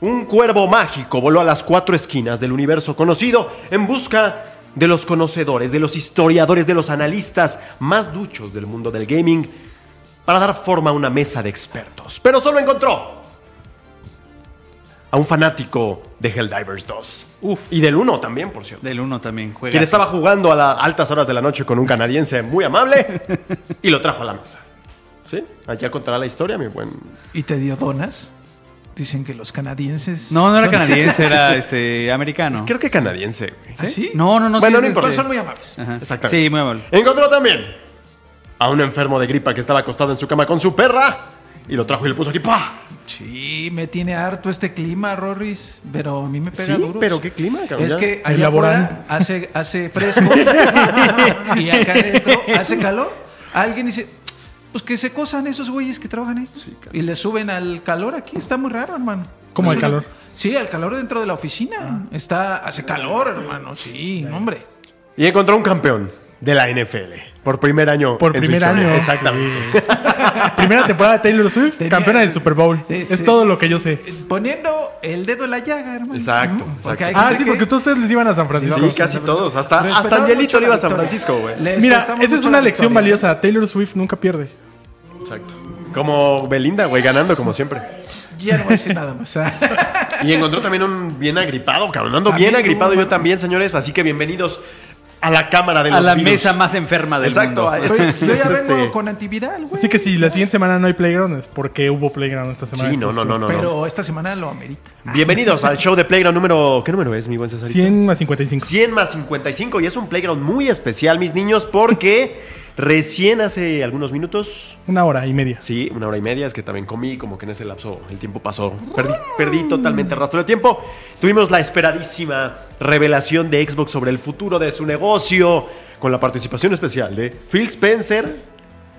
Un cuervo mágico voló a las cuatro esquinas del universo conocido en busca de los conocedores, de los historiadores, de los analistas más duchos del mundo del gaming para dar forma a una mesa de expertos. Pero solo encontró a un fanático de Helldivers 2. Uf. Y del 1 también, por cierto. Del 1 también juega. Quien estaba jugando a las altas horas de la noche con un canadiense muy amable y lo trajo a la mesa. ¿Sí? Allá contará la historia, mi buen. ¿Y te dio donas? Dicen que los canadienses. No, no era son- canadiense, era este americano. Creo que canadiense, güey. ¿Ah, sí? No, no, no. Bueno, sí, no importa. Pero son muy amables. Ajá. Exactamente. Sí, muy amable. Encontró también a un enfermo de gripa que estaba acostado en su cama con su perra y lo trajo y lo puso aquí. ¡Pah! Sí, me tiene harto este clima, Rorris. Pero a mí me pega Sí, duro. pero ¿qué clima, cabrón? Es que allá afuera hace, hace fresco y acá adentro hace calor. Alguien dice, pues que se cosan esos güeyes que trabajan ahí. y le suben al calor aquí. Está muy raro, hermano. ¿Cómo una- calor? Sí, al calor dentro de la oficina. Está, hace calor, hermano. Sí, hombre. Y encontró un campeón de la NFL por primer año. Por primer año. Exactamente. Sí. Primera temporada de Taylor Swift, Tenía- campeona del Super Bowl. Es todo lo que yo sé. Poniendo el dedo en la llaga, hermano. Exacto, Ah, sí, que- porque todos ustedes les iban a San Francisco. sí, casi todos. Hasta, hasta Angelito le iba a San. Francisco, güey. Mira, esa es una lección valiosa. Taylor Swift nunca pierde. Exacto. Como Belinda, güey, ganando como siempre. Ya no voy a decir nada más. Y encontró también un bien agripado, cabrón. Ando bien agripado yo también, señores. Así que bienvenidos a la cámara de A los la virus. mesa más enferma del Exacto, mundo. a- Pero Este es- yo ya es vengo este- con antiviral, güey. Así que si la siguiente semana no hay Playground es porque hubo Playground esta semana. Sí, no, no, no, no. no. Pero esta semana lo amerita. Bienvenidos al show de Playground número... ¿Qué número es, mi buen Cesarito? 100 más 55. 100 más 55 y es un Playground muy especial, mis niños, porque recién hace algunos minutos, Una hora y media. sí, una hora y media, es que también comí, como que en ese lapso el tiempo pasó, perdí, perdí totalmente el rastro de tiempo. Tuvimos la esperadísima revelación de Xbox sobre el futuro de su negocio, con la participación especial de Phil Spencer,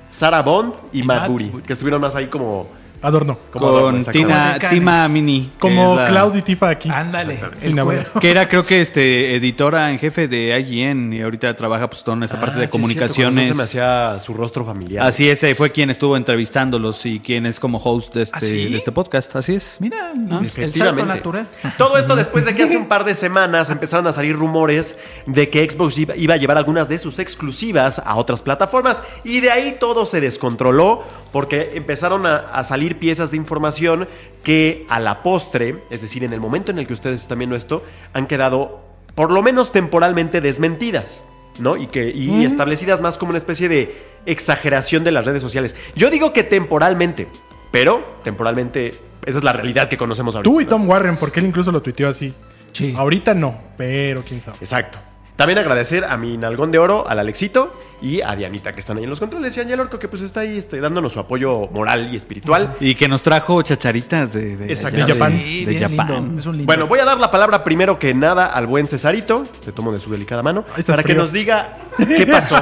Sarah Bond y, Matt Matt Booty. que estuvieron más ahí como... Adorno. como Con. Tina, Tima Mini. Como la- Cloud y Tifa aquí. Ándale. Sin El. Que era, creo que, este, editora en jefe de IGN y ahorita trabaja pues toda esta parte Ah, de sí, cierto, comunicaciones. Se me hacía su rostro familiar. Así es, fue quien estuvo entrevistándolos y quien es como host de este, ¿Ah, sí? de este podcast. Así es. Mira, ¿No? el salto Efectivamente. natural. Todo esto después de que hace un par de semanas empezaron a salir rumores de que Xbox iba iba a llevar algunas de sus exclusivas a otras plataformas y de ahí todo se descontroló porque empezaron a, a salir piezas de información que a la postre, es decir, en el momento en el que ustedes están viendo esto, han quedado por lo menos temporalmente desmentidas. ¿no? Y, que, y establecidas más como una especie de exageración de las redes sociales. Yo digo que temporalmente, pero temporalmente esa es la realidad que conocemos ahorita. Tú y ¿no? Tom Warren, porque él incluso lo tuiteó así. Sí. Ahorita no, pero quién sabe. Exacto. También agradecer a mi nalgón de oro, al Alexito y a Dianita que están ahí en los controles y a Ángel Orco que pues está ahí este, dándonos su apoyo moral y espiritual. Y que nos trajo chacharitas de, de, Exacto. allá De Japón. Sí, de bien Japón. lindo. Es un lindo. Bueno, voy a dar la palabra primero que nada al buen Cesarito, te tomo de su delicada mano, para que nos diga qué pasó.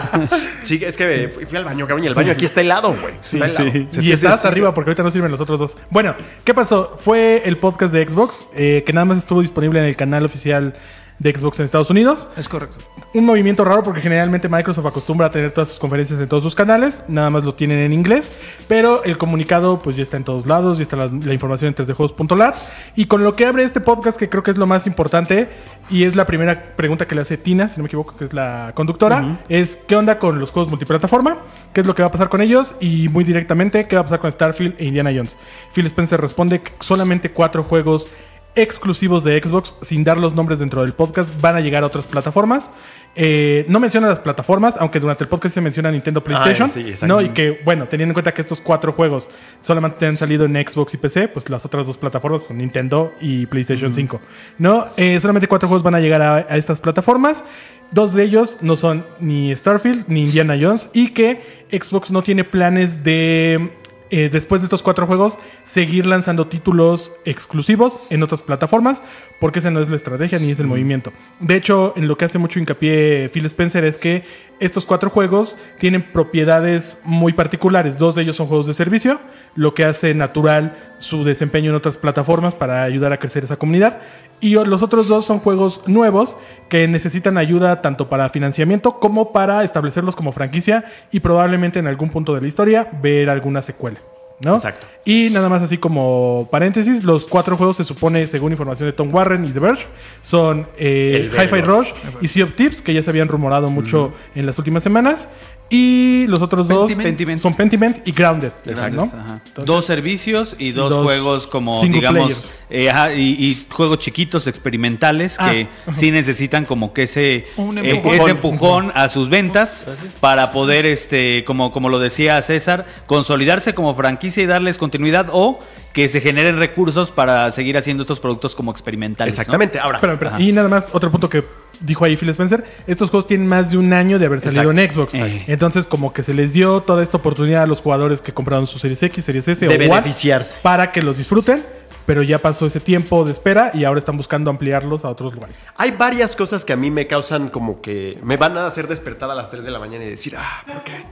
sí, es que fui, fui al baño, cabrón, y el baño aquí está helado, güey. Está helado. sí. Se Y estás arriba porque ahorita no sirven los otros dos. Bueno, ¿qué pasó? Fue el podcast de Xbox, eh, que nada más estuvo disponible en el canal oficial de Xbox en Estados Unidos. Es correcto. Un movimiento raro porque generalmente Microsoft acostumbra a tener todas sus conferencias en todos sus canales, nada más lo tienen en inglés, pero el comunicado pues ya está en todos lados, ya está la, la información en 3dejuegos.lat y con lo que abre este podcast que creo que es lo más importante y es la primera pregunta que le hace Tina, si no me equivoco, que es la conductora, es ¿qué onda con los juegos multiplataforma? ¿Qué es lo que va a pasar con ellos? Y muy directamente, ¿qué va a pasar con Starfield e Indiana Jones? Phil Spencer responde que solamente cuatro juegos exclusivos de Xbox, sin dar los nombres dentro del podcast, van a llegar a otras plataformas. Eh, no menciona las plataformas, aunque durante el podcast se menciona Nintendo PlayStation. sí, exacto. ¿no? Y que, bueno, teniendo en cuenta que estos cuatro juegos solamente han salido en Xbox y PC, pues las otras dos plataformas son Nintendo y PlayStation 5. ¿No? Eh, solamente cuatro juegos van a llegar a, a estas plataformas. Dos de ellos no son ni Starfield ni Indiana Jones. Y que Xbox no tiene planes de eh, después de estos cuatro juegos, seguir lanzando títulos exclusivos en otras plataformas, porque esa no es la estrategia ni es el movimiento. De hecho, en lo que hace mucho hincapié Phil Spencer es que estos cuatro juegos tienen propiedades muy particulares. Dos de ellos son juegos de servicio, lo que hace natural su desempeño en otras plataformas para ayudar a crecer esa comunidad. Y los otros dos son juegos nuevos que necesitan ayuda tanto para financiamiento como para establecerlos como franquicia y probablemente en algún punto de la historia ver alguna secuela. ¿No? Exacto. Y nada más así como paréntesis, los cuatro juegos se supone, según información de Tom Warren y The Verge, son eh. Hi-Fi Rush y Sea of Tips, que ya se habían rumorado mucho en las últimas semanas. Y los otros dos Pentiment. son Pentiment y Grounded. Exacto. ¿no? Ajá. Entonces- dos servicios y dos, Dos juegos como, digamos, eh, ajá, y, y juegos chiquitos, experimentales, Ah, que ajá. sí necesitan como que ese, Un eh, empujón. ese empujón a sus ventas para poder, este, como, como lo decía César, consolidarse como franquicia y darles continuidad o que se generen recursos para seguir haciendo estos productos como experimentales. ¿no? Exactamente. Ahora. Y nada más, otro punto que dijo ahí Phil Spencer, estos juegos tienen más de un año de haber salido Exacto. en Xbox. Eh. Entonces, como que se les dio toda esta oportunidad a los jugadores que compraron sus Series X, Series S de o One beneficiarse. para que los disfruten, pero ya pasó ese tiempo de espera y ahora están buscando ampliarlos a otros lugares. Hay varias cosas que a mí me causan como que me van a hacer despertar a las 3 de la mañana y decir, ah, ¿por qué?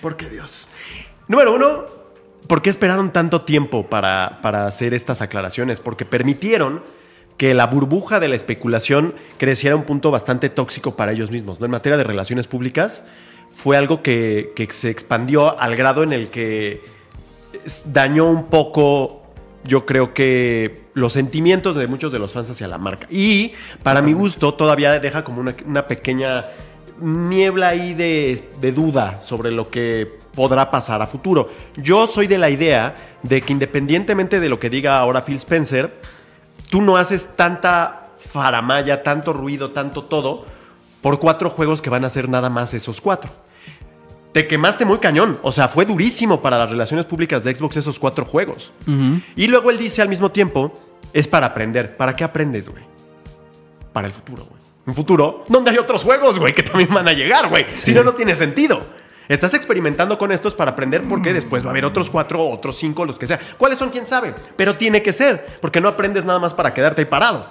¿Por qué Dios? Número uno, ¿por qué esperaron tanto tiempo para, para hacer estas aclaraciones? Porque permitieron que la burbuja de la especulación creciera a un punto bastante tóxico para ellos mismos. En materia de relaciones públicas, fue algo que, que se expandió al grado en el que dañó un poco, yo creo que los sentimientos de muchos de los fans hacia la marca. Y para mi gusto todavía deja como una, una pequeña niebla ahí de, de duda sobre lo que podrá pasar a futuro. Yo soy de la idea de que independientemente de lo que diga ahora Phil Spencer, tú no haces tanta faramaya, tanto ruido, tanto todo, por cuatro juegos que van a ser nada más esos cuatro. Te quemaste muy cañón. O sea, fue durísimo para las relaciones públicas de Xbox esos cuatro juegos. Y luego él dice al mismo tiempo, es para aprender. ¿Para qué aprendes, güey? Para el futuro, güey. Un futuro donde hay otros juegos, güey, que también van a llegar, güey. Si no, no tiene sentido. Estás experimentando con estos para aprender porque después va a haber otros cuatro, otros cinco, los que sea. ¿Cuáles son? ¿Quién sabe? Pero tiene que ser, porque no aprendes nada más para quedarte ahí parado.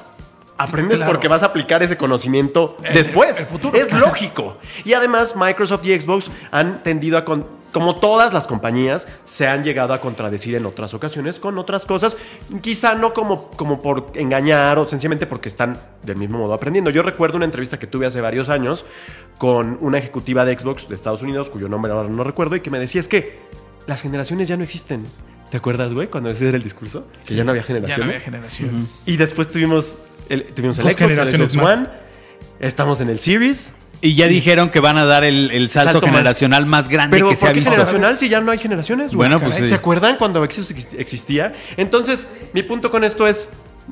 Aprendes Claro. porque vas a aplicar ese conocimiento después. el futuro. Es lógico. Y además, Microsoft y Xbox han tendido a, con- como todas las compañías, se han llegado a contradecir en otras ocasiones con otras cosas, quizá no como, como por engañar o sencillamente porque están del mismo modo aprendiendo. Yo recuerdo una entrevista que tuve hace varios años con una ejecutiva de Xbox de Estados Unidos, cuyo nombre ahora no recuerdo, y que me decía es que las generaciones ya no existen. ¿Te acuerdas, güey, cuando ese era el discurso? Que ya no había Ya generaciones. no había generaciones. Y después tuvimos el, tuvimos el Xbox, el Xbox. One, estamos en el Series. Y ya dijeron que van a dar el, el salto, generacional más, grande Pero que se ¿por ha qué visto. generacional si ya no hay generaciones? güey? Bueno, pues, sí. ¿Se acuerdan cuando existía? Entonces, mi punto con esto es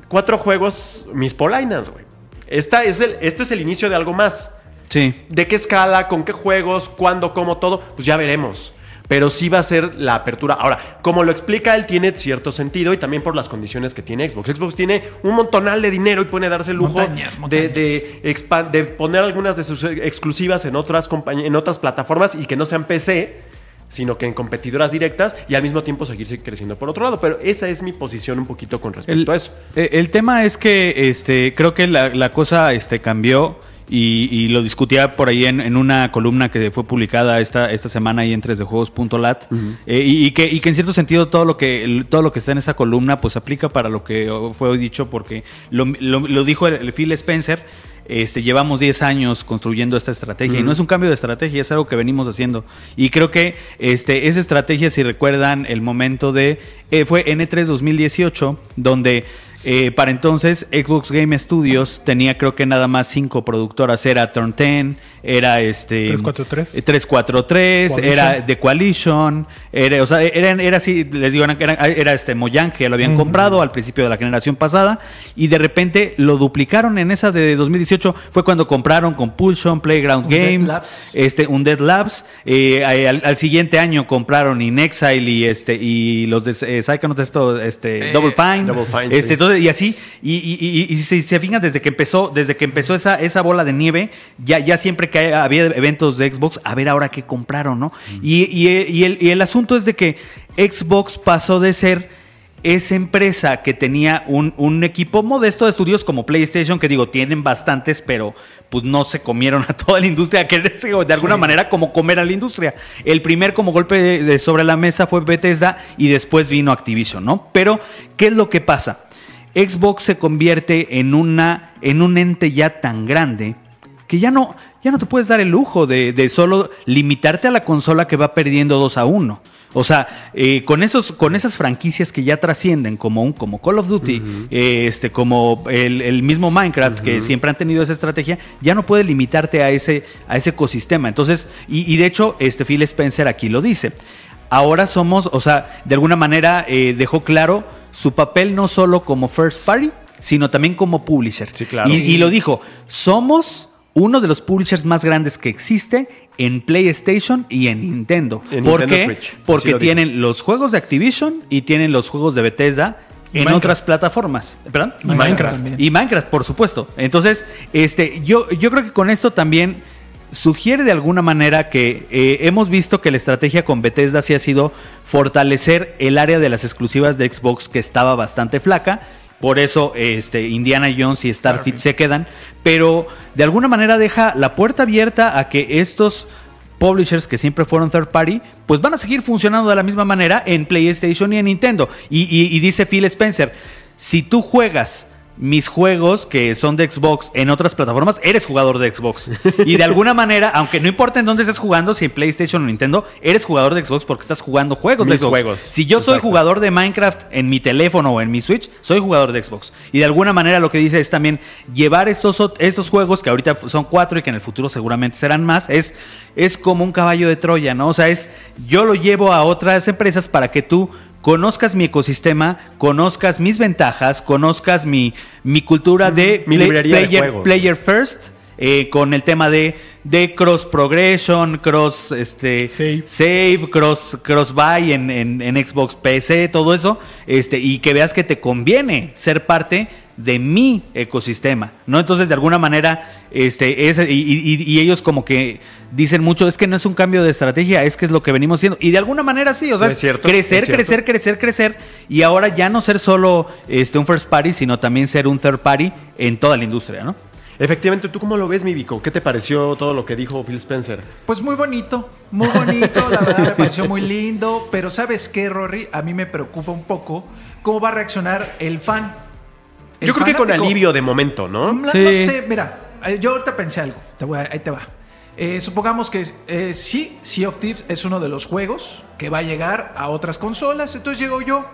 cuatro juegos, mis polainas, güey. Esta es el, esto es el inicio de algo más. Sí. ¿De qué escala? ¿Con qué juegos? ¿Cuándo? ¿Cómo? Todo. Pues ya veremos. Pero sí va a ser la apertura. Ahora, como lo explica él, tiene cierto sentido y también por las condiciones que tiene Xbox. Xbox tiene un montonal de dinero y puede darse el lujo Montañas, de, montañas. de, poner algunas de sus exclusivas en otras, en otras plataformas y que no sean PC, sino que en competidoras directas y al mismo tiempo seguirse creciendo por otro lado. Pero esa es mi posición un poquito con respecto El, a eso. eh, el tema es que este, creo que la, la cosa este, cambió y, y lo discutía por ahí en, en una columna que fue publicada esta, esta semana ahí en 3dejuegos.lat eh, y, y que, y que en cierto sentido todo lo que todo lo que está en esa columna pues aplica para lo que fue hoy dicho porque lo, lo- lo dijo el, el Phil Spencer este, llevamos 10 años construyendo esta estrategia y no es un cambio de estrategia, es algo que venimos haciendo. Y creo que este, esa estrategia, si recuerdan el momento de, eh, fue N3 2018, donde eh, para entonces Xbox Game Studios tenía creo que nada más cinco productoras, era Turn 10, era este... 343. eh, 343, Coalition. era The Coalition, era, o sea, eran, era así, les digo, eran- era, era este Mojang que ya lo habían comprado al principio de la generación pasada y de repente lo duplicaron en esa de 2018, fue cuando compraron Compulsion, Playground Undead Games, Labs. este Undead Labs, eh, al, al siguiente año compraron In Exile y este y los de eh, Psychonauts esto este Eh, Double Fine, Double Fine, este sí. entonces Y así, y, y- y- y si se fijan, desde que empezó, desde que empezó esa, esa bola de nieve, ya, ya siempre que había eventos de Xbox, a ver ahora qué compraron, ¿no? Y, y- el, y el asunto es de que Xbox pasó de ser esa empresa que tenía un, un equipo modesto de estudios como PlayStation, que digo, tienen bastantes, pero pues no se comieron a toda la industria, quererse de alguna manera como comer a la industria. El primer como golpe de- de sobre la mesa fue Bethesda y después vino Activision, ¿no? Pero, ¿qué es lo que pasa? Xbox se convierte en, una, en un ente ya tan grande que ya no, ya no te puedes dar el lujo de, de solo limitarte a la consola que va perdiendo 2 a 1. O sea, eh, con, esos, con esas franquicias que ya trascienden, como, un, como Call of Duty, eh, este, como el, el mismo Minecraft, que siempre han tenido esa estrategia, ya no puedes limitarte a ese, a ese ecosistema. Entonces, y, y de hecho, este Phil Spencer aquí lo dice. Ahora somos, o sea, de alguna manera eh, dejó claro su papel no solo como first party, sino también como publisher. Sí, claro. Y, y lo dijo, somos uno de los publishers más grandes que existe en PlayStation y en Nintendo. En ¿Por Nintendo qué? Switch. Porque lo dijo. tienen los juegos de Activision y tienen los juegos de Bethesda en Minecraft. otras plataformas. ¿Perdón? Y Minecraft. Y Minecraft, por supuesto. Entonces, este, yo, yo creo que con esto también sugiere de alguna manera que eh, hemos visto que la estrategia con Bethesda sí ha sido fortalecer el área de las exclusivas de Xbox que estaba bastante flaca. Por eso este, Indiana Jones y Starfield se quedan. Pero de alguna manera deja la puerta abierta a que estos publishers que siempre fueron third party, pues van a seguir funcionando de la misma manera en PlayStation y en Nintendo. Y, y- y dice Phil Spencer, si tú juegas mis juegos que son de Xbox en otras plataformas, eres jugador de Xbox. Y de alguna manera, aunque no importa en dónde estés jugando, si en PlayStation o Nintendo, eres jugador de Xbox porque estás jugando juegos de Mis Xbox. juegos. Si yo soy Exacto. jugador de Minecraft en mi teléfono o en mi Switch, soy jugador de Xbox. Y de alguna manera lo que dice es también llevar estos, estos juegos, que ahorita son cuatro y que en el futuro seguramente serán más, es, es como un caballo de Troya, ¿no? O sea, es yo lo llevo a otras empresas para que tú conozcas mi ecosistema, conozcas mis ventajas, conozcas mi, mi cultura de, Mi play- librería de player, juegos, player first, eh, con el tema de, de cross progression, cross este, Save. save, cross, cross buy en, en- en Xbox PC, todo eso, este, y que veas que te conviene ser parte de mi ecosistema, ¿no? Entonces, de alguna manera, este, es, y, y- y ellos como que dicen mucho, es que no es un cambio de estrategia, es que es lo que venimos haciendo. Y de alguna manera sí, o sea, Es es cierto, crecer, es cierto. crecer, crecer, crecer, y ahora ya no ser solo este, un first party, sino también ser un third party en toda la industria, ¿no? Efectivamente, ¿tú cómo lo ves, mi Vico? ¿Qué te pareció todo lo que dijo Phil Spencer? Pues muy bonito, muy bonito, la verdad me pareció muy lindo, pero ¿sabes qué, Rory? A mí me preocupa un poco cómo va a reaccionar el fan. El Yo creo que con alivio de momento, ¿no? No, Sí. no sé, mira, eh, yo ahorita pensé algo, te voy a- ahí te va. Eh, supongamos que eh, sí, Sea of Thieves es uno de los juegos que va a llegar a otras consolas, entonces llego yo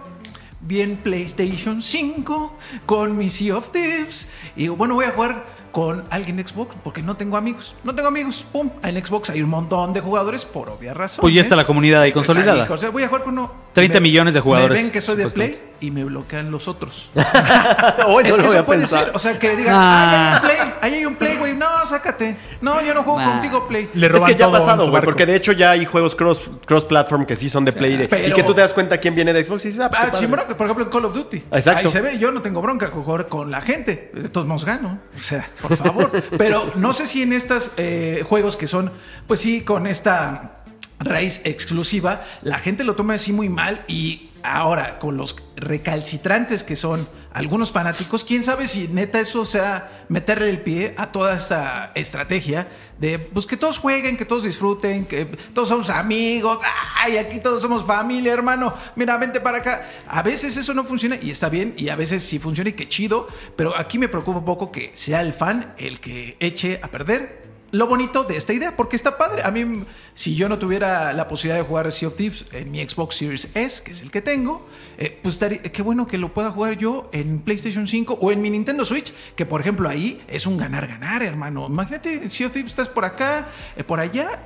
bien PlayStation 5 con mi Sea of Thieves y digo, bueno, voy a jugar con alguien de Xbox porque no tengo amigos. No tengo amigos. Pum, en Xbox hay un montón de jugadores por obvias razones. Pues ya está la comunidad ahí consolidada. O sea, voy a jugar con uno. 30 Me- millones de jugadores, Me ven que soy de Play. Y me bloquean los otros. Hoy Es no que lo eso puede pensar. ser. O sea, que digan, Ah. ah, ahí hay un play, ahí hay un play, güey. No, sácate. No, yo no juego contigo, play. Le Es que ya ha pasado, güey, porque de hecho ya hay juegos cross, cross platform que sí son de Play de- y que tú te das cuenta quién viene de Xbox y dices, ah, pues, Ah, sí, bronca, por ejemplo, en Call of Duty. Exacto. Ahí se ve, yo no tengo bronca con jugar con la gente. De todos modos gano. O sea, por favor. Pero no sé si en estos eh, juegos que son, pues sí, con esta raíz exclusiva, la gente lo toma así muy mal y ahora con los recalcitrantes que son algunos fanáticos, quién sabe si neta eso sea meterle el pie a toda esta estrategia de pues que todos jueguen, que todos disfruten, que todos somos amigos, ay, aquí todos somos familia, hermano, mira, vente para acá. A veces eso no funciona y está bien, y a veces sí funciona y qué chido, pero aquí me preocupa un poco que sea el fan el que eche a perder lo bonito de esta idea, porque está padre. A mí, si yo no tuviera la posibilidad de jugar Sea of Thieves en mi Xbox Series S, que es el que tengo, eh, pues estaría- qué bueno que lo pueda jugar yo en PlayStation 5 o en mi Nintendo Switch, que por ejemplo ahí es un ganar-ganar, hermano. Imagínate, Sea of Thieves estás por acá, eh, por allá.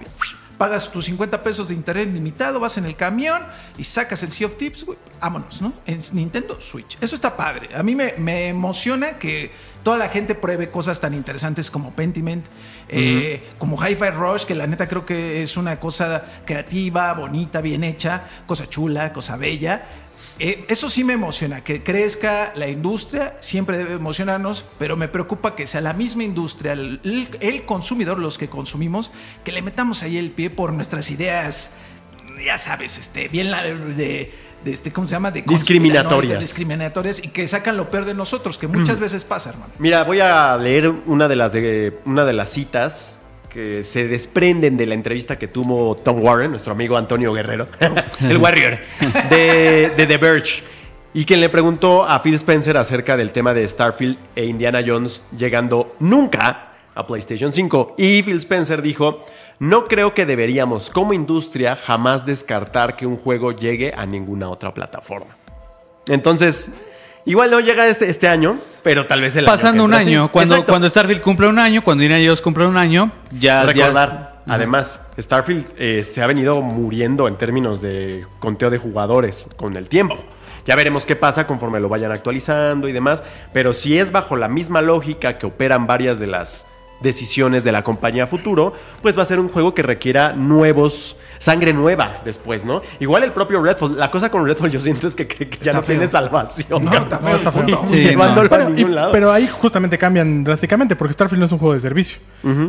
Pagas tus 50 pesos de internet limitado, vas en el camión y sacas el Sea of güey, vámonos, ¿no? En Nintendo Switch. Eso está padre. A mí me, me emociona que toda la gente pruebe cosas tan interesantes como Pentiment, eh, como Hi-Fi Rush, que la neta creo que es una cosa creativa, bonita, bien hecha, cosa chula, cosa bella. eh, eso sí me emociona, que crezca la industria, siempre debe emocionarnos, pero me preocupa que sea la misma industria, el, el- el consumidor, los que consumimos, que le metamos ahí el pie por nuestras ideas, ya sabes, este, bien la- de, de este, ¿cómo se llama? De Discriminatorias. discriminatorias y que sacan lo peor de nosotros, que muchas veces pasa, hermano. Mira, voy a leer una de las de una de las citas que se desprenden de la entrevista que tuvo Tom Warren, nuestro amigo Antonio Guerrero, el Warrior, de, de The Verge. Y quien le preguntó a Phil Spencer acerca del tema de Starfield e Indiana Jones llegando nunca a PlayStation 5. Y Phil Spencer dijo, no creo que deberíamos como industria jamás descartar que un juego llegue a ninguna otra plataforma. Entonces, igual no llega este, este año, pero tal vez el año Pasando un entra, sí. año, cuando, Exacto. cuando Starfield cumple un año, cuando Indiana Jones cumple un año, ya... ya- recordar. Además, Starfield eh, se ha venido muriendo en términos de conteo de jugadores con el tiempo. Ya veremos qué pasa conforme lo vayan actualizando y demás. Pero si es bajo la misma lógica que operan varias de las decisiones de la compañía futuro, pues va a ser un juego que requiera nuevos, sangre nueva después, ¿no?Igual el propio Redfall, la cosa con Redfall yo siento es que, ya Está no tiene salvación. No, está feo, está feo. Sí, Llevándolo a y- ningún lado. pero ahí justamente cambian drásticamente, porque Starfield no es un juego de servicio.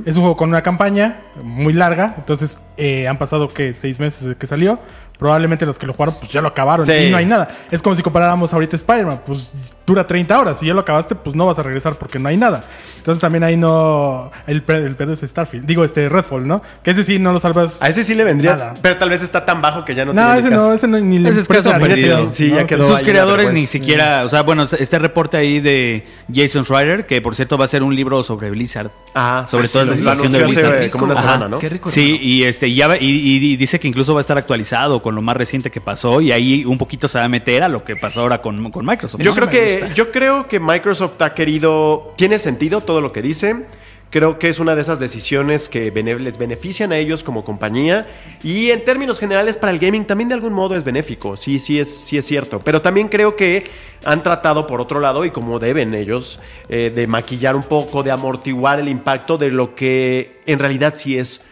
Es un juego con una campaña muy larga. Entonces, eh, han pasado que seis meses desde que salió. Probablemente los que lo jugaron, pues ya lo acabaron Sí. y no hay nada. Es como si comparáramos ahorita Spider-Man, pues dura 30 horas. Si ya lo acabaste, pues no vas a regresar porque no hay nada. Entonces, también ahí no. El, el pedo es Starfield. Digo, este Redfall, ¿no? Que ese sí no lo salvas. A ese sí le vendría, Nada. pero tal vez está tan bajo que ya no, No, tiene ese caso. no, ese no, ni le Ese es caso perdido. Sí, ya ¿no? quedó Sus ahí creadores ni siquiera, o sea, bueno, este reporte ahí de Jason Schreier, que por cierto va a ser un libro sobre Blizzard. Ah, sobre sí, toda sí, la situación de hace, Blizzard. como una Ajá. semana, ¿no? Qué rico. Sí, y este ya va- y, y- y dice que incluso va a estar actualizado con lo más reciente que pasó y ahí un poquito se va a meter a lo que pasó ahora con, con Microsoft. Yo creo que yo creo que Microsoft ha querido tiene sentido todo lo que dice. Creo que es una de esas decisiones que les benefician a ellos como compañía y en términos generales para el gaming también de algún modo es benéfico. Sí, sí es sí es cierto, pero también creo que han tratado por otro lado y como deben ellos eh, de maquillar un poco, de amortiguar el impacto de lo que en realidad sí es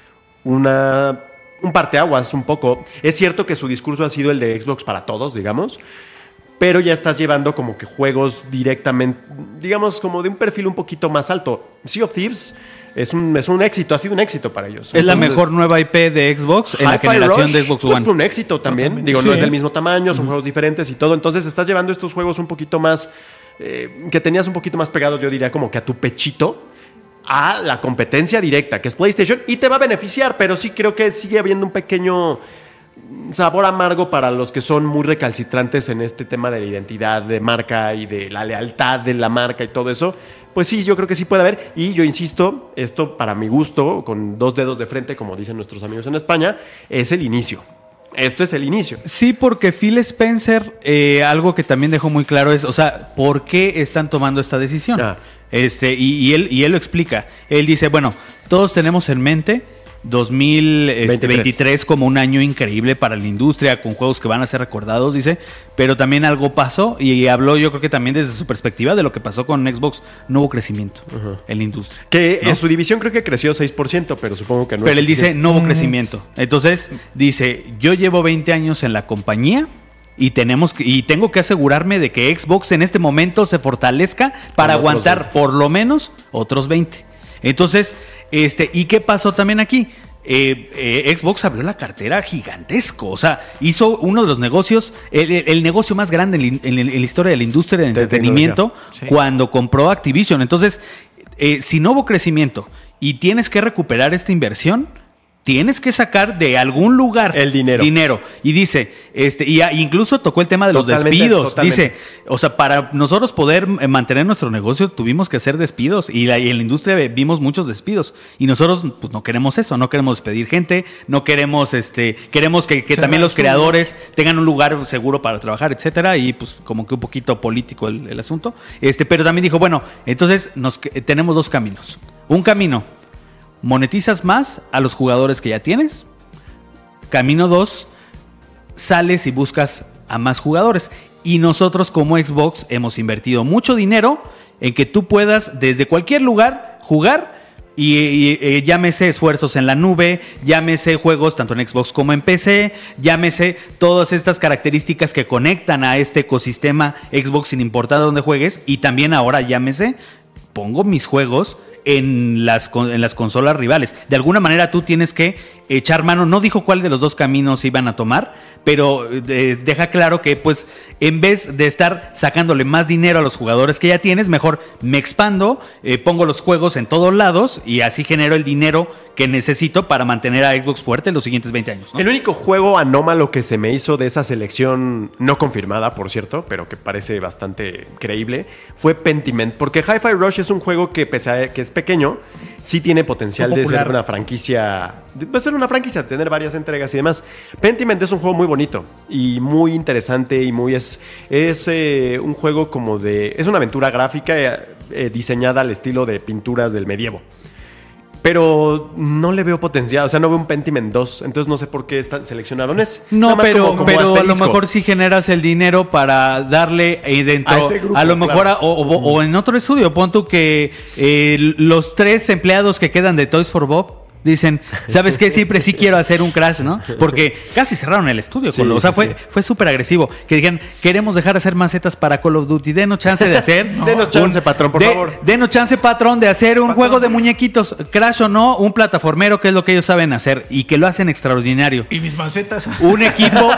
una un parteaguas un poco. Es cierto que su discurso ha sido el de Xbox para todos, digamos, pero ya estás llevando como que juegos directamente, digamos, como de un perfil un poquito más alto. Sea of Thieves es un, es un éxito, ha sido un éxito para ellos. es la mejor nueva IP de Xbox en la generación Rush, de Xbox pues, One. fue un éxito también. Digo, no es del mismo tamaño, son juegos diferentes y todo. Entonces estás llevando estos juegos un poquito más, eh, que tenías un poquito más pegados, yo diría, como que a tu pechito. A la competencia directa, que es PlayStation, y te va a beneficiar, pero sí creo que sigue habiendo un pequeño sabor amargo para los que son muy recalcitrantes en este tema de la identidad de marca y de la lealtad de la marca y todo eso. Pues sí, yo creo que sí puede haber. Y yo insisto, esto para mi gusto, con dos dedos de frente, como dicen nuestros amigos en España, es el inicio. Esto es el inicio. Sí, porque Phil Spencer, eh, algo que también dejó muy claro es, o sea, ¿por qué están tomando esta decisión? Ah. Este, y, y él, y él lo explica. Él dice, bueno, todos tenemos en mente 2023 como un año increíble para la industria, con juegos que van a ser recordados, dice, pero también algo pasó y habló yo creo que también desde su perspectiva de lo que pasó con Xbox, no hubo crecimiento en la industria. Que ¿no? en su división creo que creció 6%, pero supongo que no Pero es él dice, no hubo crecimiento. Entonces, dice, yo llevo 20 años en la compañía y tenemos que- y tengo que asegurarme de que Xbox en este momento se fortalezca para aguantar 20. por lo menos otros 20. Entonces, este, ¿y qué pasó también aquí? Eh, eh, Xbox abrió la cartera gigantesco, o sea, hizo uno de los negocios, el, el- el negocio más grande en, la in- en la- en la historia de la industria del De entretenimiento Sí. cuando compró Activision. Entonces, eh, si no hubo crecimiento y tienes que recuperar esta inversión, tienes que sacar de algún lugar El dinero. Dinero. Y dice, este, y incluso tocó el tema de los despidos. totalmente. Dice, o sea, para nosotros poder eh, mantener nuestro negocio tuvimos que hacer despidos. Y, la- y en la industria vimos muchos despidos. Y nosotros, pues, no queremos eso, no queremos despedir gente, no queremos, este, queremos que, que también los creadores tengan un lugar seguro para trabajar, etcétera. Y pues, como que un poquito político el, el asunto. Este, pero también dijo, bueno, entonces nos, tenemos dos caminos. Un camino, monetizas más a los jugadores que ya tienes. Camino 2, sales y buscas a más jugadores. Y nosotros como Xbox hemos invertido mucho dinero en que tú puedas desde cualquier lugar jugar, Y, y, eh, llámese esfuerzos en la nube, llámese juegos tanto en Xbox como en PC, llámese todas estas características que conectan a este ecosistema Xbox sin importar dónde juegues. Y también ahora llámese, pongo mis juegos en las, en las consolas rivales. De alguna manera tú tienes que echar mano, no dijo cuál de los dos caminos iban a tomar, pero eh, deja claro que pues en vez de estar sacándole más dinero a los jugadores que ya tienes, mejor me expando, eh, pongo los juegos en todos lados y así genero el dinero que necesito para mantener a Xbox fuerte en los siguientes 20 años. ¿no? El único juego anómalo que se me hizo de esa selección, no confirmada, por cierto, pero que parece bastante creíble, fue Pentiment. Porque Hi-Fi Rush es un juego que, pese a que es pequeño, sí tiene potencial de ser una franquicia. de- Puede ser una franquicia, tener varias entregas y demás. Pentiment es un juego muy bonito y muy interesante y muy. Es, es eh, un juego como de. Es una aventura gráfica eh, eh, diseñada al estilo de pinturas del medievo. Pero no le veo potencial, o sea, no veo un Pentiment 2, entonces no sé por qué están, seleccionaron ese. No, pero, como- como pero a lo mejor si generas el dinero para darle eh, dentro. A A, ese grupo, lo mejor claro. a- o, o- o en otro estudio, pon tú que eh, los tres empleados que quedan de Toys for Bob dicen, ¿sabes qué? Siempre sí quiero hacer un crash, ¿no? Porque casi cerraron el estudio. Sí, con lo- o sea, sí, fue, sí. fue súper agresivo. Que digan, queremos dejar de hacer macetas para Call of Duty. Denos chance de hacer. Denos chance, patrón, por favor. Denos chance, patrón, de hacer un juego de muñequitos. Crash o no, un plataformero, que es lo que ellos saben hacer. Y que lo hacen extraordinario. Y mis macetas. Un equipo,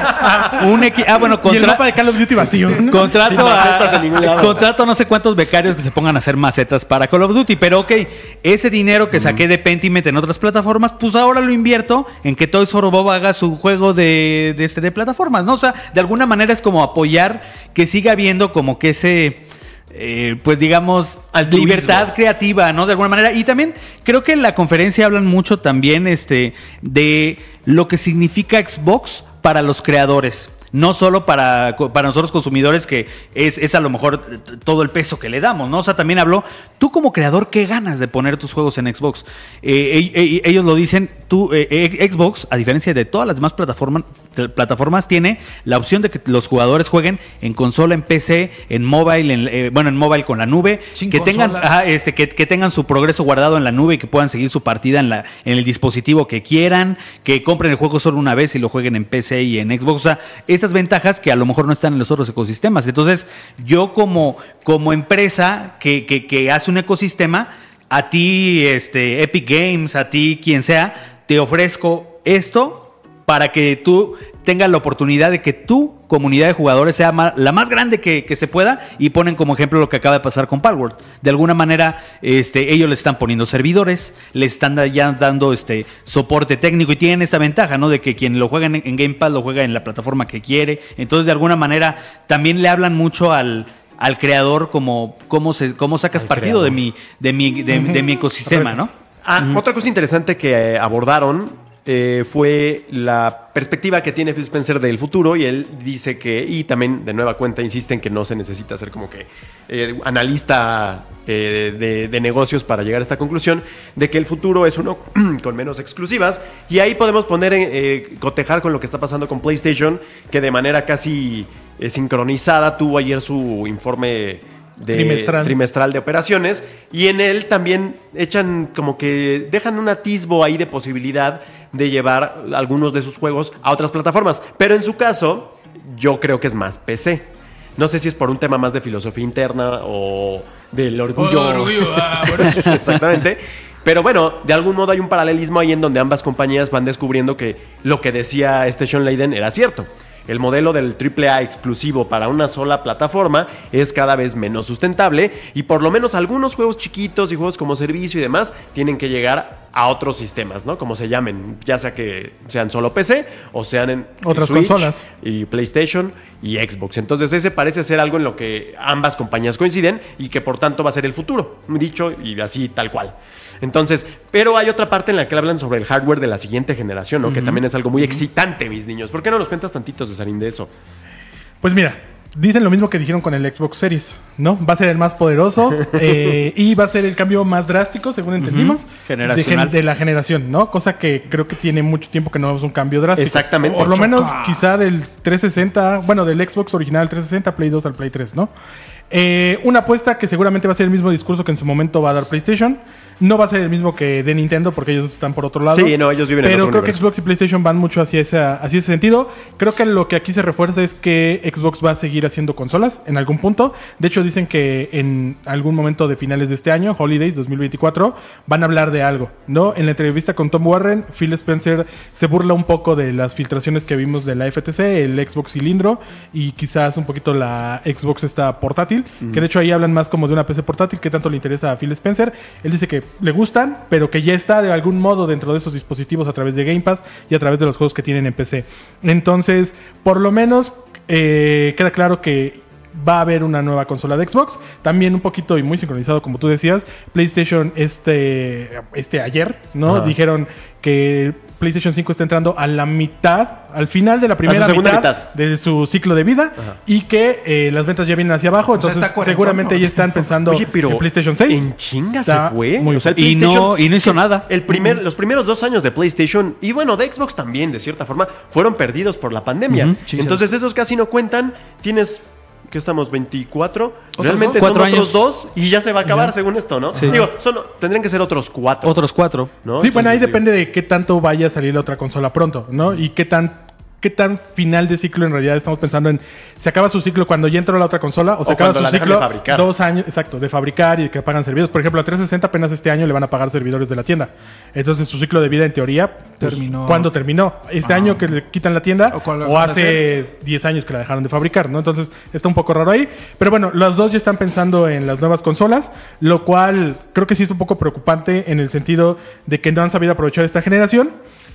un equi- ah bueno, y el contra- mapa de Call of Duty vacío. ¿no? contrato a, contrato a no sé cuántos becarios que se pongan a hacer macetas para Call of Duty, pero ok, ese dinero que saqué de Pentiment en otras plataformas, pues ahora lo invierto en que Toys for Bob haga su juego de, de este de plataformas, ¿no? O sea, de alguna manera es como apoyar que siga habiendo como que ese eh, pues digamos, Altruismo. libertad creativa, ¿no? De alguna manera. Y también creo que en la conferencia hablan mucho también este, de lo que significa Xbox para los creadores. No solo para, para nosotros consumidores, que es, es a lo mejor todo el peso que le damos, ¿no? O sea, también habló, tú como creador, ¿qué ganas de poner tus juegos en Xbox? Eh, e- e- ellos lo dicen, tú, eh, eh, Xbox, a diferencia de todas las demás plataformas, plataformas, tiene la opción de que los jugadores jueguen en consola, en PC, en mobile, en, eh, bueno, en mobile con la nube, Sin que tengan, ajá, este, que, que tengan su progreso guardado en la nube y que puedan seguir su partida en, la, en el dispositivo que quieran, que compren el juego solo una vez y lo jueguen en PC y en Xbox. O sea, ventajas que a lo mejor no están en los otros ecosistemas. Entonces, yo como, como empresa que, que, que hace un ecosistema, a ti, este, Epic Games, a ti, quien sea, te ofrezco esto para que tú tengas la oportunidad de que tu comunidad de jugadores sea la más grande que, que se pueda y ponen como ejemplo lo que acaba de pasar con Palworld. De alguna manera, este, ellos le están poniendo servidores, le están ya dando este soporte técnico y tienen esta ventaja, ¿no? De que quien lo juega en, en Game Pass lo juega en la plataforma que quiere. Entonces, de alguna manera, también le hablan mucho al al creador como cómo se cómo sacas Al partido de mi de mi de, de mi ecosistema, ¿no? Ah, Otra cosa interesante que eh, abordaron eh, fue la perspectiva que tiene Phil Spencer del futuro y él dice que, y también de nueva cuenta insiste en que no se necesita ser como que eh, analista eh, de, de negocios para llegar a esta conclusión, de que el futuro es uno con menos exclusivas y ahí podemos poner, cotejar con lo que está pasando con PlayStation, que de manera casi sincronizada tuvo ayer su informe de Trimestral. trimestral de operaciones y en él también echan como que dejan un atisbo ahí de posibilidad de llevar algunos de sus juegos a otras plataformas. Pero en su caso, yo creo que es más PC. No sé si es por un tema más de filosofía interna o del orgullo. Oh, orgullo, ah, bueno. Exactamente. Pero bueno, de algún modo hay un paralelismo ahí en donde ambas compañías van descubriendo que lo que decía este Sean Layden era cierto. El modelo del AAA exclusivo para una sola plataforma es cada vez menos sustentable y por lo menos algunos juegos chiquitos y juegos como servicio y demás tienen que llegar a otros sistemas, ¿no? Como se llamen, ya sea que sean solo PC o sean en Otras Switch consolas. y PlayStation y Xbox. Entonces ese parece ser algo en lo que ambas compañías coinciden y que por tanto va a ser el futuro, dicho y así tal cual. Entonces, pero hay otra parte en la que hablan sobre el hardware de la siguiente generación, ¿no? Que también es algo muy excitante, mis niños. ¿Por qué no nos cuentas tantitos, Cesarín, de eso? Pues mira, dicen lo mismo que dijeron con el Xbox Series, ¿no? Va a ser el más poderoso eh, y va a ser el cambio más drástico, según entendimos, Generacional. De, gen- de la generación, ¿no? Cosa que creo que tiene mucho tiempo que no vemos un cambio drástico. Exactamente. Por lo 8K. menos quizá del 360, bueno, del Xbox original 360, Play 2 al Play 3, ¿no? Eh, una apuesta que seguramente va a ser el mismo discurso que en su momento va a dar PlayStation. No va a ser el mismo que de Nintendo porque ellos están por otro lado. Sí, no, ellos viven en Pero otro creo universo. que Xbox y PlayStation van mucho hacia, esa, hacia ese sentido. Creo que lo que aquí se refuerza es que Xbox va a seguir haciendo consolas en algún punto. De hecho, dicen que en algún momento de finales de este año, Holidays 2024, van a hablar de algo, ¿no? En la entrevista con Tom Warren, Phil Spencer se burla un poco de las filtraciones que vimos de la FTC, el Xbox cilindro y quizás un poquito la Xbox esta portátil, que de hecho ahí hablan más como de una PC portátil que tanto le interesa a Phil Spencer. Él dice que le gustan, pero que ya está de algún modo dentro de esos dispositivos a través de Game Pass y a través de los juegos que tienen en PC. Entonces, por lo menos eh, queda claro que va a haber una nueva consola de Xbox. También un poquito y muy sincronizado, como tú decías. PlayStation este, este ayer, ¿no? Ajá. Dijeron que PlayStation 5 está entrando a la mitad, al final de la primera segunda mitad, mitad. de su ciclo de vida y que eh, las ventas ya vienen hacia abajo. O Entonces, seguramente ya están pensando Oye, pero en PlayStation 6. En chinga Está se fue. muy O sea, Y no- PlayStation- y no hizo nada. El primer, los primeros dos años de PlayStation y bueno, de Xbox también, de cierta forma, fueron perdidos por la pandemia. Entonces, esos casi no cuentan. Tienes. ¿Qué estamos? ¿24? Realmente dos? son Cuatro otros años. dos y ya se va a acabar, según esto, ¿no? Sí. Digo, son, tendrían que ser otros cuatro. Otros cuatro. ¿no? Sí, bueno, ahí depende de qué tanto vaya a salir la otra consola pronto, ¿no? Y qué tan qué tan final de ciclo en realidad estamos pensando en se acaba su ciclo cuando ya entró la otra consola o se O acaba cuando su ciclo de fabricar. dos años, exacto, de fabricar y de que pagan servidores. Por ejemplo, a 360 apenas este año le van a pagar servidores de la tienda. Entonces su ciclo de vida en teoría pues, Terminó. ¿Cuándo terminó? ¿Este Ah. año que le quitan la tienda? ¿O cuál ¿O, van a hace 10 años que la dejaron de fabricar? ¿no? Entonces está un poco raro ahí. Pero bueno, los dos ya están pensando en las nuevas consolas, lo cual creo que sí es un poco preocupante en el sentido de que no han sabido aprovechar esta generación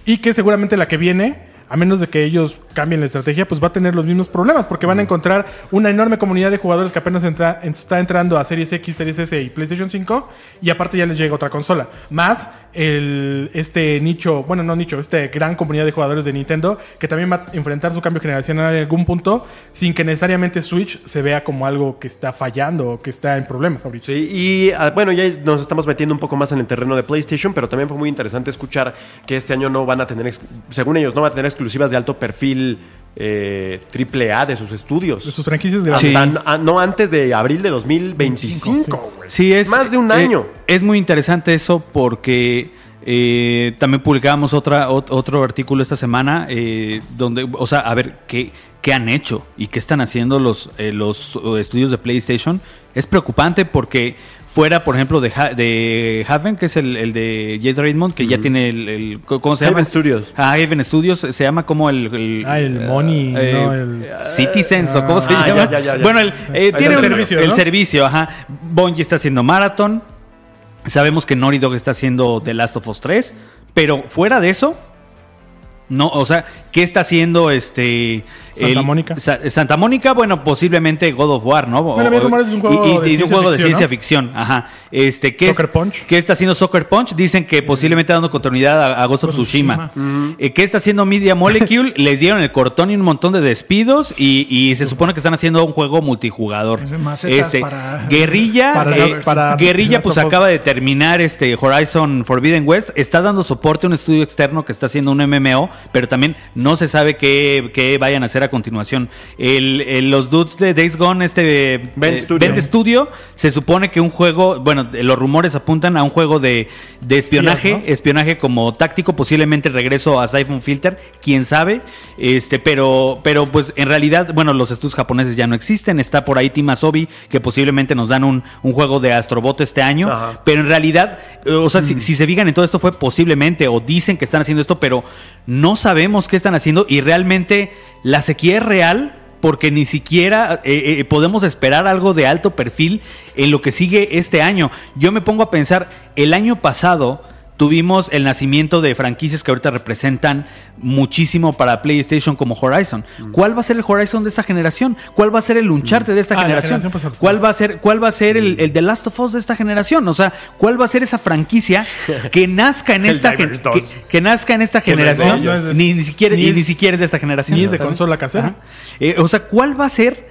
y que seguramente la que viene a menos de que ellos cambien la estrategia, pues va a tener los mismos problemas, porque van a encontrar una enorme comunidad de jugadores que apenas entra- está entrando a Series X, Series S y PlayStation 5, y aparte ya les llega otra consola. Más el, este nicho, bueno, no nicho, este gran comunidad de jugadores de Nintendo, que también va a enfrentar su cambio generacional en algún punto, sin que necesariamente Switch se vea como algo que está fallando o que está en problemas ahorita. Sí, y ah, bueno, ya nos estamos metiendo un poco más en el terreno de PlayStation, pero también fue muy interesante escuchar que este año no van a tener, según ellos, no van a tener exclusivas de alto perfil eh, triple A de sus estudios. De sus franquicias de Hasta Sí. a- no antes de abril de 2025, güey. Sí, es más de un eh, año. es muy interesante eso porque eh, también publicamos otra, ot- otro artículo esta semana eh, donde, o sea, a ver qué, qué han hecho y qué están haciendo los, eh, los eh, estudios de PlayStation. Es preocupante porque fuera, por ejemplo, de, Ha- de Haven, que es el, el de Jade Raymond, que ya tiene el, el- ¿cómo se Haven llama? Studios. Ah, Haven Studios se llama como el, el- Ah, el Money, eh, no, el- Citizens o cómo se Ah, llama. ya, ya, ya. Bueno, el, eh, El tiene un- servicio, el servicio, ajá. Bungie está haciendo Marathon. Sabemos que Naughty Dog está haciendo The Last of Us 3. Pero fuera de eso, no, o sea, ¿qué está haciendo este. Santa Mónica. Sa- Santa Mónica, bueno, posiblemente God of War, ¿no? Bueno, había rumores de un juego y, y- de y de un ciencia juego de ficción, ciencia ¿no? ficción, ajá. Este, ¿qué Soccer es- Punch. ¿Qué está haciendo Soccer Punch? Dicen que posiblemente dando continuidad a, a Ghost of Tsushima. Eh, ¿Qué está haciendo Media Molecule? Les dieron el cortón y un montón de despidos y, y se supone que están haciendo un juego multijugador. Este, para- Guerrilla, para- eh, para- Guerrilla pues acaba de terminar este Horizon Forbidden West. Está dando soporte a un estudio externo que está haciendo un MMO, pero también no se sabe qué, qué vayan a hacer a continuación. El, el- los dudes de Days Gone, este Bend eh, Studio. Bend Studio, se supone que un juego, bueno, los rumores apuntan a un juego de, de espionaje, espionaje como táctico, posiblemente regreso a Siphon Filter, quién sabe, este, pero, pero pues en realidad, bueno, los estudios japoneses ya no existen, está por ahí Team Asobi, que posiblemente nos dan un, un juego de Astrobot este año, Ajá. pero en realidad, eh, o sea, si, si se fijan en todo esto fue posiblemente, o dicen que están haciendo esto, pero no sabemos qué están haciendo y realmente la sequía es real. Porque ni siquiera eh, eh, podemos esperar algo de alto perfil en lo que sigue este año. Yo me pongo a pensar, el año pasado tuvimos el nacimiento de franquicias que ahorita representan muchísimo para PlayStation como Horizon. ¿Cuál va a ser el Horizon de esta generación? ¿Cuál va a ser el Uncharted de esta Ah, generación? ¿Cuál va a ser, cuál va a ser el, el The Last of Us de esta generación? O sea, ¿cuál va a ser esa franquicia que nazca en esta gen- que, 2. que nazca en esta Que no es de generación? ni, ni siquiera Ni es- ni siquiera es de esta generación. ni es de consola casera. Eh, o sea, ¿cuál va a ser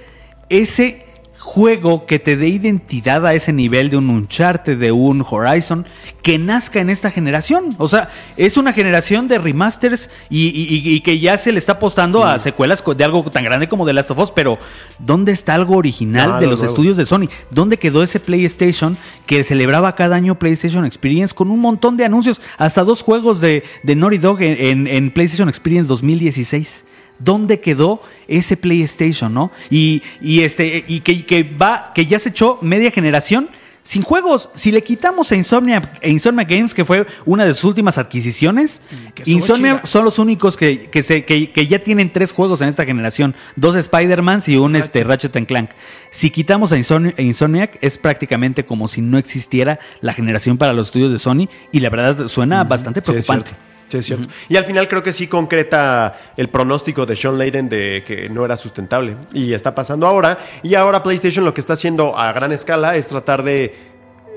ese juego que te dé identidad a ese nivel de un Uncharted, de un Horizon, que nazca en esta generación. O sea, es una generación de remasters y, y- y que ya se le está apostando a secuelas de algo tan grande como The Last of Us, pero ¿dónde está algo original Ah, de lo los estudios de Sony? ¿Dónde quedó ese PlayStation que celebraba cada año PlayStation Experience con un montón de anuncios? Hasta dos juegos de, de Naughty Dog en, en- en PlayStation Experience 2016. ¿Dónde quedó ese PlayStation, no? Y, y este, y que, que va, que ya se echó media generación sin juegos. Si le quitamos a Insomnia, a Insomnia Games, que fue una de sus últimas adquisiciones, estuvo Insomnia chida. son los únicos que, que, se, que, que ya tienen tres juegos en esta generación: dos Spider-Mans y un este, Ratchet and Clank. Si quitamos a, Insomni- a Insomniac, es prácticamente como si no existiera la generación para los estudios de Sony, y la verdad suena bastante preocupante. Sí, es cierto. Y al final creo que sí concreta el pronóstico de Sean Layden de que no era sustentable. Y está pasando ahora. Y ahora PlayStation lo que está haciendo a gran escala es tratar de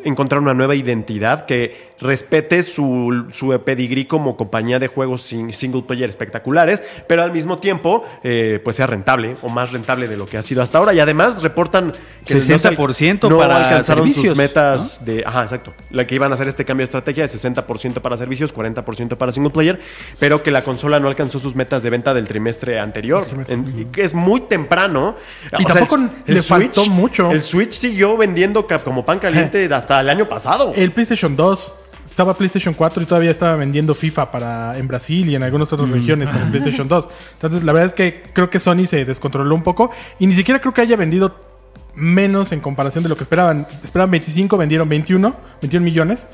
encontrar una nueva identidad que respete su, su pedigrí como compañía de juegos sin- single player espectaculares, pero al mismo tiempo eh, pues sea rentable o más rentable de lo que ha sido hasta ahora. Y además reportan que no se al- 60% no para alcanzaron sus metas de, ajá, exacto, la que iban a hacer este cambio de estrategia de 60% para servicios, 40% para single player, pero que la consola no alcanzó sus metas de venta del trimestre anterior, En- que es muy temprano. Y tampoco le faltó mucho. El Switch siguió vendiendo como pan caliente hasta el año pasado. El PlayStation 2. Estaba PlayStation 4 y todavía estaba vendiendo FIFA para en Brasil y en algunas otras regiones con el PlayStation 2. Entonces, la verdad es que creo que Sony se descontroló un poco y ni siquiera creo que haya vendido menos en comparación de lo que esperaban. Esperaban 25, vendieron 21, 21 millones.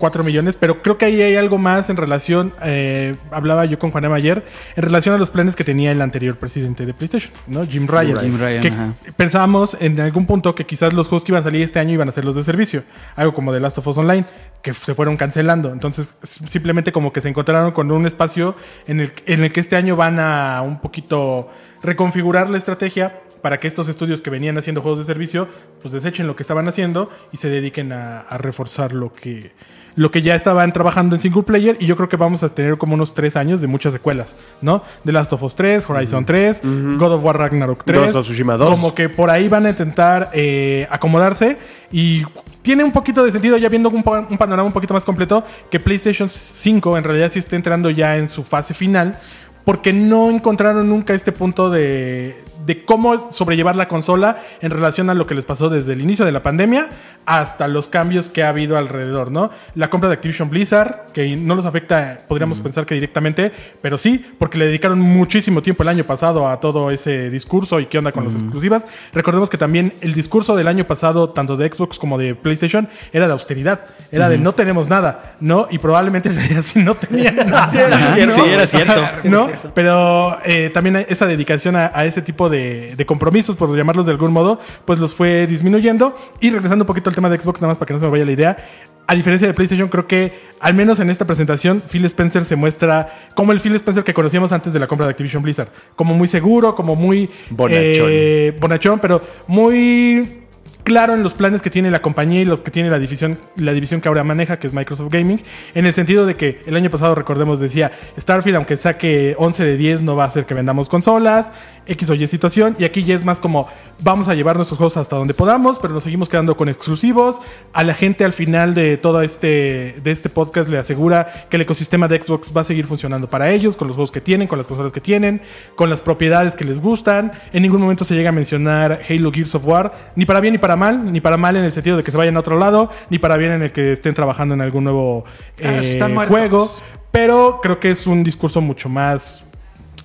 4 millones, pero creo que ahí hay algo más en relación, eh, hablaba yo con Juanema ayer, en relación a los planes que tenía el anterior presidente de PlayStation, ¿no? Jim Ryan. Jim Ryan, que pensábamos en algún punto que quizás los juegos que iban a salir este año iban a ser los de servicio, algo como The Last of Us Online, que se fueron cancelando. Entonces, simplemente como que se encontraron con un espacio en el, en el que este año van a un poquito reconfigurar la estrategia para que estos estudios que venían haciendo juegos de servicio, pues desechen lo que estaban haciendo y se dediquen a, a reforzar lo que, lo que ya estaban trabajando en single player. Y yo creo que vamos a tener como unos tres años de muchas secuelas, ¿no? The Last of Us 3, Horizon 3, God of War Ragnarok 3. Ghost of Tsushima 2. Como que por ahí van a intentar eh, acomodarse y tiene un poquito de sentido ya viendo un, pa- un panorama un poquito más completo que PlayStation 5 en realidad sí está entrando ya en su fase final porque no encontraron nunca este punto de, de cómo sobrellevar la consola en relación a lo que les pasó desde el inicio de la pandemia hasta los cambios que ha habido alrededor, ¿no? La compra de Activision Blizzard, que no los afecta, podríamos pensar que directamente, pero sí, porque le dedicaron muchísimo tiempo el año pasado a todo ese discurso y qué onda con las exclusivas. Recordemos que también el discurso del año pasado, tanto de Xbox como de PlayStation, era de austeridad, era de no tenemos nada, ¿no? Y probablemente en realidad sí no tenían nada. Sí, era cierto. ¿No? Pero eh, también esa dedicación a, a ese tipo de, de compromisos, por llamarlos de algún modo, pues los fue disminuyendo. Y regresando un poquito al tema de Xbox, nada más para que no se me vaya la idea. A diferencia de PlayStation, creo que al menos en esta presentación, Phil Spencer se muestra como el Phil Spencer que conocíamos antes de la compra de Activision Blizzard. Como muy seguro, como muy Bonachón. eh, bonachón, pero muy claro en los planes que tiene la compañía y los que tiene la división, la división que ahora maneja, que es Microsoft Gaming, en el sentido de que el año pasado, recordemos, decía, Starfield, aunque saque 11 de 10, no va a hacer que vendamos consolas, X o Y situación, y aquí ya es más como, vamos a llevar nuestros juegos hasta donde podamos, pero nos seguimos quedando con exclusivos. A la gente al final de todo este, de este podcast le asegura que el ecosistema de Xbox va a seguir funcionando para ellos, con los juegos que tienen, con las consolas que tienen, con las propiedades que les gustan. En ningún momento se llega a mencionar Halo Gears of War, ni para bien ni para mal, ni para mal en el sentido de que se vayan a otro lado, ni para bien en el que estén trabajando en algún nuevo Ah, eh, juego. Pero creo que es un discurso mucho más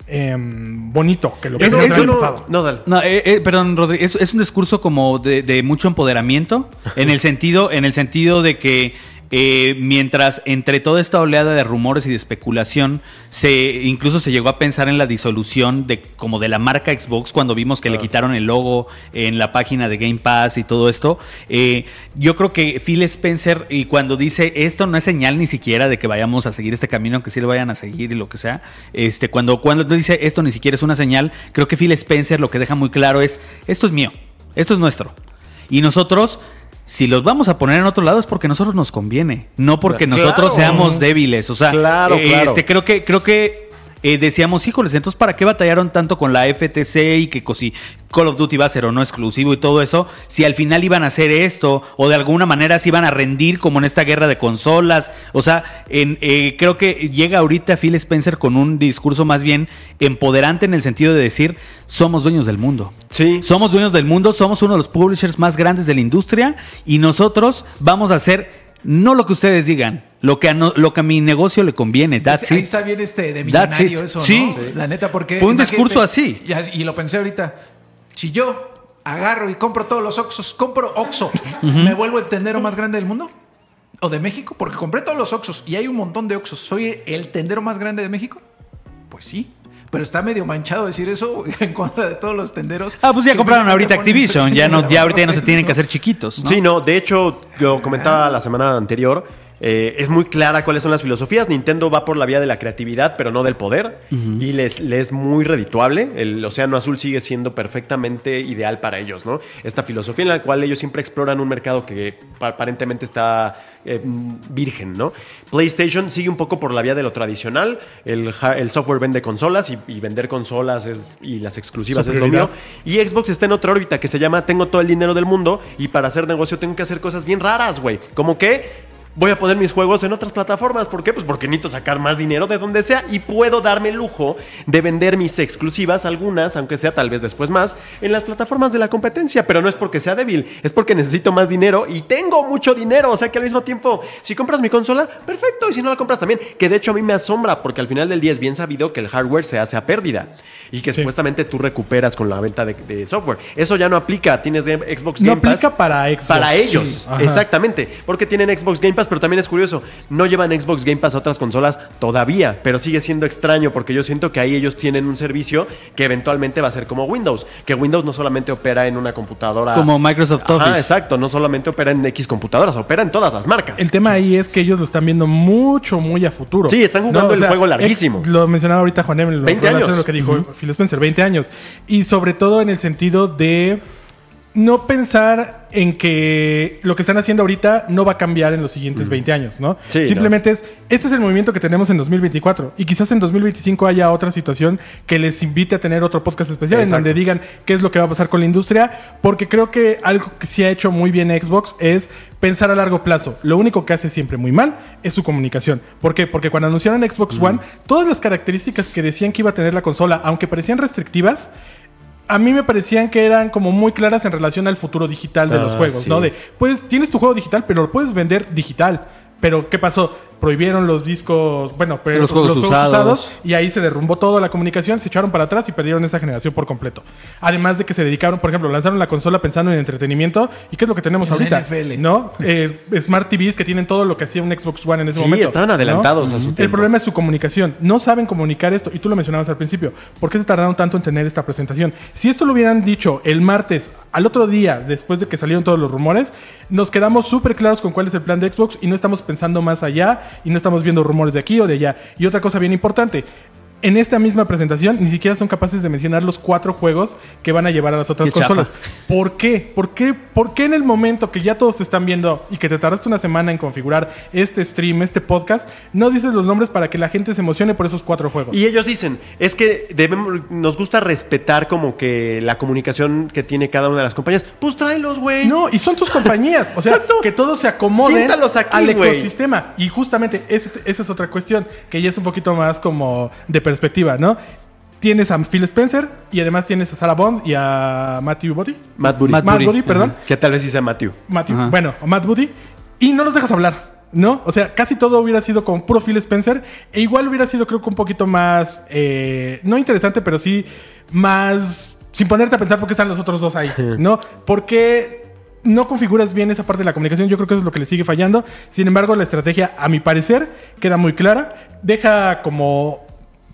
em, bonito que lo que Es- vimos es el año no, pasado. no, dale. No, eh, eh, perdón, Rodri, es, es un discurso como de, de mucho empoderamiento, en el sentido, en el sentido de que eh, mientras entre toda esta oleada de rumores y de especulación, se incluso se llegó a pensar en la disolución de como de la marca Xbox cuando vimos que le quitaron el logo en la página de Game Pass y todo esto. eh, yo creo que Phil Spencer y cuando dice esto no es señal ni siquiera de que vayamos a seguir este camino, que sí lo vayan a seguir y lo que sea. Este, cuando cuando dice esto ni siquiera es una señal, creo que Phil Spencer lo que deja muy claro es esto es mío, esto es nuestro. Y nosotros, si los vamos a poner en otro lado es porque a nosotros nos conviene, no porque Claro. nosotros seamos débiles. O sea, Claro, claro. este, creo que, creo que eh, decíamos, híjoles, entonces ¿para qué batallaron tanto con la FTC y que si Call of Duty va a ser o no exclusivo y todo eso? Si al final iban a hacer esto o de alguna manera se iban a rendir como en esta guerra de consolas. O sea, en, eh, creo que llega ahorita Phil Spencer con un discurso más bien empoderante en el sentido de decir, somos dueños del mundo. Sí. Somos dueños del mundo, somos uno de los publishers más grandes de la industria y nosotros vamos a hacer no lo que ustedes digan, lo que a, no- lo que a mi negocio le conviene. That's Ahí it. está bien este de millonario eso, Sí. ¿no? Sí. La neta, porque... Fue un discurso así. Y, as- y lo pensé ahorita. Si yo agarro y compro todos los Oxos, compro Oxo, ¿me vuelvo el tendero más grande del mundo? ¿O de México? Porque compré todos los Oxos y hay un montón de Oxos. ¿Soy el tendero más grande de México? Pues sí. Pero está medio manchado decir eso en contra de todos los tenderos. Ah, pues ya compraron ahorita Activision, ya no, ya ahorita ya no se tienen que hacer chiquitos. ¿no? Sí, no, de hecho, lo comentaba la semana anterior. Eh, es muy clara cuáles son las filosofías. Nintendo va por la vía de la creatividad, pero no del poder. Y les, les es muy redituable. El Océano Azul sigue siendo perfectamente ideal para ellos, ¿no? Esta filosofía en la cual ellos siempre exploran un mercado que pa- aparentemente está eh, virgen, ¿no? PlayStation sigue un poco por la vía de lo tradicional. El, el software vende consolas y, y vender consolas es, y las exclusivas es lo mío. Y Xbox está en otra órbita que se llama Tengo todo el dinero del mundo y para hacer negocio tengo que hacer cosas bien raras, güey. Como que voy a poner mis juegos en otras plataformas. ¿Por qué? Pues porque necesito sacar más dinero de donde sea y puedo darme el lujo de vender mis exclusivas, algunas, aunque sea tal vez después más, en las plataformas de la competencia. Pero no es porque sea débil, es porque necesito más dinero y tengo mucho dinero. O sea que al mismo tiempo, si compras mi consola, perfecto. Y si no la compras también, que de hecho a mí me asombra porque al final del día es bien sabido que el hardware se hace a pérdida y que Sí. supuestamente tú recuperas con la venta de, de software. Eso ya no aplica. Tienes Game- Xbox No Game Pass. aplica para Xbox. Para ellos, Sí. Exactamente. Porque tienen Xbox Game Pass, pero también es curioso. No llevan Xbox Game Pass a otras consolas todavía, pero sigue siendo extraño porque yo siento que ahí ellos tienen un servicio que eventualmente va a ser como Windows. Que Windows no solamente opera en una computadora. Como Microsoft Ajá, Office. exacto. No solamente opera en X computadoras, opera en todas las marcas. El tema ahí es que ellos lo están viendo mucho, muy a futuro. Sí, están jugando el juego larguísimo. lo mencionaba ahorita Juan Emil, lo 20 relaciona años. lo que dijo Phil Spencer, 20 años. Y sobre todo en el sentido de no pensar en que lo que están haciendo ahorita no va a cambiar en los siguientes 20 años, ¿no? Sí, Simplemente es, este es el movimiento que tenemos en 2024 y quizás en 2025 haya otra situación que les invite a tener otro podcast especial Exacto. en donde digan qué es lo que va a pasar con la industria, porque creo que algo que sí ha hecho muy bien Xbox es pensar a largo plazo. Lo único que hace siempre muy mal es su comunicación. ¿Por qué? Porque cuando anunciaron Xbox One, todas las características que decían que iba a tener la consola, aunque parecían restrictivas, a mí me parecían que eran como muy claras en relación al futuro digital de Ah, los juegos, sí. ¿no? De, pues tienes tu juego digital, pero lo puedes vender digital. Pero, ¿qué pasó? Prohibieron los discos, bueno, pero Los juegos usados. y ahí se derrumbó toda la comunicación, se echaron para atrás y perdieron esa generación por completo. Además de que se dedicaron, por ejemplo, lanzaron la consola pensando en entretenimiento y qué es lo que tenemos El ahorita, NFL. ¿no? Eh, Smart TVs que tienen todo lo que hacía un Xbox One en ese Sí, momento. estaban ¿no? adelantados a su El tiempo. problema es su comunicación. No saben comunicar esto y tú lo mencionabas al principio. ¿Por qué se tardaron tanto en tener esta presentación? Si esto lo hubieran dicho el martes, al otro día, después de que salieron todos los rumores, nos quedamos súper claros con cuál es el plan de Xbox y no estamos pensando más allá y no estamos viendo rumores de aquí o de allá. Y otra cosa bien importante. En esta misma presentación ni siquiera son capaces de mencionar los cuatro juegos que van a llevar a las otras Qué chafa. consolas. ¿Por qué? ¿Por qué? ¿Por qué en el momento que ya todos te están viendo y que te tardaste una semana en configurar este stream, este podcast, no dices los nombres para que la gente se emocione por esos cuatro juegos? Y ellos dicen, es que debemos, nos gusta respetar como que la comunicación que tiene cada una de las compañías. Pues tráelos, güey. No, y son tus compañías. O sea, Exacto. que todos se acomoden aquí, al güey. ecosistema. Y justamente esa es otra cuestión, que ya es un poquito más como de perspectiva, ¿no? Tienes a Phil Spencer y además tienes a Sarah Bond y a Matthew Body. Matt Booty. Matt Matt Booty. Perdón. Que tal vez sí sea Matthew. Matthew, Ajá. bueno, o Matt Booty, y no los dejas hablar, ¿no? O sea, casi todo hubiera sido con puro Phil Spencer, e igual hubiera sido, creo que un poquito más, eh, no interesante, pero sí más, sin ponerte a pensar por qué están los otros dos ahí, ¿no? Porque no configuras bien esa parte de la comunicación, yo creo que eso es lo que le sigue fallando. Sin embargo, la estrategia, a mi parecer, queda muy clara, deja como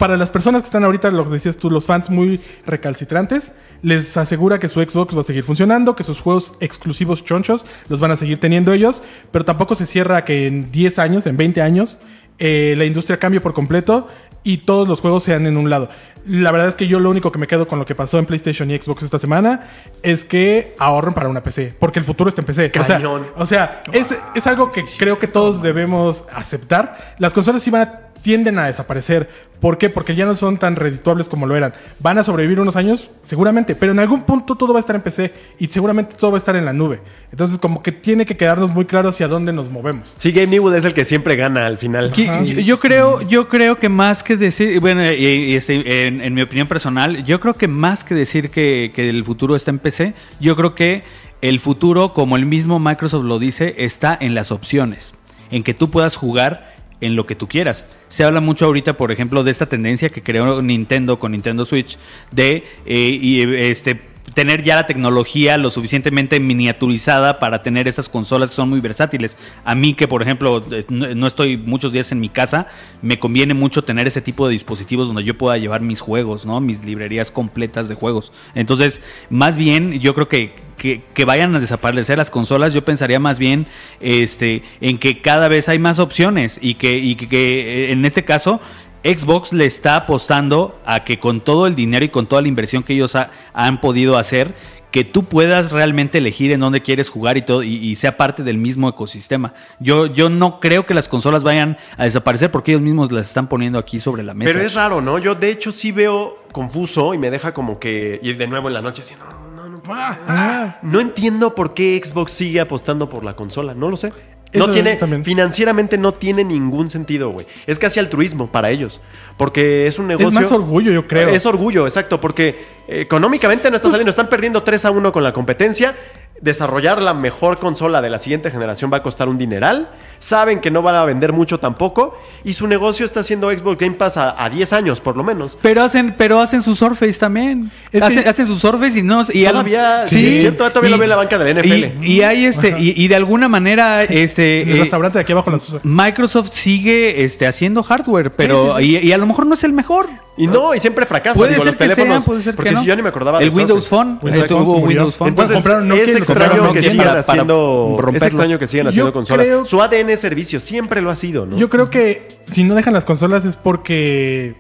para las personas que están ahorita, lo que decías tú, los fans muy recalcitrantes, les asegura que su Xbox va a seguir funcionando, que sus juegos exclusivos chonchos los van a seguir teniendo ellos, pero tampoco se cierra a que en 10 años, en 20 años, eh, la industria cambie por completo y todos los juegos sean en un lado. La verdad es que yo lo único que me quedo con lo que pasó en PlayStation y Xbox esta semana es que ahorren para una PC, porque el futuro está en PC. O sea, Cañón. o sea, es, es algo que creo que todos debemos aceptar. Las consolas sí van a tienden a desaparecer. ¿Por qué? Porque ya no son tan redituables como lo eran. ¿Van a sobrevivir unos años? Seguramente, pero en algún punto todo va a estar en PC y seguramente todo va a estar en la nube. Entonces como que tiene que quedarnos muy claro hacia dónde nos movemos. Sí, Game es el que siempre gana al final. Ajá. yo, yo creo, yo creo que más que decir, bueno, y- y este, en, en mi opinión personal, yo creo que más que decir que, que el futuro está en PC, yo creo que el futuro, como el mismo Microsoft lo dice, está en las opciones, en que tú puedas jugar en lo que tú quieras. Se habla mucho ahorita, por ejemplo, de esta tendencia que creó Nintendo con Nintendo Switch de eh, y, este tener ya la tecnología lo suficientemente miniaturizada para tener esas consolas que son muy versátiles. A mí que, por ejemplo, eh, no estoy muchos días en mi casa, me conviene mucho tener ese tipo de dispositivos donde yo pueda llevar mis juegos, ¿no? Mis librerías completas de juegos. Entonces, más bien, yo creo que, que, vayan a desaparecer las consolas, yo pensaría más bien este, en que cada vez hay más opciones y que, y que, que, eh, en este caso Xbox le está apostando a que con todo el dinero y con toda la inversión que ellos ha- han podido hacer, que tú puedas realmente elegir en dónde quieres jugar y todo y, y sea parte del mismo ecosistema. Yo, yo no creo que las consolas vayan a desaparecer porque ellos mismos las están poniendo aquí sobre la mesa. Pero es raro, ¿no? Yo de hecho sí veo confuso y me deja como que ir de nuevo en la noche así, no, no, no. Ah, No entiendo por qué Xbox sigue apostando por la consola, no lo sé. Eso No tiene, también. financieramente no tiene ningún sentido, güey. Es casi altruismo para ellos. Porque es un negocio. es más orgullo, yo creo. Es orgullo, exacto. Porque económicamente no está saliendo. Están perdiendo 3 a 1 con la competencia. Desarrollar la mejor consola de la siguiente generación va a costar un dineral. Saben que no van a vender mucho tampoco. Y su negocio está haciendo Xbox Game Pass a, a 10 años, por lo menos. Pero hacen, pero hacen sus Surface también. Es que- hacen, hacen sus Surface y no. Y Todavía, sí, es cierto, todavía lo ve en la banca de la NFL. Y, y hay este, y, y de alguna manera, este. el eh, restaurante de aquí abajo las usa. Microsoft sigue este, haciendo hardware, pero sí, sí. Y, y a lo mejor no es el mejor. Y no, y siempre fracasa. Puede digo, ser los que teléfonos. sea, puede ser que porque no. si yo ni me acordaba El de Windows. Phone. Windows Phone hubo murió. Windows Phone. Entonces, compraron Nokia es extraño que sigan para- para haciendo. Es extraño que sigan Yo haciendo consolas. creo- Su ADN es servicio, siempre lo ha sido, ¿no? Yo creo que si no dejan las consolas es porque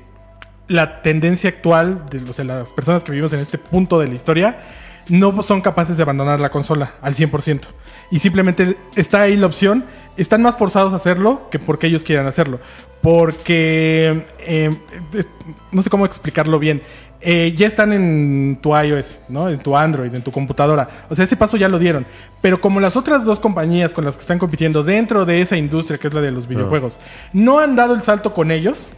la tendencia actual de o sea, las personas que vivimos en este punto de la historia no son capaces de abandonar la consola al 100%. Y simplemente está ahí la opción. Están más forzados a hacerlo que porque ellos quieran hacerlo. Porque... eh, es- no sé cómo explicarlo bien. Eh, ya están en tu iOS, ¿no? En tu Android, en tu computadora. O sea, ese paso ya lo dieron. Pero como las otras dos compañías con las que están compitiendo dentro de esa industria que es la de los videojuegos, no han dado el salto con ellos,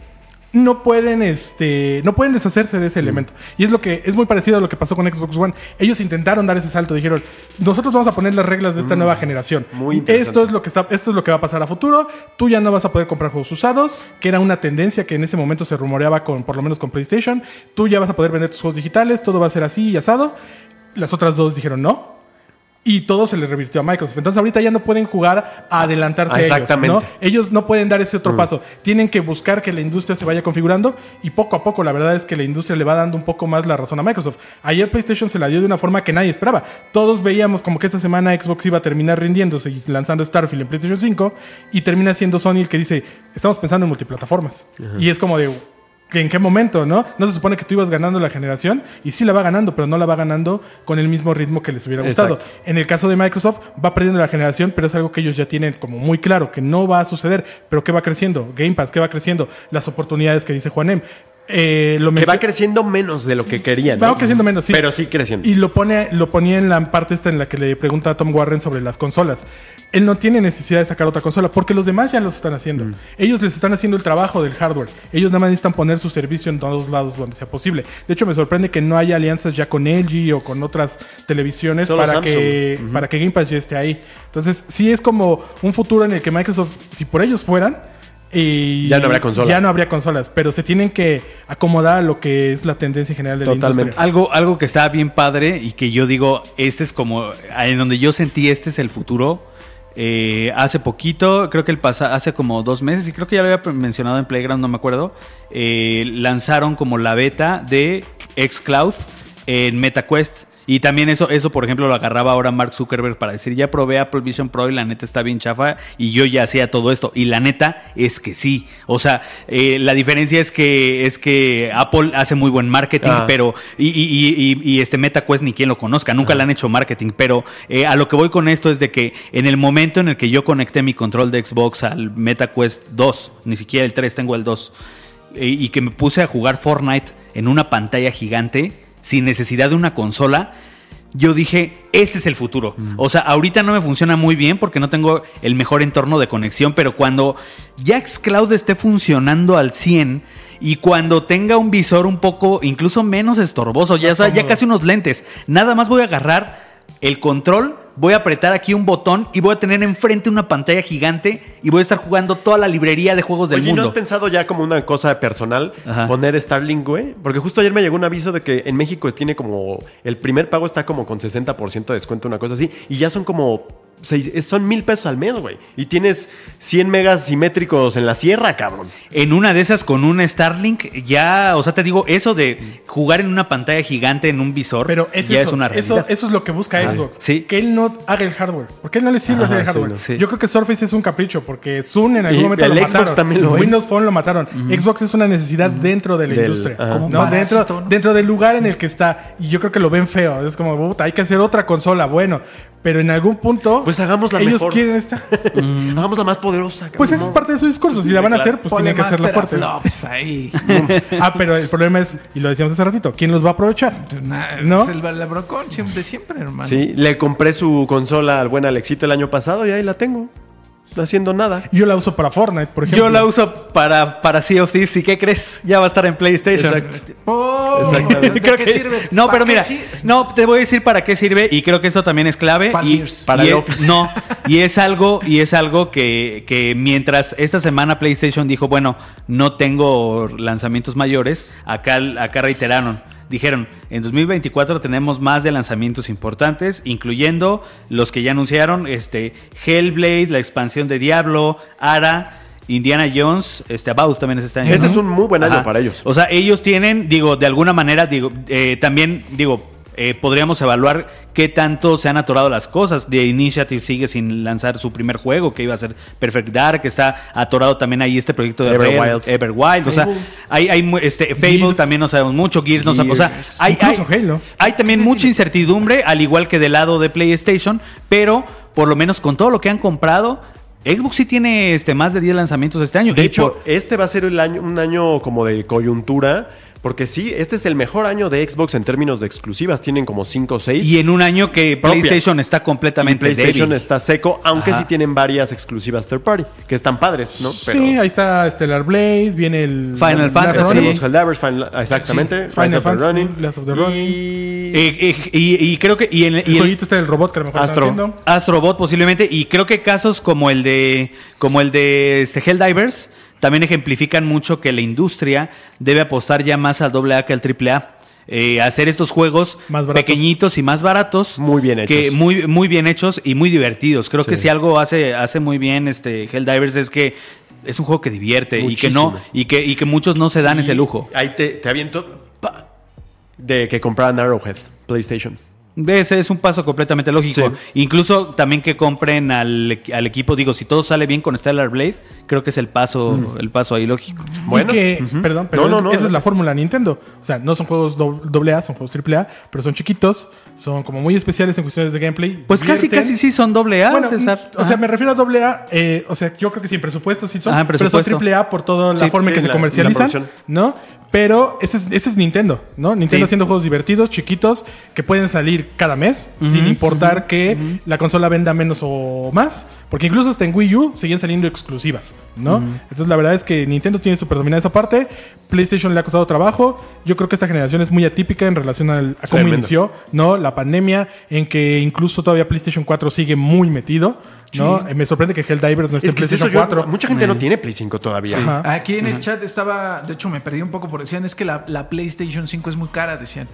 no pueden, este, no pueden deshacerse de ese elemento. Y es lo que es muy parecido a lo que pasó con Xbox One. Ellos intentaron dar ese salto, dijeron, nosotros vamos a poner las reglas de esta nueva generación. muy esto es lo que está, esto es lo que va a pasar a futuro. Tú ya no vas a poder comprar juegos usados, que era una tendencia que en ese momento se rumoreaba con, por lo menos con PlayStation. Tú ya vas a poder vender tus juegos digitales, todo va a ser así y asado. Las otras dos dijeron no. Y todo se le revirtió a Microsoft. Entonces ahorita ya no pueden jugar a adelantarse Ah, a ellos. exactamente. ¿no? Ellos no pueden dar ese otro paso. Tienen que buscar que la industria se vaya configurando y poco a poco la verdad es que la industria le va dando un poco más la razón a Microsoft. Ayer PlayStation se la dio de una forma que nadie esperaba. Todos veíamos como que esta semana Xbox iba a terminar rindiéndose y lanzando Starfield en PlayStation 5 y termina siendo Sony el que dice, estamos pensando en multiplataformas. Y es como de... ¿En qué momento, no? No se supone que tú ibas ganando la generación y sí la va ganando, pero no la va ganando con el mismo ritmo que les hubiera gustado. Exacto. En el caso de Microsoft, va perdiendo la generación, pero es algo que ellos ya tienen como muy claro, que no va a suceder. Pero ¿qué va creciendo? Game Pass, ¿qué va creciendo? Las oportunidades que dice Juanem. Eh, lo que va creciendo menos de lo que querían. Va ¿no? creciendo menos, sí. Pero sí creciendo. Y lo pone, lo ponía en la parte esta en la que le pregunta a Tom Warren sobre las consolas. Él no tiene necesidad de sacar otra consola porque los demás ya los están haciendo. Mm. Ellos les están haciendo el trabajo del hardware. Ellos nada más necesitan poner su servicio en todos lados donde sea posible. De hecho, me sorprende que no haya alianzas ya con LG o con otras televisiones Solo para Samsung. que, para que Game Pass ya esté ahí. Entonces, sí es como un futuro en el que Microsoft, si por ellos fueran, y Ya no habría consola. Ya no habría consolas, pero se tienen que acomodar a lo que es la tendencia general de Totalmente. la industria. Algo, algo que está bien padre y que yo digo, este es como, en donde yo sentí este es el futuro. eh, hace poquito, creo que el pasa, hace como dos meses, y creo que ya lo había mencionado en Playground, no me acuerdo, eh, lanzaron como la beta de xCloud en MetaQuest. Y también eso, eso, por ejemplo, lo agarraba ahora Mark Zuckerberg para decir, ya probé Apple Vision Pro y la neta está bien chafa y yo ya hacía todo esto. Y la neta es que sí. O sea, eh, la diferencia es que, es que Apple hace muy buen marketing, Ah. pero, y, y- y- y- y este MetaQuest ni quien lo conozca, nunca le han hecho marketing, pero eh, a lo que voy con esto es de que en el momento en el que yo conecté mi control de Xbox al MetaQuest 2, ni siquiera el 3, tengo el 2, eh, y que me puse a jugar Fortnite en una pantalla gigante, sin necesidad de una consola, yo dije, este es el futuro. O sea, ahorita no me funciona muy bien porque no tengo el mejor entorno de conexión, pero cuando ya Xcloud esté funcionando al 100 y cuando tenga un visor un poco, incluso menos estorboso, ya, o sea, ya casi unos lentes, nada más voy a agarrar el control, voy a apretar aquí un botón y voy a tener enfrente una pantalla gigante y voy a estar jugando toda la librería de juegos del Oye, ¿y ¿no mundo. has pensado ya como una cosa personal Ajá. poner Starlink, güey? Porque justo ayer me llegó un aviso de que en México tiene como. El primer pago está como con 60% de descuento, una cosa así. Y ya son como. Seis- son mil pesos al mes, güey. Y tienes 100 megas simétricos en la sierra, cabrón. En una de esas con un Starlink, ya, o sea, te digo, eso de jugar en una pantalla gigante en un visor, Pero es ya eso, es una realidad. eso es lo que busca. Xbox. Sí. Que él no haga el hardware. Porque él no le sirve Ajá, hacer el sí, hardware. no, sí. Yo creo que Surface es un capricho porque Zoom en algún Y momento el lo Xbox mataron. también lo es. Windows Phone lo mataron. Xbox es una necesidad dentro de la Del- industria. Como Dentro, dentro del lugar en el que está. Y yo creo que lo ven feo. Es como, puta, hay que hacer otra consola. Bueno, pero en algún punto. Pues hagamos la ellos mejor. quieren esta. Hagamos la más poderosa. Pues esa es parte de su discurso. Si la van a hacer, pues tienen que hacerla fuerte. ahí. ah, pero el problema es, y lo decíamos hace ratito, ¿quién los va a aprovechar? ¿No? Es el labrocón siempre, de siempre, hermano. Sí, le compré su consola al buen Alexito el año pasado y ahí la tengo. Haciendo nada. Yo la uso para Fortnite, por ejemplo. Yo la uso para, para Sea of Thieves y ¿qué crees? Ya va a estar en PlayStation. Exacto. Oh, Exactamente. ¿de Creo qué que- sirves? No, ¿Para pero mira, sir- no, te voy a decir para qué sirve y creo que esto también es clave. Para y. Para y el es- Office. No, y es algo, y es algo que, que mientras esta semana PlayStation dijo, bueno, no tengo lanzamientos mayores, acá, acá reiteraron. Dijeron, en 2024 tenemos más de lanzamientos importantes, incluyendo los que ya anunciaron, este, Hellblade, la expansión de Diablo, Ara, Indiana Jones, este, About también es este año. Este ¿no? es un muy buen año para ellos. O sea, ellos tienen, digo, de alguna manera, digo, eh, también, digo, eh, podríamos evaluar qué tanto se han atorado las cosas. The Initiative sigue sin lanzar su primer juego, que iba a ser Perfect Dark, que está atorado también ahí este proyecto de Everwild. Everwild. O sea, Fable. hay, hay este, Fable Gears. también no sabemos mucho, Gears no sabemos. O sea, Gears. hay, hay, Halo. hay también mucha incertidumbre, al igual que del lado de PlayStation, pero por lo menos con todo lo que han comprado, Xbox sí tiene este, más de 10 lanzamientos este año. De Y hecho, por- este va a ser el año, un año como de coyuntura. Porque sí, este es el mejor año de Xbox en términos de exclusivas. Tienen como 5 o 6. y en un año que propias. PlayStation está completamente PlayStation débil. está seco, aunque Ajá. sí tienen varias exclusivas third party, que están padres, ¿no? Sí, ahí está Stellar Blade, viene el... Final el Fantasy. Final- exactamente. Sí, Final Fantasy, Running. Last of the Running. Y... Eh, eh, y, y creo que y en- y El el- jueguito está del robot que a lo mejor Astro. Astrobot posiblemente y creo que casos como el de como el de este Helldivers también ejemplifican mucho que la industria debe apostar ya más al AA que al AAA. Eh, hacer estos juegos Más pequeñitos y más baratos Muy bien que hechos. muy muy bien hechos y muy divertidos creo que si algo hace hace muy bien este Helldivers es que es un juego que divierte y que no y que y que muchos no se dan ese lujo Ahí te, te aviento pa, de que compraran Arrowhead, PlayStation. Ese es un paso completamente lógico. Sí. Incluso también que compren al, al equipo. Digo, si todo sale bien con Stellar Blade, creo que es el paso, el paso ahí lógico. Bueno, perdón, pero No, no, es- no, esa es la fórmula Nintendo. O sea, no son juegos do- doble A, son juegos triple A, pero son chiquitos, son como muy especiales en cuestiones de gameplay. Pues casi, divierten. casi sí son doble A, Bueno, César. mm, o sea, me refiero a doble A, eh, o sea, yo creo que sin presupuesto sí son, Ajá, pero son presupuesto. triple A por toda la Sí, forma en sí, que se la- comercializan. ¿no? Pero ese es, ese es Nintendo, ¿no? Nintendo Sí. haciendo juegos divertidos, chiquitos, que pueden salir cada mes, sin importar que la consola venda menos o más. Porque incluso hasta en Wii U siguen saliendo exclusivas, ¿no? Entonces la verdad es que Nintendo tiene super dominada esa parte. PlayStation le ha costado trabajo. Yo creo que esta generación es muy atípica en relación al- a cómo Tremendo. inició, ¿no? La pandemia, en que incluso todavía PlayStation 4 sigue muy metido, ¿no? Eh, Me sorprende que Helldivers no esté Es en que PlayStation eso, yo- 4. mucha gente no tiene Play 5 todavía. Aquí en el chat estaba, de hecho me perdí un poco por decían, es que la, la PlayStation 5 es muy cara, decían.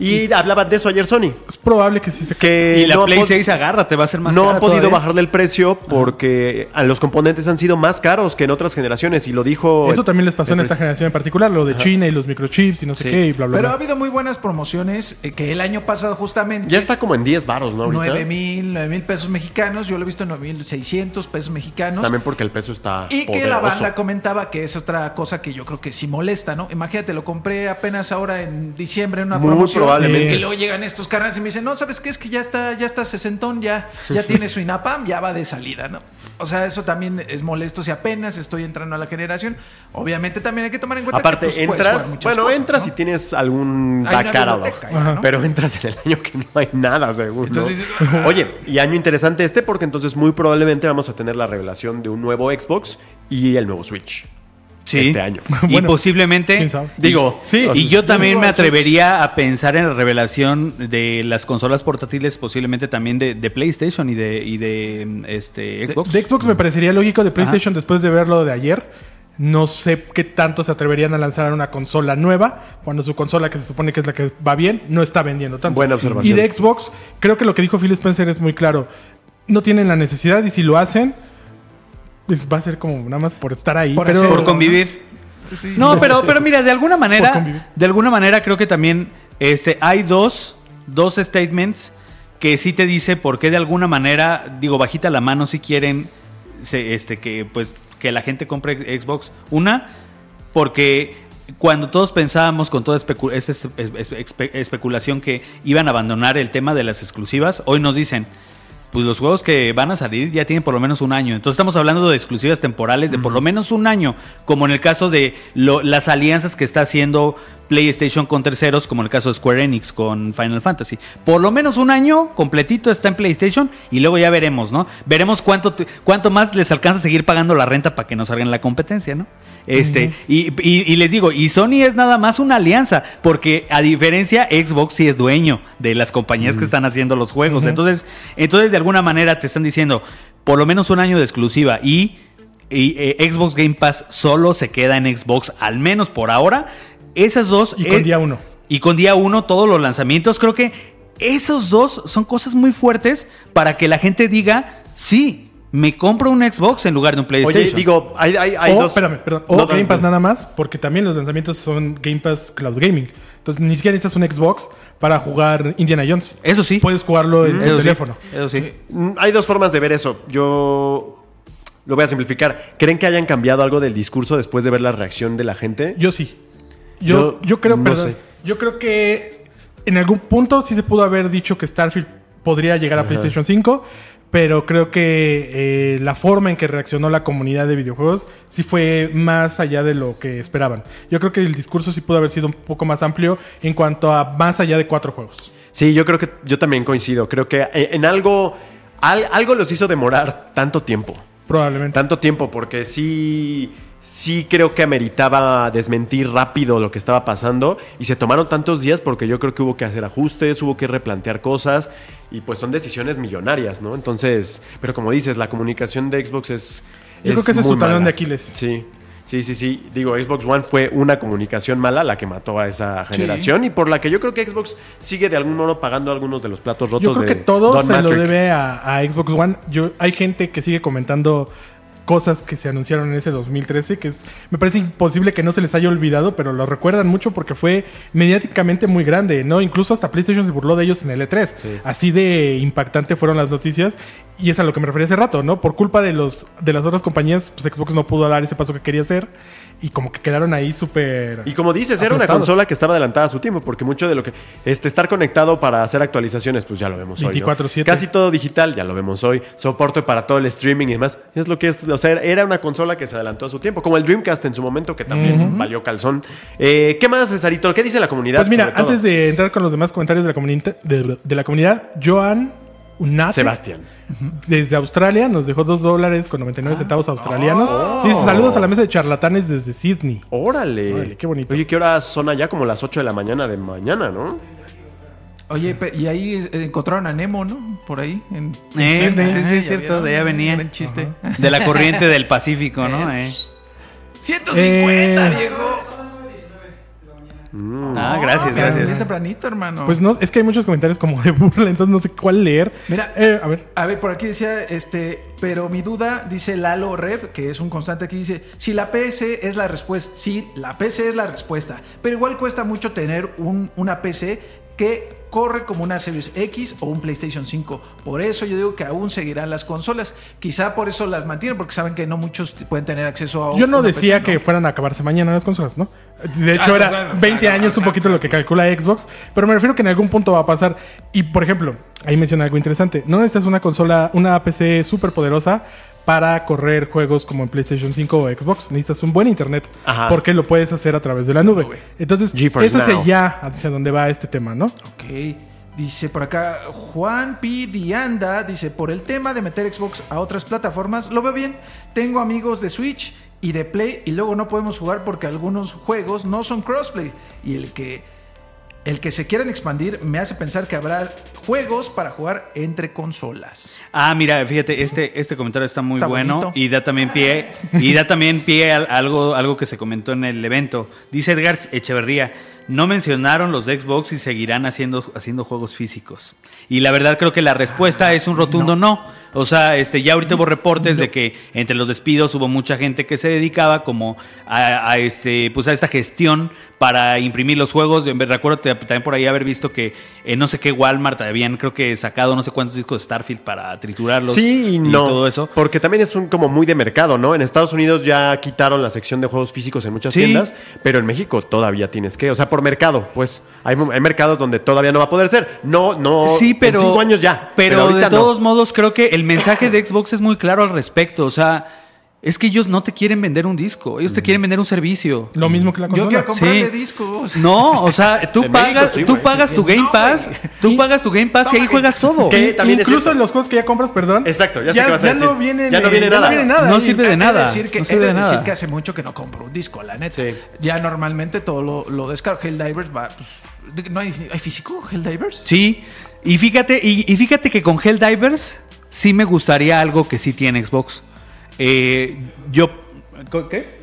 Y, hablaban de eso ayer Sony. Es probable que sí se Que Y la no Play han pod- 6 agarra, te va a ser más no cara han podido todavía. bajarle el precio porque a los componentes han sido más caros que en otras generaciones y lo dijo Eso también les pasó en esta generación en particular, lo de China y los microchips y no sé Sí. qué y bla, bla, Pero ha bla. habido muy buenas promociones eh, que el año pasado justamente... Ya está como en 10 varos, ¿no? Ahorita? 9 mil, 9 mil pesos mexicanos. Yo lo he visto en 9 mil 600 pesos mexicanos. También porque el peso está Y que la poderoso. banda comentaba que es otra cosa que yo creo que sí molesta, ¿no? Imagínate, lo compré apenas ahora en diciembre en una Muy promoción. Probablemente. Y luego llegan estos canales y me dicen, no, ¿sabes qué? Es que ya está, ya está sesentón, ya, ya tiene su INAPAM, ya va de salida, ¿no? O sea, eso también es molesto si apenas estoy entrando a la generación. Obviamente también hay que tomar en cuenta Aparte, que pues, entras, bueno, cosas, entras ¿no? y tienes algún ya, ¿no? pero entras en el año que no hay nada, dices, Oye, y año interesante este porque entonces muy probablemente vamos a tener la revelación de un nuevo Xbox y el nuevo Switch Sí. este año. Y posiblemente. Digo, Sí. Y yo también me atrevería a pensar en la revelación de las consolas portátiles, posiblemente también de, de PlayStation y de, y de mm, este Xbox. De Xbox me parecería lógico, de PlayStation después de verlo de ayer. No sé qué tanto se atreverían a lanzar una consola nueva cuando su consola, que se supone que es la que va bien, no está vendiendo tanto. Buena observación. Y de Xbox, creo que lo que dijo Phil Spencer es muy claro. No tienen la necesidad y si lo hacen, va a ser como nada más por estar ahí. Por pero hacerlo, por convivir. sí. No, pero, pero mira, de alguna manera, de alguna manera creo que también este, hay dos, dos statements que sí te dice por qué de alguna manera, digo, bajita la mano si quieren se- este, que, pues, que la gente compre Xbox. Una, porque cuando todos pensábamos con toda especu- esa es- es- espe- especulación que iban a abandonar el tema de las exclusivas, hoy nos dicen, pues los juegos que van a salir ya tienen por lo menos un año. Entonces estamos hablando de exclusivas temporales de por lo menos un año, como en el caso de lo- las alianzas que está haciendo PlayStation con terceros, como el caso de Square Enix con Final Fantasy. Por lo menos un año completito está en PlayStation y luego ya veremos, ¿no? Veremos cuánto, cuánto más les alcanza a seguir pagando la renta para que no salgan la competencia, ¿no? Este, y, y- y les digo, y Sony es nada más una alianza, porque a diferencia, Xbox sí es dueño de las compañías que están haciendo los juegos. Entonces, entonces, de alguna manera te están diciendo, por lo menos un año de exclusiva y, y, eh, Xbox Game Pass solo se queda en Xbox, al menos por ahora. Esas dos. Y con eh, día uno. Y con día uno todos los lanzamientos. Creo que esos dos son cosas muy fuertes para que la gente diga, sí, me compro un Xbox en lugar de un PlayStation. Oye, digo, hay, hay, hay o, dos. espérame, perdón, o No, Game no, Pass no. nada más, porque también los lanzamientos son Game Pass Cloud Gaming. Entonces ni siquiera necesitas un Xbox para jugar Indiana Jones. Eso sí. Puedes jugarlo en tu Eso sí, teléfono. eso sí. Mm, Hay dos formas de ver eso. Yo lo voy a simplificar. ¿Creen que hayan cambiado algo del discurso después de ver la reacción de la gente? Yo sí. Yo, Yo yo creo, no perdón, yo creo que en algún punto sí se pudo haber dicho que Starfield podría llegar a PlayStation 5, pero creo que eh, la forma en que reaccionó la comunidad de videojuegos sí fue más allá de lo que esperaban. Yo creo que el discurso sí pudo haber sido un poco más amplio en cuanto a más allá de cuatro juegos. Sí, yo creo que yo también coincido. Creo que en, en algo, al- algo los hizo demorar tanto tiempo. Probablemente. Tanto tiempo, porque sí, sí creo que ameritaba desmentir rápido lo que estaba pasando y se tomaron tantos días porque yo creo que hubo que hacer ajustes, hubo que replantear cosas y pues son decisiones millonarias, ¿no? Entonces, pero como dices, la comunicación de Xbox es... Yo creo que ese es su talón de Aquiles. Sí. Sí, sí, sí. Digo, Xbox One fue una comunicación mala la que mató a esa generación y por la que yo creo que Xbox sigue de algún modo pagando algunos de los platos rotos Yo creo de que todo Don se lo debe a, a Xbox One. Yo, hay gente que sigue comentando cosas que se anunciaron en ese 2013 que es, me parece imposible que no se les haya olvidado, pero lo recuerdan mucho porque fue mediáticamente muy grande, ¿no? Incluso hasta PlayStation se burló de ellos en el E3. Así de impactante fueron las noticias y es a lo que me refería hace rato, ¿no? Por culpa de los de las otras compañías, pues Xbox no pudo dar ese paso que quería hacer y como que quedaron ahí súper Y como dices, era una consola que estaba adelantada a su tiempo, porque mucho de lo que. Este, estar conectado para hacer actualizaciones, pues ya lo vemos hoy. ¿no? 24/7. Casi todo digital, ya lo vemos hoy. Soporte para todo el streaming y demás. Es lo que es. O sea, era una consola que se adelantó a su tiempo, como el Dreamcast en su momento, que también valió calzón. Eh, ¿Qué más, Cesarito? ¿Qué dice la comunidad? Pues mira, antes de entrar con los demás comentarios de la, de, de la comunidad, Joan Unate, Sebastián. desde Australia, nos dejó 2 dólares con 99 centavos australianos. Oh. Dice, saludos a la mesa de charlatanes desde Sydney. Órale. Órale, qué bonito. Oye, ¿qué horas son allá? Como las 8 de la mañana de mañana, ¿no? Oye, y ahí eh, encontraron a Nemo, ¿no? Por ahí. En, Eh, sí, sí, ¿ya es cierto, vieron? de allá venía. Chiste. De la corriente del Pacífico, ¿no? Eh. 150, Eh. viejo. Ah, gracias, Mira, Bien gracias. tempranito, hermano. Pues no, es que hay muchos comentarios como de burla, entonces no sé cuál leer. Mira, Eh, a ver. A ver, por aquí decía, este, pero mi duda, dice Lalo Rev, que es un constante aquí, dice, si la PC es la respuesta, sí, la PC es la respuesta, pero igual cuesta mucho tener un- una PC que corre como una Series X o un PlayStation 5. Por eso yo digo que aún seguirán las consolas. Quizá por eso las mantienen, porque saben que no muchos pueden tener acceso a Yo no decía PC, ¿no? que fueran a acabarse mañana las consolas, ¿no? De hecho, Ah, era bueno, 20 claro, años un claro, poquito lo que calcula Xbox, pero me refiero que en algún punto va a pasar. Y, por ejemplo, ahí menciona algo interesante. No necesitas una consola, una PC súper poderosa para correr juegos como en PlayStation 5 o Xbox. Necesitas un buen internet Ajá. porque lo puedes hacer a través de la nube. Entonces, GeForce eso es ya hacia donde va este tema, ¿no? Ok. Dice por acá Juan P. Dianda, dice, por el tema de meter Xbox a otras plataformas, lo veo bien. Tengo amigos de Switch y de Play y luego no podemos jugar porque algunos juegos no son crossplay. Y el que, el que se quieran expandir me hace pensar que habrá juegos para jugar entre consolas. Ah, mira, fíjate, este, este comentario está muy Está bueno bonito. y da también pie y da también pie a algo, algo que se comentó en el evento. Dice Edgar Echeverría, no mencionaron los de Xbox y seguirán haciendo, haciendo juegos físicos. Y la verdad creo que la respuesta es un rotundo no. O sea, este, ya ahorita hubo reportes de que entre los despidos hubo mucha gente que se dedicaba como a, a este, pues a esta gestión para imprimir los juegos. Recuerdo también por ahí haber visto que en no sé qué Walmart habían creo que sacado no sé cuántos discos de Starfield para triturarlos Sí y no. todo eso. Porque también es un como muy de mercado, ¿no? En Estados Unidos ya quitaron la sección de juegos físicos en muchas Sí. tiendas, pero en México todavía tienes que, o sea, por mercado, pues hay, hay mercados donde todavía no va a poder ser. No, no. Sí, pero. En cinco años ya. Pero, de no. todos modos, creo que el mensaje de Xbox es muy claro al respecto. O sea, es que ellos no te quieren vender un disco, ellos te quieren vender un servicio. Lo mismo que la consola. Yo quiero comprarle Sí. discos. No, o sea, tú pagas, México sí, tú pagas tu Game No, Pass, tú pagas tu Game Pass y ahí juegas todo. ¿Qué? también es Incluso en los juegos que ya compras, perdón. Exacto, ya sé qué vas a ya decir. no viene, Ya no viene nada. No Y- sirve de nada. decir que, no sirve de de decir nada. que hace mucho que no compro un disco, la neta. Sí. Ya normalmente todo lo, lo descargo. Helldivers va, pues, ¿no hay, hay físico Helldivers? Sí, y fíjate, y, y fíjate que con Helldivers sí me gustaría algo que sí tiene Xbox. Eh, yo. ¿Qué?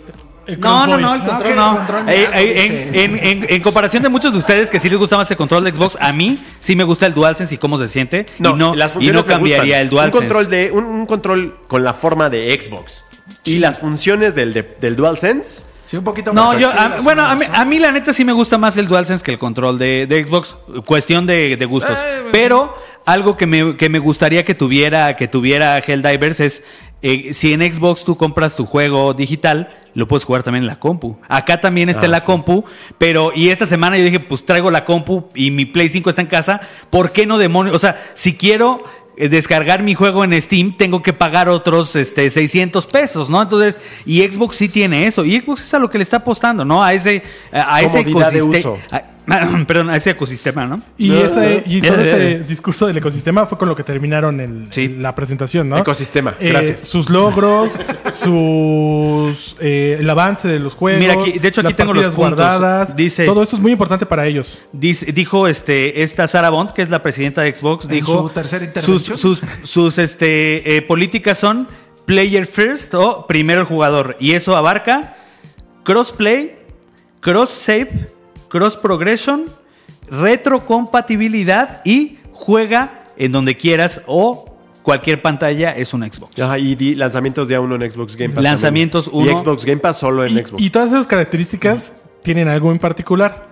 No, no, control. no, el No, control no. Eh, eh, en, en- en- en comparación de muchos de ustedes que sí les gusta más el control de Xbox, a mí sí me gusta el DualSense y cómo se siente. y no, las y funciones no cambiaría el DualSense. Un control, de, un, un control con la forma de Xbox. Y las funciones del, de- del DualSense. Sí, un poquito No, más yo, así a- bueno, a mí, manos, ¿no? a mí la neta sí me gusta más el DualSense que el control de, de Xbox. Cuestión de, de gustos. Eh, Pero algo que me, que me gustaría que tuviera, que tuviera Helldivers es eh, si en Xbox tú compras tu juego digital, lo puedes jugar también en la compu. Acá también está Ah, en la sí. compu, pero y esta semana yo dije, pues traigo la compu y mi Play 5 está en casa, ¿por qué no demonios? O sea, si quiero eh, descargar mi juego en Steam, tengo que pagar otros este, 600 pesos, ¿no? Entonces, y Xbox sí tiene eso, y Xbox es a lo que le está apostando, ¿no? A ese, a ese Comodidad de ecosistema. Uso. Perdón, a ese ecosistema, ¿no? Y, No, ese, no. y todo ese discurso del ecosistema fue con lo que terminaron el, Sí. la presentación, ¿no? Ecosistema, Eh, gracias. sus logros, sus eh, el avance de los juegos, Mira, aquí- de hecho, aquí las tengo los partidas puntos. guardadas. Dice- todo eso es muy importante para ellos. Dice- dijo este, esta Sarah Bond, que es la presidenta de Xbox, En dijo su tercera sus, intervención. sus, sus, este, eh, políticas son player first o primero el jugador. Y eso abarca crossplay, cross save, cross progression, retrocompatibilidad y juega en donde quieras o cualquier pantalla es un Xbox. Ajá, y di- lanzamientos día uno en Xbox Game Pass. Lanzamientos también. uno. Y Xbox Game Pass solo en Y, Xbox. y todas esas características tienen algo en particular.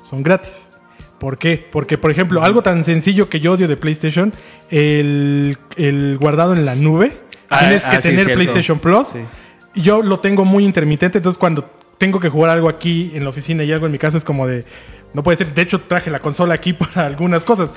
Son gratis. ¿Por qué? Porque, por ejemplo, algo tan sencillo que yo odio de PlayStation, el, el guardado en la nube. Ah, tienes ah, que sí, tener. PlayStation Plus. Sí. Yo lo tengo muy intermitente, entonces cuando tengo que jugar algo aquí en la oficina y algo en mi casa es como de... No puede ser. De hecho, traje la consola aquí para algunas cosas.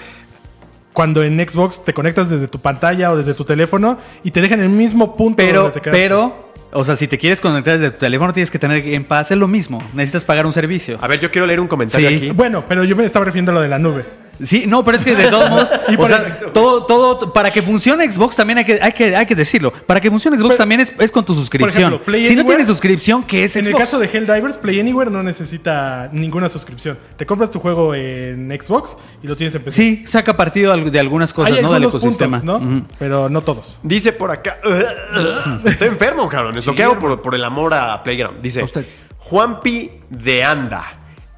Cuando en Xbox te conectas desde tu pantalla o desde tu teléfono y te dejan en el mismo punto. Pero, donde te pero, o sea, si te quieres conectar desde tu teléfono, tienes que tener Game Pass, es lo mismo. Necesitas pagar un servicio. A ver, yo quiero leer un comentario Sí. aquí. Bueno, pero yo me estaba refiriendo a lo de la nube. Sí, no, pero es que de todos modos, Y o por sea, todo, todo, para que funcione Xbox también hay que, hay que, hay que decirlo. Para que funcione Xbox Pero- también es, es con tu suscripción. ejemplo, Play si no tienes suscripción, ¿qué es En el Xbox? caso de Helldivers, Play Anywhere no necesita ninguna suscripción. Te compras tu juego en Xbox y lo tienes en PC. Sí, saca partido de algunas cosas, Hay ¿no? Del ecosistema. puntos, ¿no? Pero no todos. Dice por acá. Estoy enfermo, cabrón. Es lo que hago por, por el amor a Playground. Dice A ustedes. Juanpi de Anda.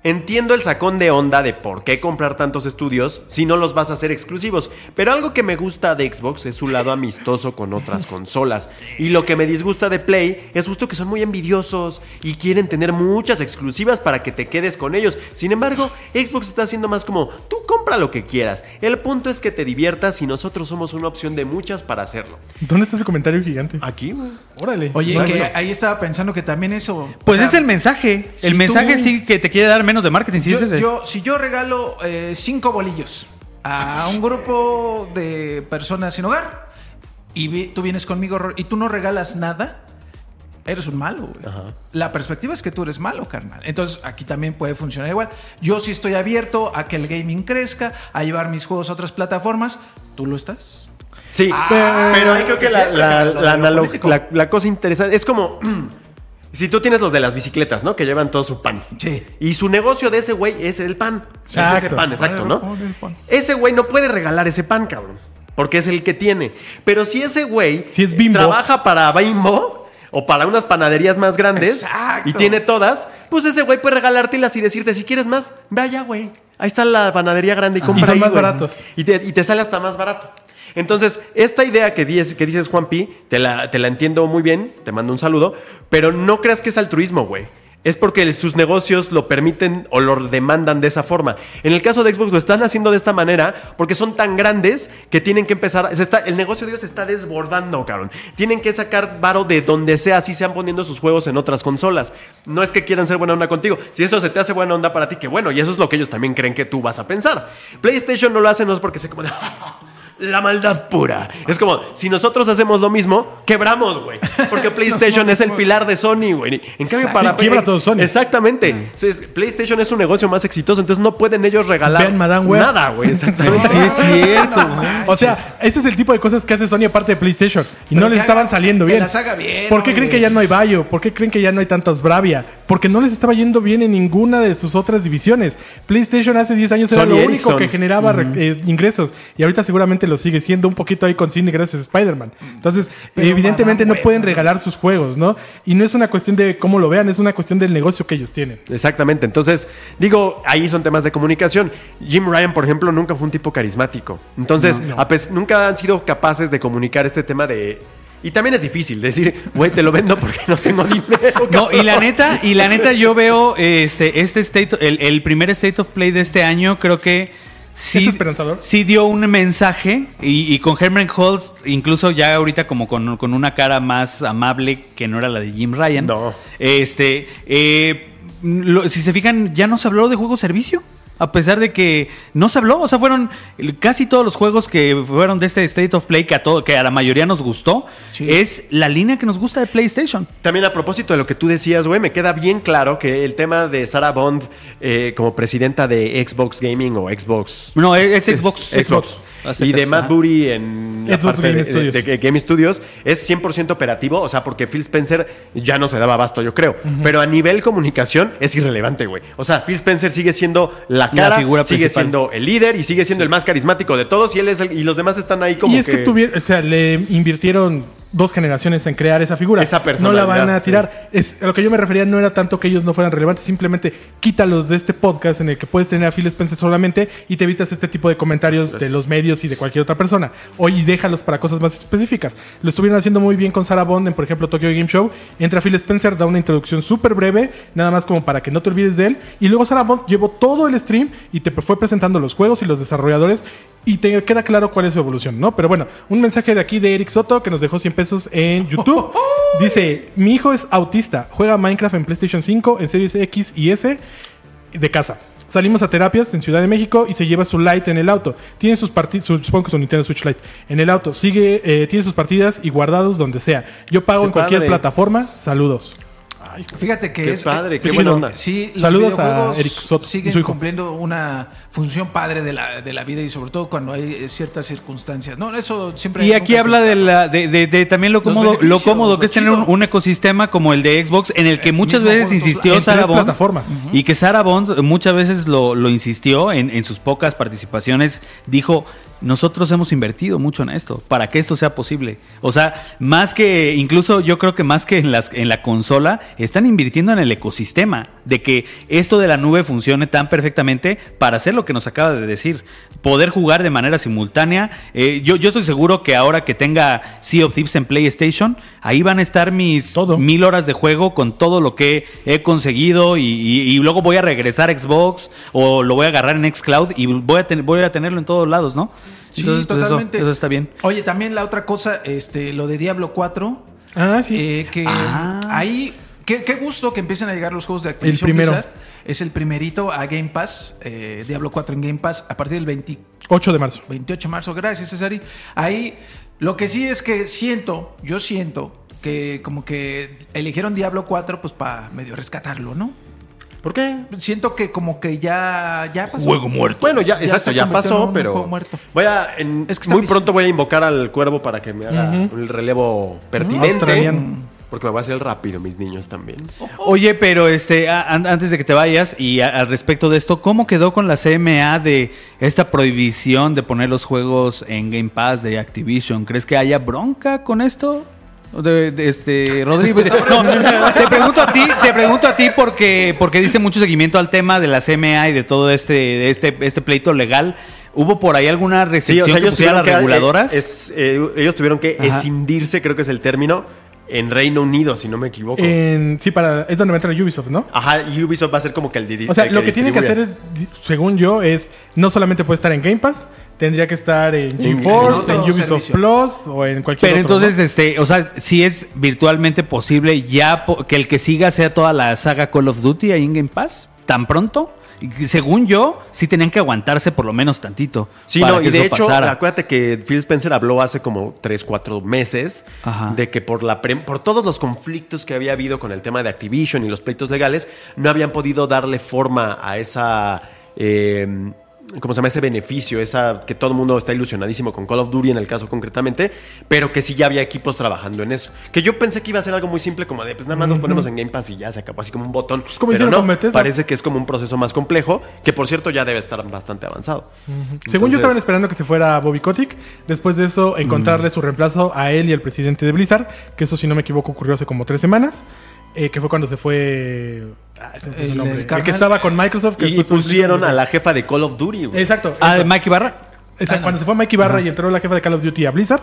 Entiendo el sacón de onda de por qué comprar tantos estudios si no los vas a hacer exclusivos, pero algo que me gusta de Xbox es su lado amistoso con otras consolas. Y lo que me disgusta de Play es justo que son muy envidiosos y quieren tener muchas exclusivas para que te quedes con ellos. Sin embargo, Xbox está haciendo más como, tú compra lo que quieras. El punto es que te diviertas y nosotros somos una opción de muchas para hacerlo. ¿Dónde está ese comentario gigante? Aquí, güey. Órale. Oye, que ahí estaba pensando que también eso. o Pues sea, es el mensaje. si el mensaje tú- sí que te quiere dar menos de marketing. Sí, yo, es ese. yo- si yo regalo eh, cinco bolillos a un grupo de personas sin hogar y vi- tú vienes conmigo y tú no regalas nada, eres un malo. güey. La perspectiva es que tú eres malo, carnal. Entonces aquí también puede funcionar igual. Yo sí estoy abierto a que el gaming crezca, a llevar mis juegos a otras plataformas. ¿Tú lo estás? Sí, Ah, pero ahí creo que la, la- la- la cosa interesante es como si tú tienes los de las bicicletas, ¿no? Que llevan todo su pan. Sí. Y su negocio de ese güey es el pan. Es ese Exacto. pan, exacto, ¿no? Ese güey no puede regalar ese pan, cabrón. Porque es el que tiene. Pero si ese güey Si es Bimbo. trabaja para Bimbo o para unas panaderías más grandes Exacto. y tiene todas, pues ese güey puede regalártelas y decirte, si quieres más, ve allá, güey. Ahí está la panadería grande y compra Y son ahí, más güey. baratos. Y te, y te sale hasta más barato. Entonces, esta idea que dices, que dices Juan Pi, te la, te la entiendo muy bien, te mando un saludo, pero no creas que es altruismo, güey. Es porque sus negocios lo permiten o lo demandan de esa forma. En el caso de Xbox lo están haciendo de esta manera porque son tan grandes que tienen que empezar. el negocio de ellos está desbordando, cabrón. Tienen que sacar varo de donde sea, así sean poniendo sus juegos en otras consolas. No es que quieran ser buena onda contigo. Si eso se te hace buena onda para ti, que bueno, y eso es lo que ellos también creen que tú vas a pensar. PlayStation no lo hace, no es porque se como La maldad pura. Es como, si nosotros hacemos lo mismo, quebramos, güey. Porque PlayStation es el pilar de Sony, güey. En cambio, Exacto. para Y quiebra todo Sony. Exactamente. PlayStation es un negocio más exitoso, entonces no pueden ellos regalar Vean Madame Web. nada, güey. Exactamente. Sí, es cierto. Güey. O sea, este es el tipo de cosas que hace Sony aparte de PlayStation. Y Pero no les que estaban haga- saliendo que bien. las haga bien, ¿Por qué hombre. creen que ya no hay Bayo? ¿Por qué creen que ya no hay tantas Bravia? Porque no les estaba yendo bien en ninguna de sus otras divisiones. PlayStation hace 10 años era Sony lo único Ericsson. que generaba eh, ingresos. Y ahorita seguramente lo sigue siendo un poquito ahí con cine gracias a Spider-Man. Entonces, Pero evidentemente no pueden regalar sus juegos, ¿no? Y no es una cuestión de cómo lo vean, es una cuestión del negocio que ellos tienen. Exactamente. Entonces, digo, ahí son temas de comunicación. Jim Ryan, por ejemplo, nunca fue un tipo carismático. Entonces, nunca han sido capaces de comunicar este tema de. Y también es difícil decir, güey, te lo vendo porque no tengo dinero. No, y la neta, y la neta, yo veo este, este state, el, el primer State of Play de este año, creo que sí, ¿Es esperanzador? sí dio un mensaje. Y, y con Herman Holtz, incluso ya ahorita como con, con una cara más amable que no era la de Jim Ryan. No. Este, eh, lo- si se fijan, ya no se habló de juego servicio. A pesar de que no se habló, o sea, fueron casi todos los juegos que fueron de este State of Play que a, todo, que a la mayoría nos gustó, Sí. es la línea que nos gusta de PlayStation. También a propósito de lo que tú decías, güey, me queda bien claro que el tema de Sarah Bond eh, como presidenta de Xbox Gaming o Xbox. No, es, es Xbox. Xbox. Y de Matt. Booty en la Xbox parte Game de, Studios. de- de Game Studios es 100% operativo, o sea, porque Phil Spencer ya no se daba abasto, yo creo. Pero a nivel comunicación es irrelevante, güey. O sea, Phil Spencer sigue siendo la La cara, figura sigue principal. siendo el líder y sigue siendo el más carismático de todos y él es el- y los demás están ahí como y es que, tuvieron, o sea, le invirtieron dos generaciones en crear esa figura. Esa No la van a sí. tirar. Es, a lo que yo me refería no era tanto que ellos no fueran relevantes, simplemente quítalos de este podcast en el que puedes tener a Phil Spencer solamente y te evitas este tipo de comentarios de los medios y de cualquier otra persona. O y déjalos para cosas más específicas. Lo estuvieron haciendo muy bien con Sarah Bond en, por ejemplo, Tokyo Game Show. Entra Phil Spencer, da una introducción súper breve, nada más como para que no te olvides de él. Y luego Sarah Bond llevó todo el stream y te fue presentando los juegos y los desarrolladores y te queda claro cuál es su evolución, ¿no? Pero bueno, un mensaje de aquí de Eric Soto que nos dejó 100 pesos en YouTube. Dice, mi hijo es autista, juega Minecraft en PlayStation 5, en Series X y S de casa. Salimos a terapias en Ciudad de México y se lleva su Lite en el auto. Tiene sus partidas, supongo que su Nintendo Switch Lite, en el auto. Sigue, eh, tiene sus partidas y guardados donde sea. Yo pago en cualquier plataforma. Saludos. Fíjate que Qué es. padre, qué sí, buena onda. Sí, los Saludos a videojuegos Eric Soto, siguen cumpliendo una función padre de la, de la vida y sobre todo cuando hay eh, ciertas circunstancias. No, eso siempre. Y aquí habla de, la, de, de- de también lo cómodo, lo cómodo lo que es tener un, ecosistema como el de Xbox, en el que El muchas veces insistió tres Bond. plataformas. Y que Sarah Bond muchas veces lo, lo insistió en, en sus pocas participaciones. Dijo: nosotros hemos invertido mucho en esto para que esto sea posible. O sea, más que, incluso yo creo que más que en, las, en la consola, están invirtiendo en el ecosistema de que esto de la nube funcione tan perfectamente para hacer lo que nos acaba de decir. Poder jugar de manera simultánea. Eh, yo, yo estoy seguro que ahora que tenga Sea of Thieves en PlayStation, ahí van a estar mis Todo. mil horas de juego con todo lo que he conseguido y, y- y luego voy a regresar a Xbox o lo voy a agarrar en Xcloud y voy a, ten- voy a tenerlo en todos lados, ¿no? Sí, Entonces, pues, totalmente. eso está bien. Oye, también la otra cosa, este, lo de Diablo 4, Ah, sí. eh, que Ah. ahí, qué, qué gusto que empiecen a llegar los juegos de Activision primero. Blizzard. Es el primerito a Game Pass, eh, Diablo 4 en Game Pass, a partir del 20 8 de marzo. 28 de marzo. Gracias, Cesari. Ahí, lo que sí es que siento, yo siento que como que eligieron Diablo 4 pues para medio rescatarlo, ¿no? ¿Por qué? Siento que como que ya, ya pasó. muerto. Bueno, ya, Ya exacto, ya pasó, un pero juego muerto. voy a en- Es que muy pronto voy a invocar al cuervo para que me haga el relevo pertinente, porque me va a hacer rápido mis niños también. Oye, pero este, a- antes de que te vayas y a- al respecto de esto, ¿cómo quedó con la CMA de esta prohibición de poner los juegos en Game Pass de Activision? ¿Crees que haya bronca con esto? De, de este Rodrigo, no, te pregunto a ti, te pregunto a ti porque porque dice mucho seguimiento al tema de la CMA y de todo este de este este pleito legal. ¿Hubo por ahí alguna restricción que pusieran las que, eh, reguladoras? es, eh, ellos tuvieron que Ajá. escindirse, creo que es el término, en Reino Unido, si no me equivoco. En- sí, para, es donde va a entrar Ubisoft, ¿no? Ajá, Ubisoft va a ser como que el di- O sea, el lo que tienen que hacer es, según yo, es no solamente puede estar en Game Pass, tendría que estar en GeForce, en en, Ubisoft servicio. Plus o en cualquier Pero otro. entonces, ¿no? este, o sea, si es virtualmente posible ya po- que el que siga sea toda la saga Call of Duty ahí en Game Pass, tan pronto. Y Según yo, sí tenían que aguantarse por lo menos tantito. Sí, para no, que y de hecho, pasara. acuérdate que Phil Spencer habló hace como 3, 4 meses Ajá. de que por, la pre- por todos los conflictos que había habido con el tema de Activision y los pleitos legales, no habían podido darle forma a esa... eh, ¿Cómo se llama? Ese beneficio, esa que todo el mundo está ilusionadísimo con Call of Duty en el caso concretamente, pero que sí ya había equipos trabajando en eso. Que yo pensé que iba a ser algo muy simple, como de pues nada más nos ponemos en Game Pass y ya se acabó, así como un botón. como pero no, parece que es como un proceso más complejo, que por cierto ya debe estar bastante avanzado. Según yo estaban esperando que se fuera Bobby Kotick. Después de eso, encontrarle su reemplazo a él y al presidente de Blizzard. Que eso, si no me equivoco, ocurrió hace como tres semanas. eh, que fue cuando se fue. Ah, fue su El- nombre. el El, carnal- que estaba con Microsoft. Que Y después fue pusieron a la jefa de Call of Duty, güey. Exacto. Ah, de eso. Mikey Barra. O sea, cuando se fue Mikey Barra y entró la jefa de Call of Duty a Blizzard,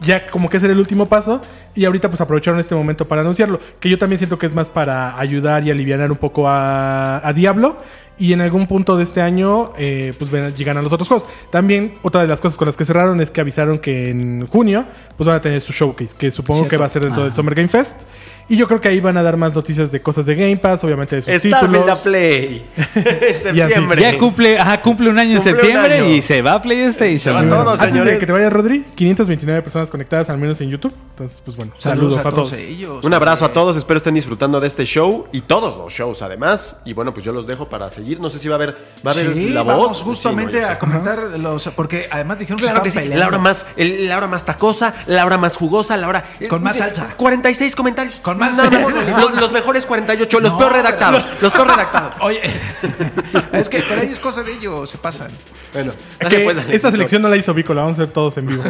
ya como que ese era el último paso. Y ahorita pues aprovecharon este momento para anunciarlo. Que yo también siento que es más para ayudar y aliviar un poco a, a Diablo. Y en algún punto de este año, eh, pues ven- llegan a los otros juegos. También otra de las cosas con las que cerraron es que avisaron que en junio pues van a tener su showcase, que supongo Cierto. que va a ser dentro del Summer Game Fest. Y yo creo que ahí van a dar más noticias de cosas de Game Pass, obviamente de sus Starfield a títulos. Play. en septiembre. Ya cumple, ajá, cumple un año en Cumple septiembre año. y se va a PlayStation. Se va güey. todo, Antes señores. de que te vaya Rodri, 529 personas conectadas al menos en YouTube. Entonces, pues bueno, saludos, a, todos. ellos. Un abrazo a todos, espero estén disfrutando de este show y todos los shows además. Y bueno, pues yo los dejo para seguir. No sé si va a haber, va a haber Sí, la voz. vamos Sí, justamente no, a comentar los... Porque además dijeron Claro que que sí, la hora más, el- la hora más tacosa, la hora más jugosa, la hora Con más eh, salsa. 46 comentarios. Con más salsa. Los, los mejores 48, los No, peor redactados, los peor redactados. Oye, es que pero ahí es cosa de ellos, se pasan. Bueno, Que dale, pues, dale. esta selección no la hizo Vico, la vamos a ver todos en vivo.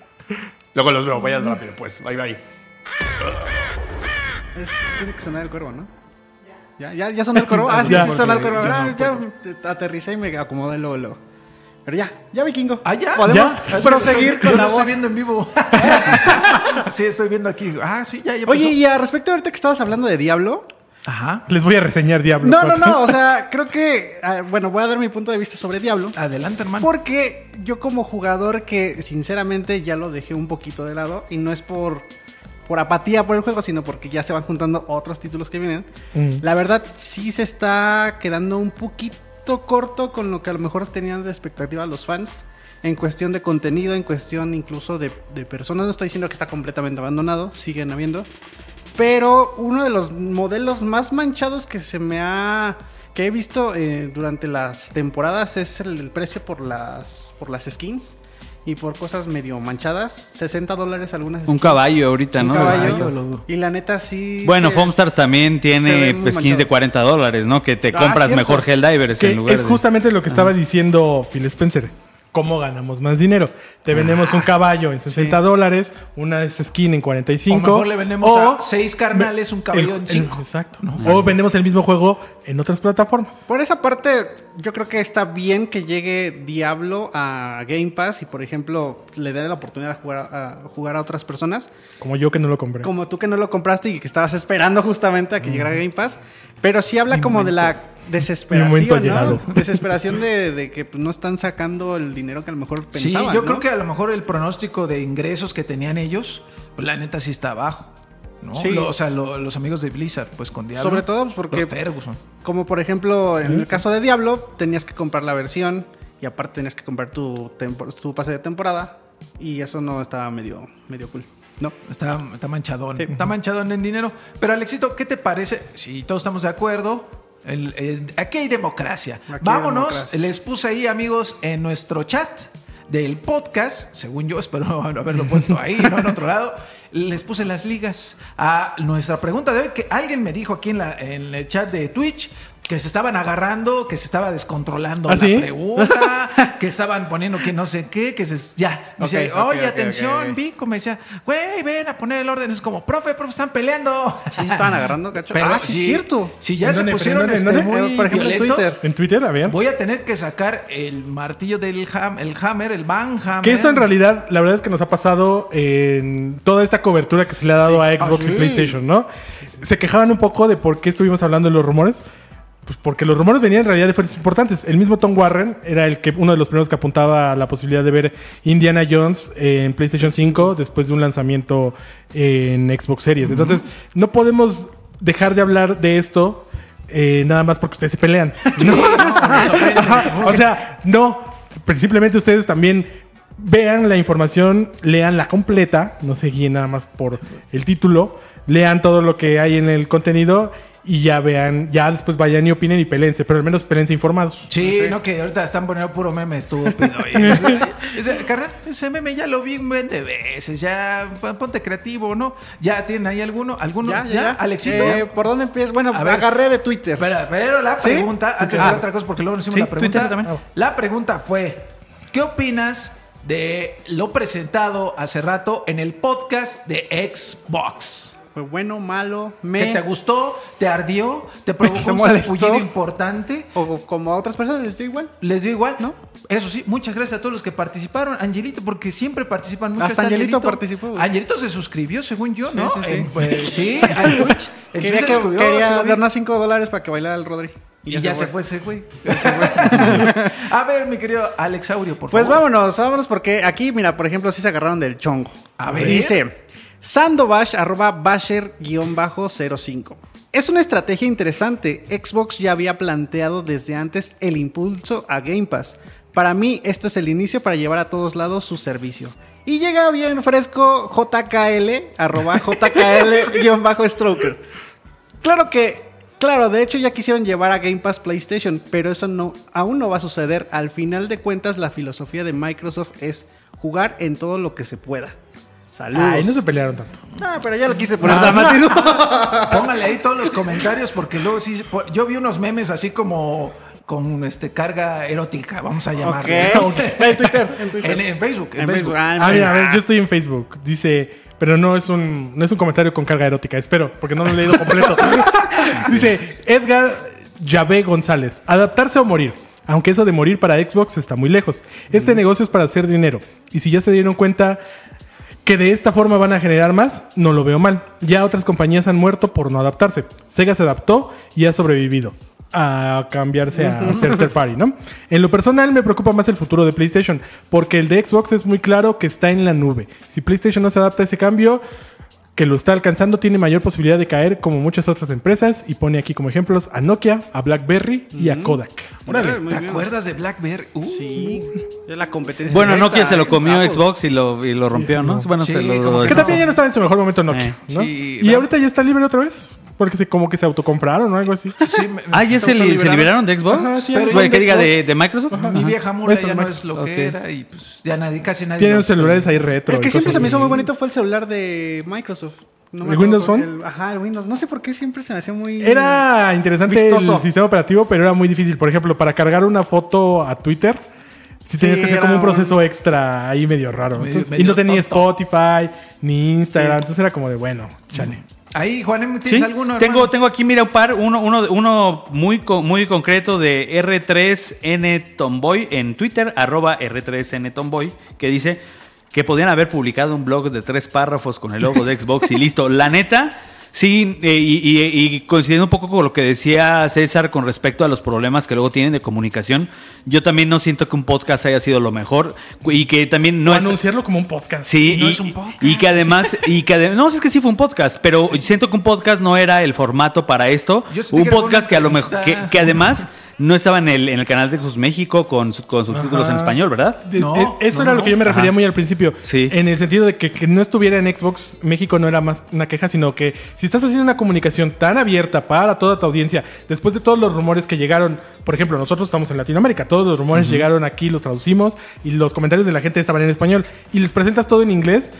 Luego los veo, vayan rápido, pues. Bye bye. Es- tiene que sonar el cuervo, ¿no? ¿Ya, ya, ya sonó el cuervo? Ah, sí, Ya, sí sonó el porque yo Ah, no ya te- aterricé y me acomodé luego, luego. Pero ya, ya vikingo. Ah, ya. Podemos ¿Ya? proseguir Yo con lo la estoy voz. viendo en vivo. sí, estoy viendo aquí. Ah, sí, ya, ya Oye, y al respecto ahorita que estabas hablando de Diablo. Ajá. Les voy a reseñar Diablo. No, no, 4. no, o sea, creo que, ah, bueno, voy a dar mi punto de vista sobre Diablo. Adelante, hermano. Porque yo como jugador que sinceramente ya lo dejé un poquito de lado y no es por, por apatía por el juego, sino porque ya se van juntando otros títulos que vienen. Mm. La verdad sí se está quedando un poquito corto con lo que a lo mejor tenían de expectativa los fans en cuestión de contenido, en cuestión incluso de, de personas. No estoy diciendo que está completamente abandonado, siguen habiendo. Pero uno de los modelos más manchados que se me ha que he visto eh, durante las temporadas es el, el precio por las por las skins y por cosas medio manchadas, 60 dólares algunas Un skins. caballo ahorita, Un ¿no? caballo. Caballo, lo- Y la neta sí Bueno, se- Foamstars también tiene pues, skins manchado. de 40 dólares, ¿no? Que te Ah, compras cierto. mejor Helldivers Que en lugar es de- justamente lo que estaba diciendo Phil Spencer. ¿Cómo ganamos más dinero? Te vendemos un caballo en 60 dólares, una skin en 45. O mejor le vendemos o a seis carnales un caballo el- en el- cinco. exacto. O vendemos el mismo juego en otras plataformas. Por esa parte, yo creo que está bien que llegue Diablo a Game Pass y, por ejemplo, le dé la oportunidad de jugar a, jugar a otras personas. Como yo que no lo compré. Como tú que no lo compraste y que estabas esperando justamente a que llegara Game Pass. Pero sí habla Mi como de la desesperación. Desesperación de, de que pues, no están sacando el dinero que a lo mejor Sí, pensaban. yo ¿no? creo que a lo mejor el pronóstico de ingresos que tenían ellos, pues la neta sí está bajo. ¿no? Sí. Lo- o sea, lo- los amigos de Blizzard, pues con Diablo. Sobre todo, pues, porque- Ferguson. Como por ejemplo, en el caso de Diablo, tenías que comprar la versión y aparte tenías que comprar tu, tempo- tu pase de temporada y eso no estaba medio, medio cool. No. Está, está manchadón. Sí. Está manchadón en dinero. Pero Alexito, ¿qué te parece? Si todos estamos de acuerdo. El- el- aquí hay democracia. Aquí hay Vámonos. democracia. Les puse ahí, amigos, en nuestro chat del podcast, según yo, espero haberlo puesto ahí, no en otro lado. Les puse las ligas a nuestra pregunta de hoy, que alguien me dijo aquí en, la, en el chat de Twitch que se estaban agarrando, que se estaba descontrolando ¿Ah, la sí? pregunta, que estaban poniendo que no sé qué, que se... Ya, me ok, oye, atención, ok, ok. Vico, me decía, güey, ven a poner el orden. Es como, profe, profe, están peleando. Sí, se estaban agarrando, cacho. Pero ah, sí, es cierto. Si ya ¿En se dónde? pusieron este, ¿En dónde? muy por ejemplo, en violentos, Twitter. En Twitter, a ver. voy a tener que sacar el martillo del ham, el hammer, el van hammer. Que eso en realidad, la verdad es que nos ha pasado en toda esta cobertura que se le ha dado a Xbox Ah, y sí. PlayStation, ¿no? Se quejaban un poco de por qué estuvimos hablando de los rumores. Pues porque los rumores venían en realidad de fuentes importantes. El mismo Tom Warren era el que uno de los primeros que apuntaba a la posibilidad de ver Indiana Jones en PlayStation 5 después de un lanzamiento en Xbox Series. Entonces, no podemos dejar de hablar de esto eh, nada más porque ustedes se pelean. ¿no? Ajá, o sea, no. Simplemente ustedes también vean la información, leanla completa, no se guíen nada más por el título, lean todo lo que hay en el contenido y ya vean, ya después vayan y opinen y pelense, pero al menos pelense informados. Sí, no que ahorita están poniendo puro meme estúpido. Y- ese, carnal, ese meme ya lo vi un buen de veces. Ya pon- ponte creativo, ¿no? ¿Ya tienen ahí alguno? ¿Alguno? Ya, ya, ya. Alexito. Eh, ¿Por dónde empiezas? Bueno, A ver. agarré de Twitter. Espera, pero la ¿Sí? pregunta, antes de Ah. hacer otra cosa, porque luego nos hicimos Sí, la pregunta. La pregunta fue: ¿Qué opinas de lo presentado hace rato en el podcast de Xbox? Fue bueno, malo, ¿Qué me... te gustó? ¿Te ardió? ¿Te provocó ¿Te un sarpullido importante? O como a otras personas les dio igual. Les dio igual, ¿no? Eso sí, muchas gracias a todos los que participaron. Angelito, porque siempre participan mucho. Hasta Está Angelito participó, güey. Angelito se suscribió, según yo, ¿no? sí, pues, sí, al Twitch. En Quería, Twitch que, subió, quería se lo vi. darnos 5 dólares para que bailara el Rodri. Y ya, se fue ese güey. Ya se fue. a ver, mi querido Alex Aurio, por Pues favor. vámonos, vámonos, porque aquí, mira, por ejemplo, sí se agarraron del chongo. A ver. Dice Sandobash, arroba Basher-05. Es una estrategia interesante. Xbox ya había planteado desde antes el impulso a Game Pass. Para mí, esto es el inicio para llevar a todos lados su servicio. Y llega bien fresco JKL, arroba JKL-Stroker. Claro que, claro, de hecho ya quisieron llevar a Game Pass PlayStation, pero eso no, aún no va a suceder. Al final de cuentas, la filosofía de Microsoft es jugar en todo lo que se pueda. Saludos. Ay, no se pelearon tanto. Ah, pero ya lo quise poner. Póngale ahí todos los comentarios porque luego sí. Yo vi unos memes así como con este carga erótica, vamos a llamarle. En Twitter, en Twitter. En, en Facebook, en, En Facebook. Facebook, ah, Ah, mira, a ver, yo estoy en Facebook. Dice, pero no es un, no es un comentario con carga erótica, espero, porque no lo he leído completo. Dice Edgar Yabé González, adaptarse o morir. Aunque eso de morir para Xbox está muy lejos. Este negocio es para hacer dinero. Y si ya se dieron cuenta que de esta forma van a generar más, no lo veo mal. Ya otras compañías han muerto por no adaptarse. Sega se adaptó y ha sobrevivido a cambiarse a ser third party, ¿no? En lo personal me preocupa más el futuro de PlayStation, porque el de Xbox es muy claro que está en la nube. Si PlayStation no se adapta a ese cambio, que lo está alcanzando, tiene mayor posibilidad de caer como muchas otras empresas y pone aquí como ejemplos a Nokia, a BlackBerry y a Kodak. Órale. ¿Te acuerdas de BlackBerry? Uh, Sí, es la competencia. Bueno, directa Nokia se lo comió Apple. Xbox y lo, y lo rompió, ¿no? Bueno, Sí, se lo... como que Que también ya no estaba en su mejor momento Nokia, Eh, ¿no? sí, y ahorita ya está libre otra vez, porque se, como que se autocompraron o algo así. sí, me- Ah, ¿ya se, li- se liberaron de Xbox? Ajá, sí, Pero que diga de, de Microsoft. Mi vieja mula Eso, ya no es lo que era y pues ya nadie, casi nadie. Tienen los celulares ahí retro. El que siempre se me hizo muy bonito fue el celular de Microsoft. No ¿El Windows Phone? el- ajá, el Windows. No sé por qué siempre se me hacía muy. Era interesante Vistoso. el sistema operativo, pero era muy difícil. Por ejemplo, para cargar una foto a Twitter, Sí, tenías Sí, que hacer como un un- proceso extra ahí medio raro. Medio- Entonces, y no tenía tonto. Spotify, ni Instagram. Entonces era como de, bueno, chale. Ahí, Juan, ¿tienes Sí, alguno? tengo, hermano? tengo aquí, mira, un par, uno, uno, uno muy, muy concreto de R3N Tomboy en Twitter, arroba R3N Tomboy, que dice que podían haber publicado un blog de tres párrafos con el logo de Xbox y listo. La neta, sí, eh, y, y- y coincidiendo un poco con lo que decía César con respecto a los problemas que luego tienen de comunicación, yo también no siento que un podcast haya sido lo mejor y que también no está- anunciarlo como un podcast. Sí, no y, es un podcast. y que además, y que ade- no, es que sí fue un podcast, pero siento que un podcast no era el formato para esto. Yo un podcast que a lo mejor, que además no estaba en el, en el canal de Jus México con, su- con subtítulos en Ajá. español, ¿verdad? No, eh, eso no, era no, lo que yo me refería Ajá. muy al principio. Sí. En el sentido de que, que no estuviera en Xbox México no era más una queja, sino que si estás haciendo una comunicación tan abierta para toda tu audiencia, después de todos los rumores que llegaron, por ejemplo, nosotros estamos en Latinoamérica, todos los rumores llegaron aquí, los traducimos y los comentarios de la gente estaban en español y les presentas todo en inglés.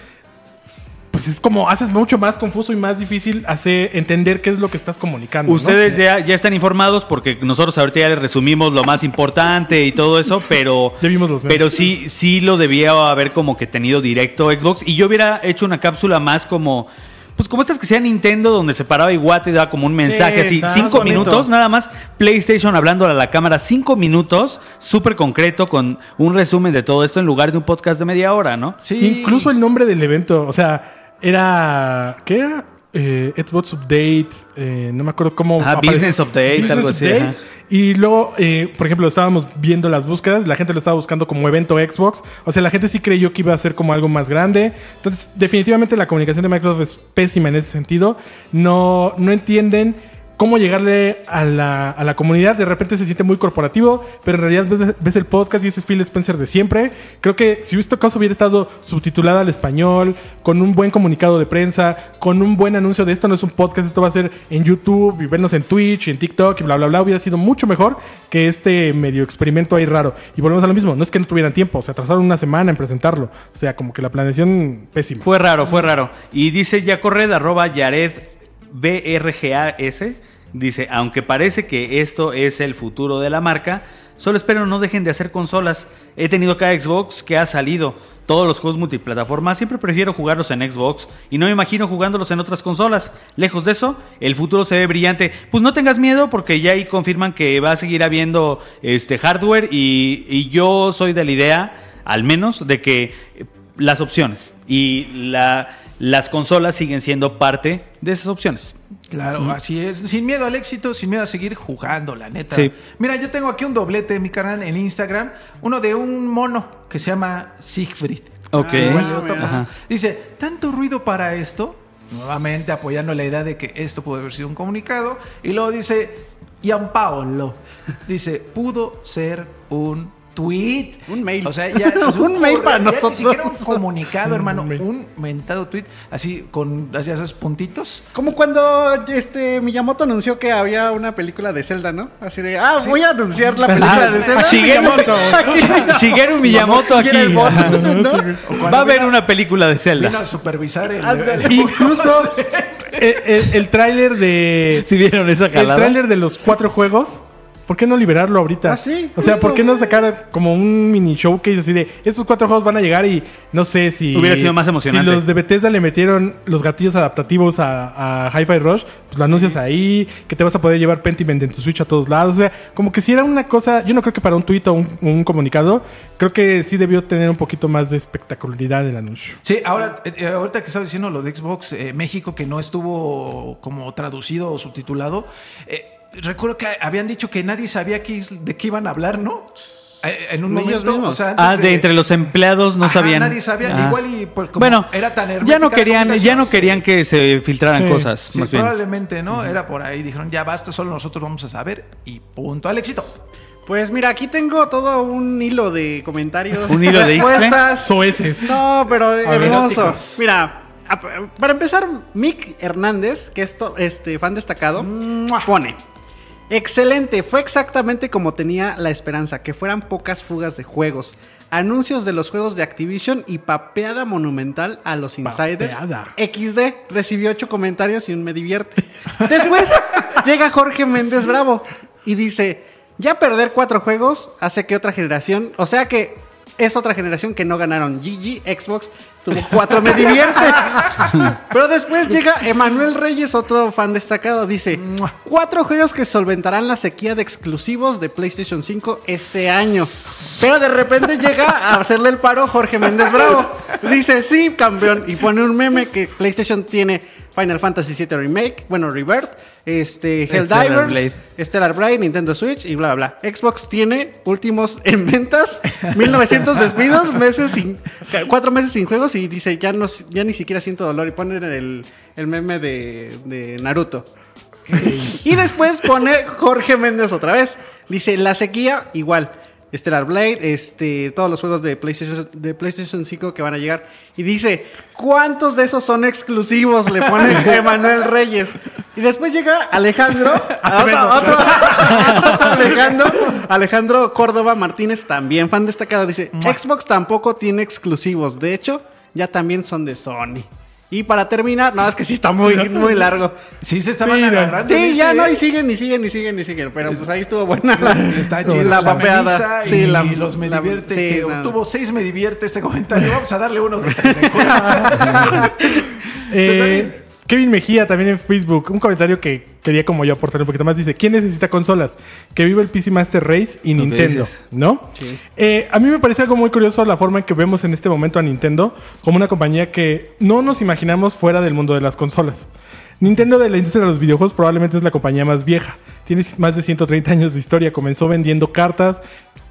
Pues es como haces mucho más confuso y más difícil hacer entender qué es lo que estás comunicando. ¿no? Ustedes ya, ya están informados porque nosotros ahorita ya les resumimos lo más importante y todo eso, pero, Ya vimos los pero sí, sí lo debía haber como que tenido directo Xbox y yo hubiera hecho una cápsula más como... Pues como estas que sea Nintendo, donde se paraba Iwate y daba como un mensaje así, cinco bonito. minutos, nada más PlayStation hablando a la cámara, cinco minutos, súper concreto, con un resumen de todo esto en lugar de un podcast de media hora, ¿no? Sí. Incluso el nombre del evento, o sea, era. ¿Qué era? Eh, Xbox Update, eh, no me acuerdo cómo. Aparece. Business Update, algo así, ajá. Y luego, eh, por ejemplo, estábamos viendo las búsquedas, la gente lo estaba buscando como evento Xbox. O sea, la gente sí creyó que iba a ser como algo más grande. Entonces, definitivamente la comunicación de Microsoft es pésima en ese sentido. No, no entienden cómo llegarle a la, a la comunidad. De repente se siente muy corporativo, pero en realidad ves, el podcast y ese es Phil Spencer de siempre. Creo que si este caso hubiera estado subtitulada al español, con un buen comunicado de prensa, con un buen anuncio de esto no es un podcast, esto va a ser en YouTube y vernos en Twitch, en TikTok y bla, bla, bla, hubiera sido mucho mejor que este medio experimento ahí raro. Y volvemos a lo mismo, no es que no tuvieran tiempo, se atrasaron una semana en presentarlo. O sea, como que la planeación pésima. Fue raro, fue raro. Y dice Yacorred, arroba Yared BRGAS, dice, aunque parece que esto es el futuro de la marca, solo espero no dejen de hacer consolas. He tenido acá Xbox que ha salido. Todos los juegos multiplataforma siempre prefiero jugarlos en Xbox y no me imagino jugándolos en otras consolas. Lejos de eso, el futuro se ve brillante. Pues no tengas miedo porque ya ahí confirman que va a seguir habiendo este hardware y, y yo soy de la idea, al menos, de que eh, las opciones y la, las consolas siguen siendo parte de esas opciones. Claro, así es. Sin miedo al éxito, sin miedo a seguir jugando, la neta. Sí. Mira, yo tengo aquí un doblete en mi canal en Instagram. Uno de un mono que se llama Siegfried. Ok. Ah. Ajá. Dice, tanto ruido para esto. Nuevamente apoyando la idea de que esto pudo haber sido un comunicado. Y luego dice, Gianpaolo. Dice, pudo ser un tweet. Un mail. O sea, ya. sea, Un mail para ya nosotros. Ni siquiera un comunicado, hermano. Un. Un mentado tweet. Así con así, esos puntitos. Como cuando este Miyamoto anunció que había una película de Zelda, ¿no? Así de, ah, voy a anunciar la película Ah, de Zelda. Shigeru, Shigeru Miyamoto aquí. El voto, Ajá. ¿no? Va a haber una película de Zelda. Vino a supervisar el. El- Incluso el, el, el tráiler de... ¿Sí vieron esa El jalada? tráiler de los cuatro juegos, ¿por qué no liberarlo ahorita? Ah, sí. O sea, ¿por qué no sacar como un mini showcase así de estos cuatro juegos van a llegar y no sé si. Hubiera sido más emocionante. Si los de Bethesda le metieron los gatillos adaptativos a, a Hi-Fi Rush, pues lo anuncias ahí, que te vas a poder llevar Pentiment en tu Switch a todos lados. O sea, como que si era una cosa. Yo no creo que para un tweet o un, un comunicado, creo que sí debió tener un poquito más de espectacularidad el anuncio. Sí, ahora, eh, eh, ahorita que estaba diciendo lo de Xbox eh, México, que no estuvo como traducido o subtitulado, eh, recuerdo que habían dicho que nadie sabía qué de qué iban a hablar, ¿no? Eh, En un Ellos momento, mismos. o sea, antes Ah, de entre los empleados no Ajá, sabían. nadie sabía, Ah. igual y pues, como bueno, era tan ya no querían, ya no querían que se filtraran Sí. cosas, Sí, más bien. probablemente, ¿no? Era por ahí, dijeron, ya basta, solo nosotros vamos a saber y punto al éxito. Pues mira, aquí tengo todo un hilo de comentarios. ¿Un hilo de respuestas. Soeces. No, pero ver. hermoso. Eróticos. Mira, para empezar, Mick Hernández, que es to- este fan destacado, pone. Excelente, fue exactamente como tenía la esperanza, que fueran pocas fugas de juegos, anuncios de los juegos de Activision y papeada monumental a los insiders. Papeada. XD recibió ocho comentarios y un me divierte. Después llega Jorge Méndez Bravo y dice, Ya perder cuatro juegos hace que otra generación, o sea que es otra generación que no ganaron. GG, Xbox, tuvo cuatro, me divierte. Pero después llega Emanuel Reyes, otro fan destacado, dice, cuatro juegos que solventarán la sequía de exclusivos de PlayStation 5 este año. Pero de repente llega a hacerle el paro Jorge Méndez Bravo. Dice, sí, campeón. Y pone un meme que PlayStation tiene Final Fantasy VII Remake, bueno, Rebirth, este, Helldivers, Blade. Stellar Blade, Nintendo Switch y bla, bla, bla. Xbox tiene últimos en ventas, 1900 despidos, meses sin, cuatro meses sin juegos y dice, ya, no, ya ni siquiera siento dolor y pone el, el meme de, de Naruto. y después pone Jorge Méndez otra vez. Dice, la sequía igual. Stellar Blade, este, todos los juegos de PlayStation, de PlayStation 5 que van a llegar. Y dice, ¿cuántos de esos son exclusivos? Le pone Emanuel Reyes. Y después llega Alejandro, otro, otro- otro Alejandro, Alejandro Córdoba Martínez, también fan destacado. Dice, Xbox tampoco tiene exclusivos. De hecho, ya también son de Sony. Y para terminar, no, es que sí está muy, muy largo. Sí, se estaban Sí, agarrando. Sí, dice, ya no, y siguen, y siguen, y siguen, y siguen. Pero pues ahí estuvo buena la, Está chido la la, papeada. Sí, y, la- los me la- divierte. sí, que obtuvo seis me divierte este comentario. Vamos a darle uno de. Eh, Kevin Mejía también en Facebook, un comentario que quería como yo aportar un poquito más, dice, ¿quién necesita consolas? Que vive el PC Master Race y Nintendo. ¿no? Eh, a mí me parece algo muy curioso la forma en que vemos en este momento a Nintendo como una compañía que no nos imaginamos fuera del mundo de las consolas. Nintendo de la industria de los videojuegos probablemente es la compañía más vieja. Tiene más de 130 años de historia. Comenzó vendiendo cartas,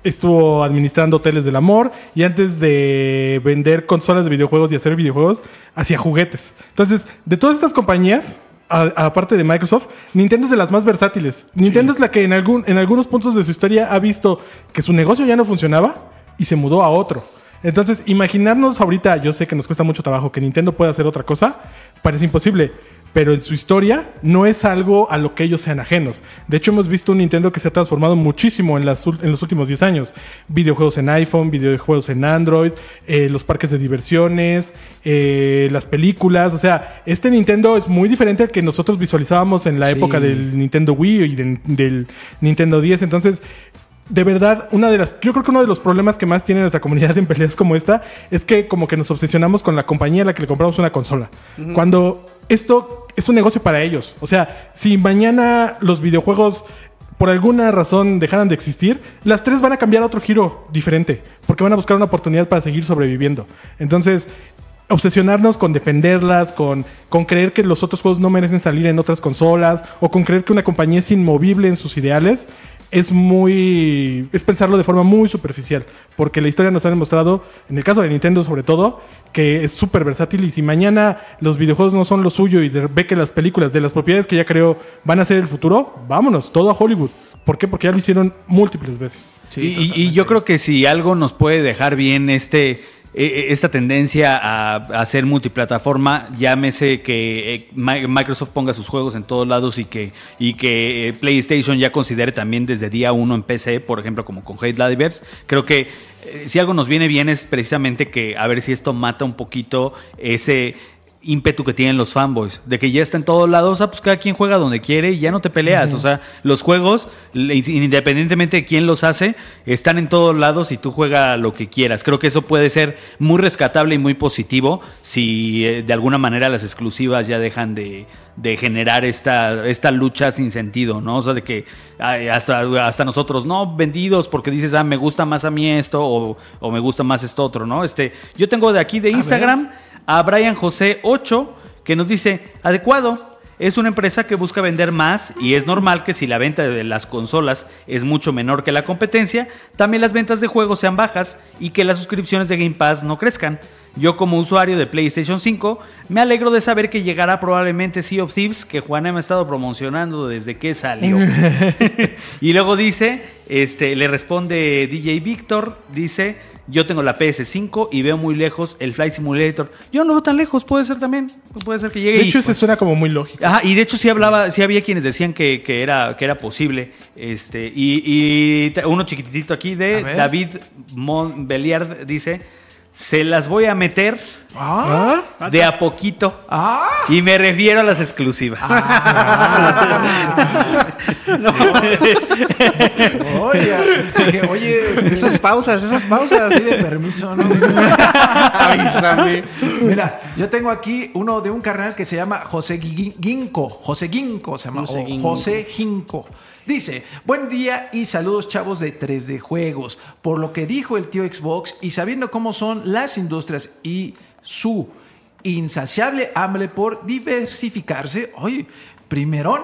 estuvo administrando hoteles del amor y antes de vender consolas de videojuegos y hacer videojuegos, hacía juguetes. Entonces, de todas estas compañías, aparte de Microsoft, Nintendo es de las más versátiles. Nintendo es la que en, algún, en algunos puntos de su historia ha visto que su negocio ya no funcionaba y se mudó a otro. Entonces, imaginarnos ahorita, yo sé que nos cuesta mucho trabajo que Nintendo pueda hacer otra cosa, parece imposible. Pero en su historia no es algo a lo que ellos sean ajenos. De hecho, hemos visto un Nintendo que se ha transformado muchísimo en, las en los últimos 10 años. Videojuegos en iPhone, videojuegos en Android, eh, los parques de diversiones, eh, las películas. O sea, este Nintendo es muy diferente al que nosotros visualizábamos en la Sí. época del Nintendo Wii y del, del Nintendo 10. Entonces, de verdad, una de las, yo creo que uno de los problemas que más tiene nuestra comunidad en peleas como esta es que como que nos obsesionamos con la compañía a la que le compramos una consola. Cuando esto es un negocio para ellos. O sea, si mañana los videojuegos por alguna razón dejaran de existir, las tres van a cambiar a otro giro diferente, porque van a buscar una oportunidad para seguir sobreviviendo. Entonces, obsesionarnos con defenderlas, con, con creer que los otros juegos no merecen salir en otras consolas, o con creer que una compañía es inmovible en sus ideales, es muy. es pensarlo de forma muy superficial. Porque la historia nos ha demostrado, en el caso de Nintendo sobre todo, que es súper versátil. Y si mañana los videojuegos no son lo suyo y ve que las películas de las propiedades que ya creo van a ser el futuro, vámonos, todo a Hollywood. ¿Por qué? Porque ya lo hicieron múltiples veces. y, yo creo que si algo nos puede dejar bien este esta tendencia a, ser multiplataforma, llámese que eh, Mi- Microsoft ponga sus juegos en todos lados y que, y que eh, PlayStation ya considere también desde día uno en PC, por ejemplo, como con Helldivers, creo que eh, si algo nos viene bien es precisamente que a ver si esto mata un poquito ese ímpetu que tienen los fanboys, de que ya está en todos lados, ah, pues cada quien juega donde quiere y ya no te peleas, o sea, los juegos, independientemente de quién los hace, están en todos lados y tú juega lo que quieras. Creo que eso puede ser muy rescatable y muy positivo si eh, de alguna manera las exclusivas ya dejan de, de generar esta, esta lucha sin sentido, ¿no? O sea, de que hasta, hasta nosotros, no, vendidos porque dices, ah, me gusta más a mí esto o, o me gusta más esto otro, ¿no? Este, yo tengo de aquí de Instagram a Brian José 8 que nos dice, adecuado. Es una empresa que busca vender más y es normal que si la venta de las consolas es mucho menor que la competencia, también las ventas de juegos sean bajas y que las suscripciones de Game Pass no crezcan. Yo como usuario de PlayStation 5 me alegro de saber que llegará probablemente Sea of Thieves que Juana me ha estado promocionando desde que salió. y luego dice, este, le responde DJ Víctor, dice, yo tengo la PS5 y veo muy lejos el Flight Simulator. Yo no veo tan lejos, puede ser también, puede ser que llegue. De hecho, ese pues, suena como muy lógico. Ajá, y de hecho sí hablaba, sí había quienes decían que, que era, que era posible. Este, y, y uno chiquitito aquí de. David Montbeliard dice: Se las voy a meter Ah, de a poquito. ah, Y me refiero a las exclusivas. Oye, dije, oye, este, Esas pausas, esas pausas. pide permiso, ¿no? Avísame. Mira, yo tengo aquí uno de un carnal que se llama José Gui- Guinco. José Guinco se llama. José. José Ginco. Dice, buen día y saludos chavos de 3D Juegos. Por lo que dijo el tío Xbox y sabiendo cómo son las industrias y su insaciable hambre por diversificarse, oye, primerón,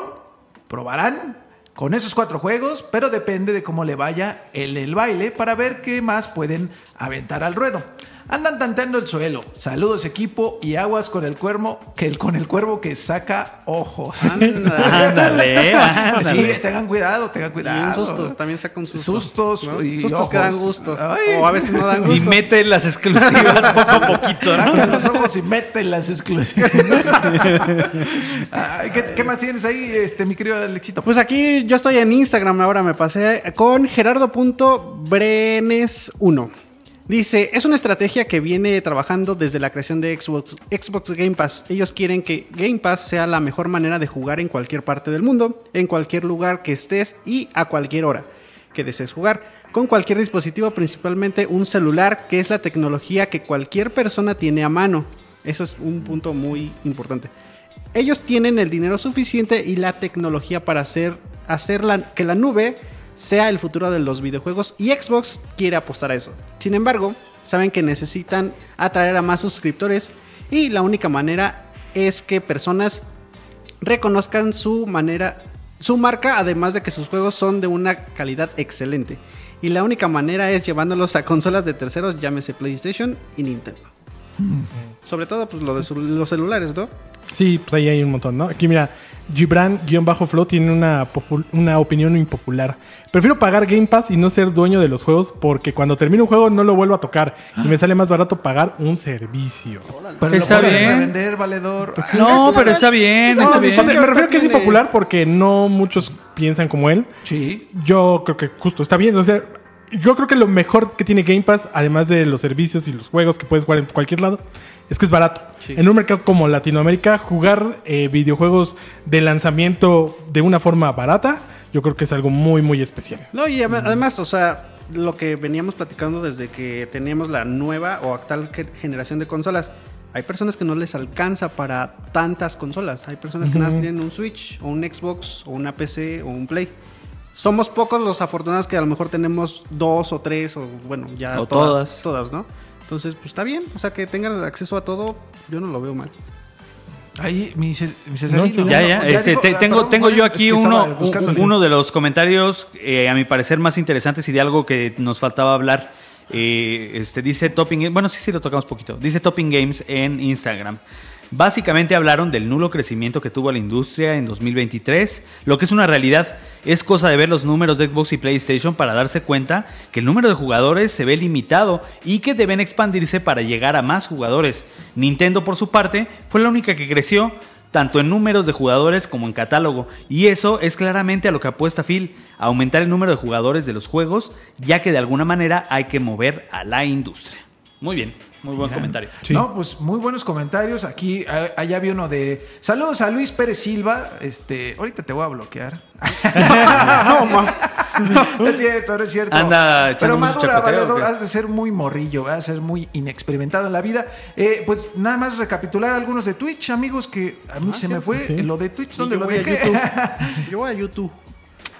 probarán con esos cuatro juegos, pero depende de cómo le vaya el, el baile para ver qué más pueden aventar al ruedo. Andan tanteando el suelo. Saludos equipo y aguas con el cuervo que el, con el cuervo que saca ojos. Ándale, ándale. Sí, tengan cuidado, tengan Y un cuidado. susto, también saca un susto. Sustos ¿no? y Sustos que dan gusto. Ay. O a veces no dan gusto. Y mete las exclusivas poco a poquito, ¿no? Sacan los ojos y meten las exclusivas. Ay, ¿qué, qué más tienes ahí, este, mi querido Alexito? Pues aquí yo estoy en Instagram ahora, me pasé con gerardo.brenes1. Dice, es una estrategia que viene trabajando desde la creación de Xbox, Xbox Game Pass. Ellos quieren que Game Pass sea la mejor manera de jugar en cualquier parte del mundo, en cualquier lugar que estés y a cualquier hora que desees jugar, con cualquier dispositivo, principalmente un celular, que es la tecnología que cualquier persona tiene a mano. Eso es un punto muy importante. Ellos tienen el dinero suficiente y la tecnología para hacer, hacer que la nube sea el futuro de los videojuegos y Xbox quiere apostar a eso. Sin embargo, saben que necesitan atraer a más suscriptores y la única manera es que personas reconozcan su manera, su marca, además de que sus juegos son de una calidad excelente. Y la única manera es llevándolos a consolas de terceros, llámese PlayStation y Nintendo. Sobre todo, pues lo de los celulares, ¿no? Sí, pues ahí hay un montón, ¿no? Aquí mira, Gibran-Flow tiene una, una opinión impopular. Prefiero pagar Game Pass y no ser dueño de los juegos porque cuando termino un juego no lo vuelvo a tocar y me sale más barato pagar un servicio. Pero Está bien. revender, valedor. Ah, No, pero está bien, No, está o bien. sea, me refiero a que es impopular porque no muchos piensan como él. Sí. Yo creo que justo está bien. O sea, yo creo que lo mejor que tiene Game Pass, además de los servicios y los juegos que puedes jugar en cualquier lado, es que es barato. En un mercado como Latinoamérica, jugar eh, videojuegos de lanzamiento de una forma barata, yo creo que es algo muy, muy especial. No, y adem- además, o sea, lo que veníamos platicando desde que teníamos la nueva o actual ge- generación de consolas. Hay personas que no les alcanza para tantas consolas. Hay personas que nada más tienen un Switch, o un Xbox, o una PC, o un Play. Somos pocos los afortunados que a lo mejor tenemos dos o tres, o bueno, ya O todas, todas. todas, ¿no? Entonces, pues está bien. O sea, que tengan acceso a todo, yo no lo veo mal. Ahí, mi, Ces- mi Cesarino. Ya, ya. Este, digo- te- ah, tengo, perdón, tengo yo es aquí que uno, uno de los comentarios, eh, a mi parecer, más interesantes y de algo que nos faltaba hablar. Eh, este dice Topping, bueno, sí, sí lo tocamos poquito. Dice Topping Games en Instagram. Básicamente hablaron del nulo crecimiento que tuvo la industria en 2023. Lo que es una realidad es cosa de ver los números de Xbox y PlayStation para darse cuenta que el número de jugadores se ve limitado y que deben expandirse para llegar a más jugadores. Nintendo, por su parte, fue la única que creció tanto en números de jugadores como en catálogo. Y eso es claramente a lo que apuesta Phil, aumentar el número de jugadores de los juegos, ya que de alguna manera hay que mover a la industria. Muy bien, muy buen comentario. Sí. No, pues muy buenos comentarios. Aquí, a- allá vi uno de. Saludos a Luis Pérez Silva. Este, ahorita te voy a bloquear. no, ma. No es cierto, no es cierto. Anda Pero madura, valedor, has de ser muy morrillo, vas a ser muy inexperimentado en la vida. Eh, pues nada más recapitular algunos de Twitch, amigos, que a mí se me fue sí. lo de Twitch, ¿dónde yo lo voy a dejé? YouTube. Yo voy a YouTube.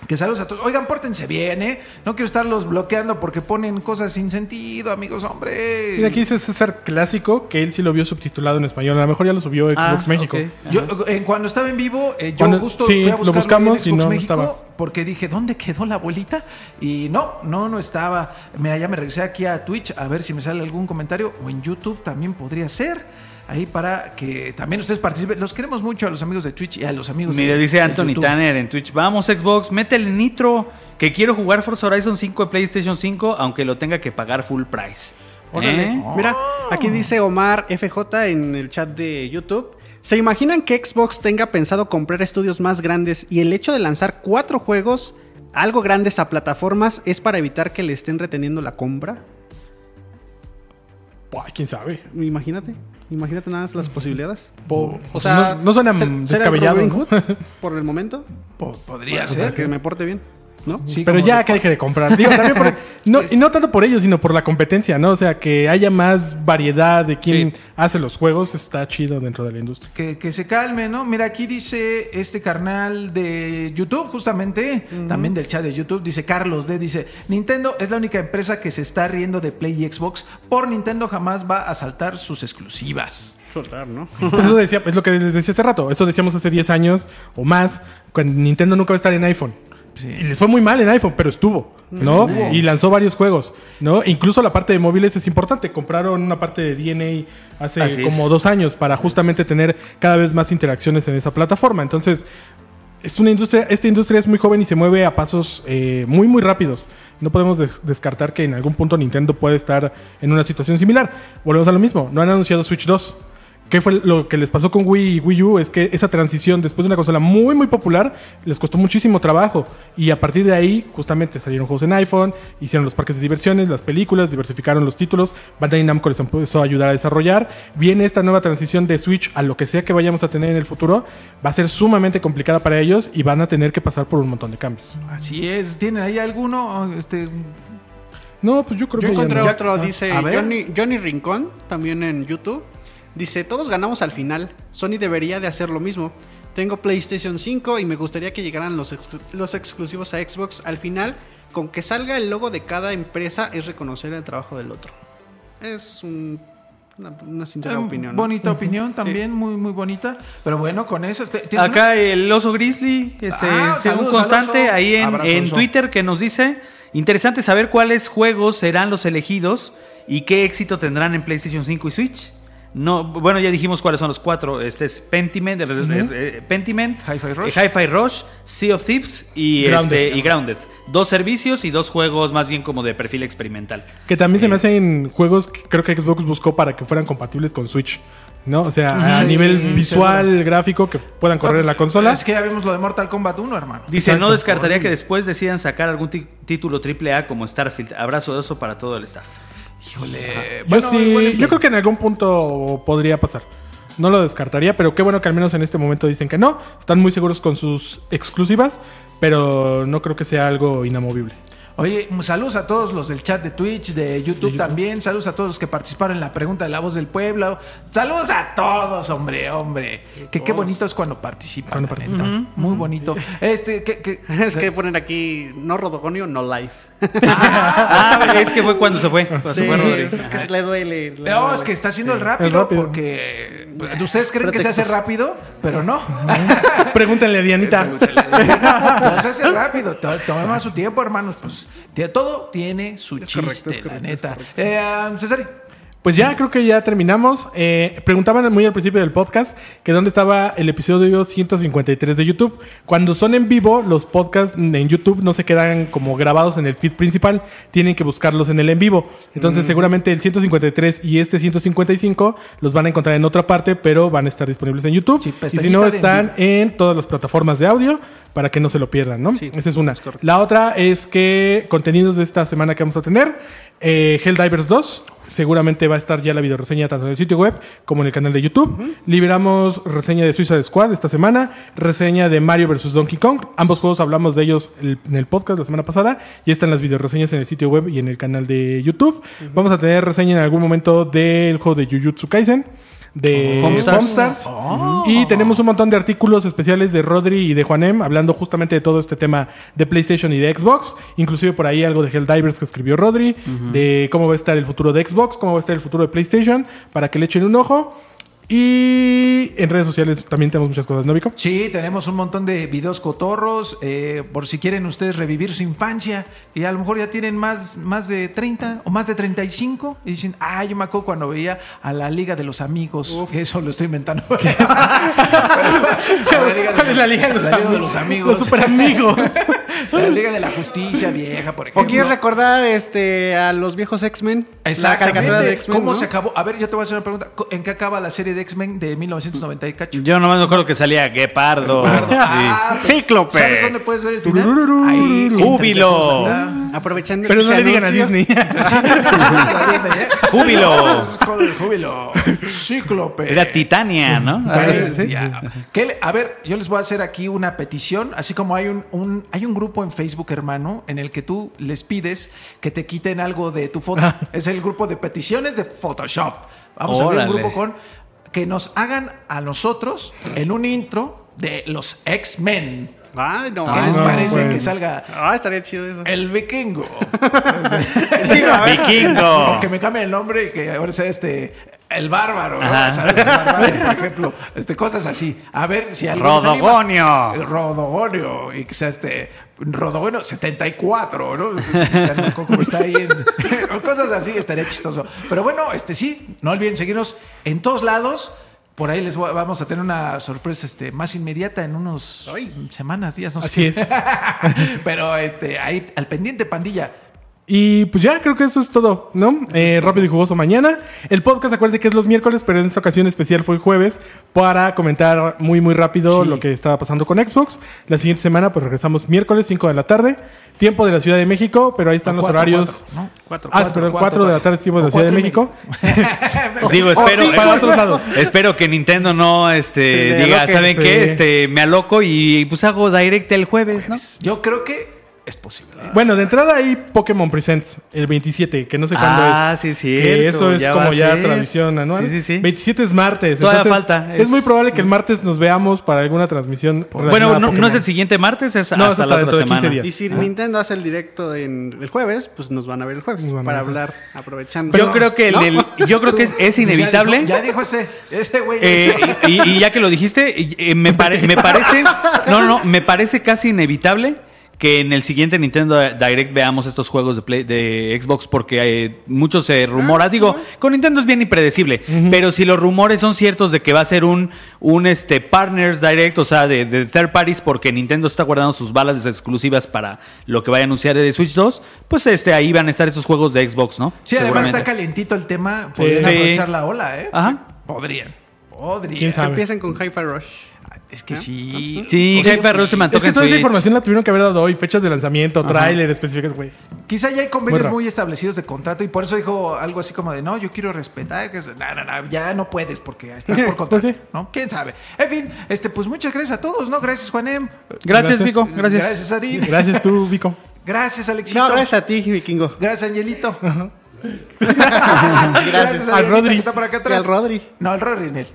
Que saludos a todos. Oigan, pórtense bien, ¿eh? No quiero estarlos bloqueando porque ponen cosas sin sentido, amigos, hombre. Mira, aquí dice César Clásico, que él sí lo vio subtitulado en español. A lo mejor ya lo subió Xbox Ah, México. ok. Yo, en cuando estaba en vivo, eh, yo Cuando- justo sí, fui a lo buscamos en y Xbox no México estaba. porque dije, ¿dónde quedó la abuelita? Y no, no, no estaba. Mira, ya me regresé aquí a Twitch a ver si me sale algún comentario o en YouTube también podría ser. Ahí para que también ustedes participen. Los queremos mucho a los amigos de Twitch y a los amigos Mire, de dice Anthony. Tanner en Twitch, vamos Xbox, métele nitro, que quiero jugar Forza Horizon 5 de PlayStation 5, aunque lo tenga que pagar full price. Órale. ¿Eh? Mira, aquí dice Omar FJ en el chat de YouTube. ¿Se imaginan que Xbox tenga pensado comprar estudios más grandes y el hecho de lanzar cuatro juegos algo grandes a plataformas es para evitar que le estén reteniendo la compra? Buah, quién sabe. Imagínate, imagínate nada más las posibilidades. Po- o sea, no, no suena ¿ser- ser el descabellado. Robin. Hood por el momento, Po- podría para ser. que me porte bien. ¿No? Sí, Pero ya de- que deje de comprar. Digo, también por- no, y no tanto por ellos, sino por la competencia, ¿no? O sea, que haya más variedad de quién Sí. hace los juegos está chido dentro de la industria. Que, que se calme, ¿no? Mira, aquí dice este carnal de YouTube, justamente, también del chat de YouTube, dice Carlos D. Dice: Nintendo es la única empresa que se está riendo de Play y Xbox. Por Nintendo jamás va a saltar sus exclusivas. Soltar, ¿no? Pues eso decía, es lo que les decía hace rato. Eso decíamos hace 10 años o más, cuando Nintendo nunca va a estar en iPhone. Y les fue muy mal en iPhone, pero estuvo, ¿no? Y lanzó varios juegos, ¿no? Incluso la parte de móviles es importante. Compraron una parte de DNA hace Así es. como dos años para justamente tener cada vez más interacciones en esa plataforma. Entonces, es una industria, esta industria es muy joven y se mueve a pasos eh, muy, muy rápidos. No podemos des- descartar que en algún punto Nintendo puede estar en una situación similar. Volvemos a lo mismo, no han anunciado Switch 2. ¿Qué fue lo que les pasó con Wii y Wii U? Es que esa transición después de una consola muy, muy popular les costó muchísimo trabajo. Y a partir de ahí, justamente salieron juegos en iPhone, hicieron los parques de diversiones, las películas, diversificaron los títulos. Bandai Namco les empezó a ayudar a desarrollar. Viene esta nueva transición de Switch a lo que sea que vayamos a tener en el futuro. Va a ser sumamente complicada para ellos y van a tener que pasar por un montón de cambios. Así es. ¿Tienen ahí alguno? Este, No, pues yo creo Yo que ya encontré no. otro, dice. Johnny, Johnny Rincón, también en YouTube. Dice, todos ganamos al final. Sony debería de hacer lo mismo. Tengo PlayStation 5 y me gustaría que llegaran los, ex- los exclusivos a Xbox. Al final, con que salga el logo de cada empresa es reconocer el trabajo del otro. Es un- una, una sincera eh, opinión. ¿no? bonita opinión también, muy, muy bonita. Pero bueno, con eso. este. Acá el oso grizzly, este, Ah, un saludos, constante ahí en, Abrazo, en oso. Twitter que nos dice, interesante saber cuáles juegos serán los elegidos y qué éxito tendrán en PlayStation 5 y Switch. No, bueno, ya dijimos cuáles son los cuatro. Este es Pentiment, eh, eh, Pentiment, Hi-Fi Rush. eh, Hi-Fi Rush, Sea of Thieves y Grounded. Grounded. y Grounded. Dos servicios y dos juegos más bien como de perfil experimental. Que también se me hacen juegos que creo que Xbox buscó para que fueran compatibles con Switch. ¿No? O sea, a Sí, nivel seguro. visual, gráfico, que puedan correr en la consola. Es que ya vimos lo de Mortal Kombat 1, hermano. Dice, Exacto. no descartaría que después decidan sacar algún título AAA como Starfield. Abrazo de eso para todo el staff. Híjole. Yo sí, igual yo creo que en algún punto podría pasar. No lo descartaría, pero qué bueno que al menos en este momento dicen que no. Están muy seguros con sus exclusivas, pero no creo que sea algo inamovible. Oye, saludos a todos los del chat de Twitch, de YouTube, también. Saludos a todos los que participaron en la pregunta de la voz del pueblo. Saludos a todos, hombre, hombre. Que qué bonito es cuando participan. Cuando participan. Muy bonito. Este, que, que- Es que ponen aquí, no Rodogonio, no Life. Ah, es que fue cuando se fue. Cuando se fue Rodri. es que se le duele. le No, duele. es que está haciendo el rápido, rápido. porque pues, ustedes creen que se hace rápido, pero no. Pregúntenle a Dianita. no se hace rápido, to- toma más su tiempo, hermanos. Pues todo tiene su chiste, correcto, es la correcto, neta. Eh, um, César, Pues ya creo que ya terminamos. Eh, preguntaban muy al principio del podcast que dónde estaba el episodio 153 de YouTube. Cuando son en vivo, los podcasts en YouTube no se quedan como grabados en el feed principal, tienen que buscarlos en el en vivo. Entonces seguramente el 153 y este 155 los van a encontrar en otra parte, pero van a estar disponibles en YouTube. Sí, y si no, están en todas las plataformas de audio para que no se lo pierdan, ¿no? Esa es una. La otra es que contenidos de esta semana que vamos a tener, eh, Helldivers 2, seguramente va a estar ya la video reseña tanto en el sitio web como en el canal de YouTube. Liberamos reseña de Suicide Squad esta semana, reseña de Mario vs. Donkey Kong. Ambos juegos hablamos de ellos el- en el podcast la semana pasada y están las video reseñas en el sitio web y en el canal de YouTube. Vamos a tener reseña en algún momento del juego de Jujutsu Kaisen. De. Foamstars. Y tenemos un montón de artículos especiales de Rodri y de Juanem hablando justamente de todo este tema de PlayStation y de Xbox. Inclusive por ahí algo de Helldivers que escribió Rodri, de cómo va a estar el futuro de Xbox, cómo va a estar el futuro de PlayStation, para que le echen un ojo. Y en redes sociales también tenemos muchas cosas, ¿no, Vico? Sí, tenemos un montón de videos cotorros, eh, por si quieren ustedes revivir su infancia y a lo mejor ya tienen más, más de 30 o más de 35 y dicen, ah, yo me acuerdo cuando veía a la Liga de los Amigos, eso lo estoy inventando. ¿Cuál es la Liga de los La Liga de Amigos? los Amigos. Los super amigos. la Liga de la Justicia vieja, por ¿O ejemplo. quieres recordar este, a los viejos X-Men? La caricatura de Exactamente. X-Men. ¿Cómo ¿no? se acabó? A ver, yo te voy a hacer una pregunta. ¿En qué acaba la serie de X-Men de 1990 y cacho? Yo nomás me acuerdo que salía Guepardo. Ah, pues, Cíclope. ¿Sabes dónde puedes ver el final? Ahí. Júbilo. Aprovechando Pero que no le digan a Disney. ¡Júbilo! Júbilo. Cíclope. Era Titania, ¿no? Ah, Bestia. ¿Qué le- a ver, yo les voy a hacer aquí una petición, así como hay un, un- hay un grupo en Facebook, hermano, en el que tú les pides que te quiten algo de tu foto. es el grupo de peticiones de Photoshop. Vamos a abrir un grupo con que nos hagan a nosotros en un intro de los X-Men. Ay, no. ¿Qué les no, parece bueno. que salga Ah, estaría chido eso. el vikingo? ¡Vikingo! O que me cambie el nombre y que ahora sea este el bárbaro, ¿no? El bárbaro, por ejemplo, este, cosas así. A ver si alguien se anima. Rodogonio. Rodogonio. Y que sea este Rodogonio 74, ¿no? Está ahí. en- cosas así, estaría chistoso. Pero bueno, este sí, no olviden seguirnos en todos lados. Por ahí les voy- vamos a tener una sorpresa este, más inmediata en unos semanas, días, no sé. Así es. Pero este, ahí al pendiente, pandilla. Y pues ya creo que eso es todo, ¿no? Eh, rápido y jugoso mañana. El podcast, acuérdense que es los miércoles, pero en esta ocasión especial fue el jueves para comentar muy, muy rápido Sí. lo que estaba pasando con Xbox. La siguiente semana, pues regresamos miércoles, 5 de la tarde. Tiempo de la Ciudad de México, pero ahí están los Cuatro, horarios. cuatro, ¿no? Cuatro. Ah, perdón, 4 de la tarde, tiempo de la Ciudad de México. Digo, espero, sí, para otros lados. espero que Nintendo no este, diga, ¿saben sí. qué? Este, me aloco y pues hago direct el jueves, ¿no? Yo creo que es posible. Bueno, de entrada hay Pokémon Presents, el 27, que no sé cuándo es. Ah, sí, sí. Eso es ya como ya tradición anual. Sí, sí, sí. 27 es martes. Todavía entonces, falta, Es, es- muy probable que el martes nos veamos para alguna transmisión. Bueno, no, no es el siguiente martes, es No, es hasta hasta la otra de 15 semana. días. Y si Nintendo hace el directo en el jueves, pues nos van a ver el jueves para ver. hablar aprovechando. Yo creo que el yo creo que es, es inevitable. Ya dijo, ya dijo ese, ese güey. Eh, y, y ya que lo dijiste, eh, me, pare- me parece, no, no, me parece casi inevitable que en el siguiente Nintendo Direct veamos estos juegos de, Play- de Xbox porque eh, mucho se rumora. Digo, con Nintendo es bien impredecible, pero si los rumores son ciertos de que va a ser un, un este, Partners Direct, o sea, de, de third parties, porque Nintendo está guardando sus balas exclusivas para lo que vaya a anunciar de Switch 2, pues este, ahí van a estar estos juegos de Xbox, ¿no? sí, además está calientito el tema. Podrían Sí. aprovechar la ola, ¿eh? Ajá. Podrían. Podrían. Empiecen con Hi-Fi Rush. Es que sí. Sí, O sea, se me Es que toda esa información la tuvieron que haber dado hoy. Fechas de lanzamiento, tráiler, específicas, güey. Quizá ya hay convenios muy, establecidos de contrato y por eso dijo algo así como de no, yo quiero respetar. que- No, no, no, ya no puedes porque está por contrato. Pues sí. ¿no? ¿Quién sabe? En fin, este, pues muchas gracias a todos, ¿no? Gracias, Juanem. Gracias. Vico. Gracias. Gracias, Adil. Gracias tú, Vico. Gracias, Alexito. No, gracias a ti, Vikingo. Gracias, Angelito. Gracias. Al Rodri. que por acá atrás. al Rodri. No, el Rodri, Nel.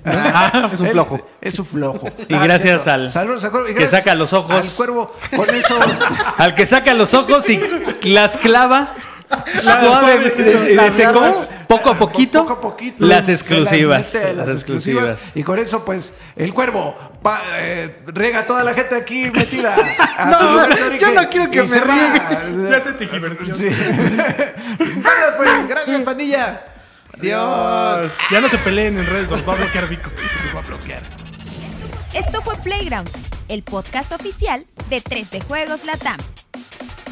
Es un Él flojo. Es un flojo. Y gracias cierto. al- Saludos al. Y que gracias saca los ojos. Al cuervo. Con eso. Al que saca los ojos y las clava suave, este, ¿cómo? poco a poquito, Poco a poquito. las exclusivas, mete las las exclusivas. exclusivas. Y con eso, pues, el cuervo pa- eh, rega a toda la gente aquí metida. a No, su de yo no quiero que me se va. Ya se tejiversión. Sí. Vámonos, pues. Gracias, pandilla. Adiós. Ya no se peleen en redes, los va a bloquear Vico. Se va a bloquear. Esto fue Playground, el podcast oficial de 3D Juegos Latam.